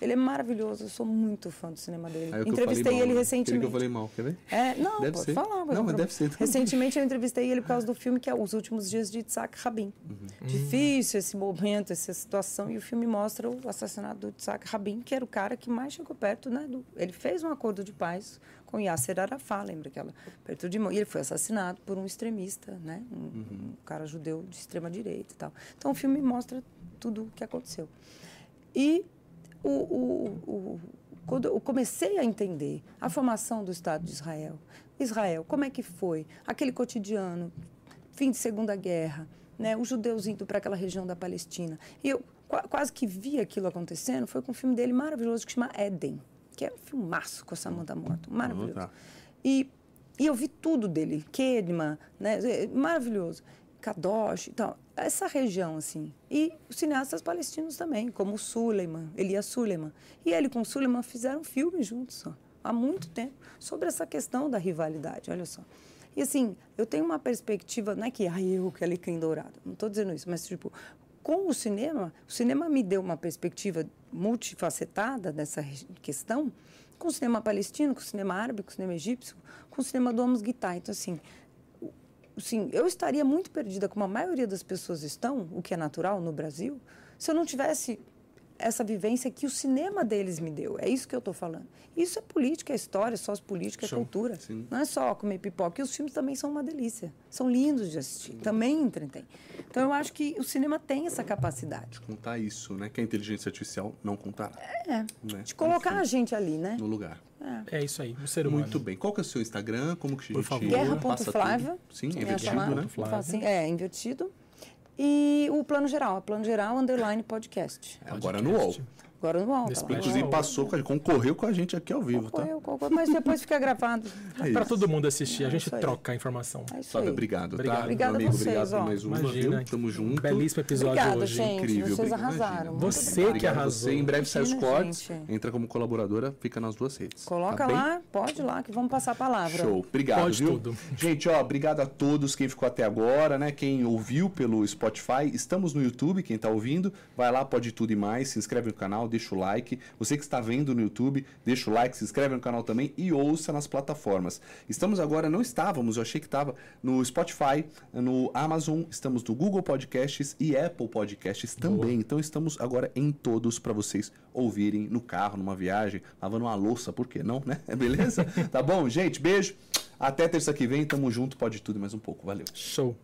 Ele é maravilhoso, eu sou muito fã do cinema dele. É eu Entrevistei mal, ele né? recentemente. Que eu falei mal, quer ver? É, não, Deve pode ser. falar. Não, mas deve ser. Recentemente eu entrevistei ele por causa do filme que é Os Últimos Dias de Itzhak Rabin. Uhum. Difícil esse momento, essa situação, e o filme mostra o assassinato do Itzhak Rabin, que era o cara que mais chegou perto, né? do- ele fez um acordo de paz com Yasser Arafat, lembra aquela? Perto de mão. E ele foi assassinado por um extremista, né? Um, Uhum. um cara judeu de extrema direita e tal. Então o filme mostra tudo o que aconteceu. E o, o, o- quando eu comecei a entender a formação do Estado de Israel, Israel, como é que foi, aquele cotidiano, fim de Segunda Guerra, né, os judeus indo para aquela região da Palestina. E eu qua- quase que vi aquilo acontecendo, foi com um filme dele maravilhoso que chama Éden, que é um filmaço com a Samantha Morton, maravilhoso. E, e eu vi tudo dele, Kedma, né, é, maravilhoso. Kadosh, então, essa região, assim. E os cineastas palestinos também, como o Suleiman, Elias Suleiman. E ele com o Suleiman fizeram um filme juntos, ó, há muito tempo, sobre essa questão da rivalidade, olha só. E assim, eu tenho uma perspectiva, não é que ah, eu que alecrim dourado, não estou dizendo isso, mas tipo, com o cinema, o cinema me deu uma perspectiva multifacetada dessa questão, com o cinema palestino, com o cinema árabe, com o cinema egípcio, com o cinema do Amos Guitar. Então, assim, assim, eu estaria muito perdida, como a maioria das pessoas estão, o que é natural no Brasil, se eu não tivesse essa vivência que o cinema deles me deu. É isso que eu estou falando. Isso é política, é história, é sócio-política, é Show. cultura. Sim. Não é só comer pipoca. E os filmes também são uma delícia. São lindos de assistir. Também entretêm. Então, eu acho que o cinema tem essa capacidade Contar isso, né? Que a inteligência artificial não contará. É. Né? de colocar Enfim, a gente ali, né? no lugar. É isso aí, o ser humano. Muito bem. Qual que é o seu Instagram? Como que a Por gente favor. passa tudo? Guerra.flávia. Sim, invertido, né? Flávia. Assim, é, invertido. E o Plano Geral, Plano Geral Underline Podcast. Agora no UOL. Agora no alto. Tá Inclusive passou, concorreu com a gente aqui ao vivo, tá? Concorreu, concorreu, mas depois fica gravado. É Pra isso. todo mundo assistir, a É gente troca a informação. É aí. obrigado, Obrigado. tá? Obrigada Meu amigo, vocês, obrigado ó. por mais uma, Imagina. Tamo junto. Um belíssimo episódio Obrigada, hoje. gente. Incrível, Vocês obrigado. arrasaram. Imagina. Você que Obrigado a arrasou. você. Em breve sai os Imagina, cortes. gente. Entra como colaboradora, fica nas duas redes. Coloca tá lá, pode lá, que vamos passar a palavra. Show. Obrigado, Pode viu? tudo. Gente, ó, obrigado a todos quem ficou até agora, né? Quem ouviu pelo Spotify, estamos no YouTube, quem tá ouvindo, vai lá, pode tudo e mais, se inscreve no canal, deixa o like. Você que está vendo no YouTube, deixa o like, se inscreve no canal também e ouça nas plataformas. Estamos agora, não estávamos, eu achei que estava no Spotify, no Amazon, estamos no Google Podcasts e Apple Podcasts também. Então estamos agora em todos para vocês ouvirem no carro, numa viagem, lavando uma louça, por que não, né? Beleza? tá bom, gente? Beijo. Até terça que vem, tamo junto, pode tudo mais um pouco. Valeu. Show.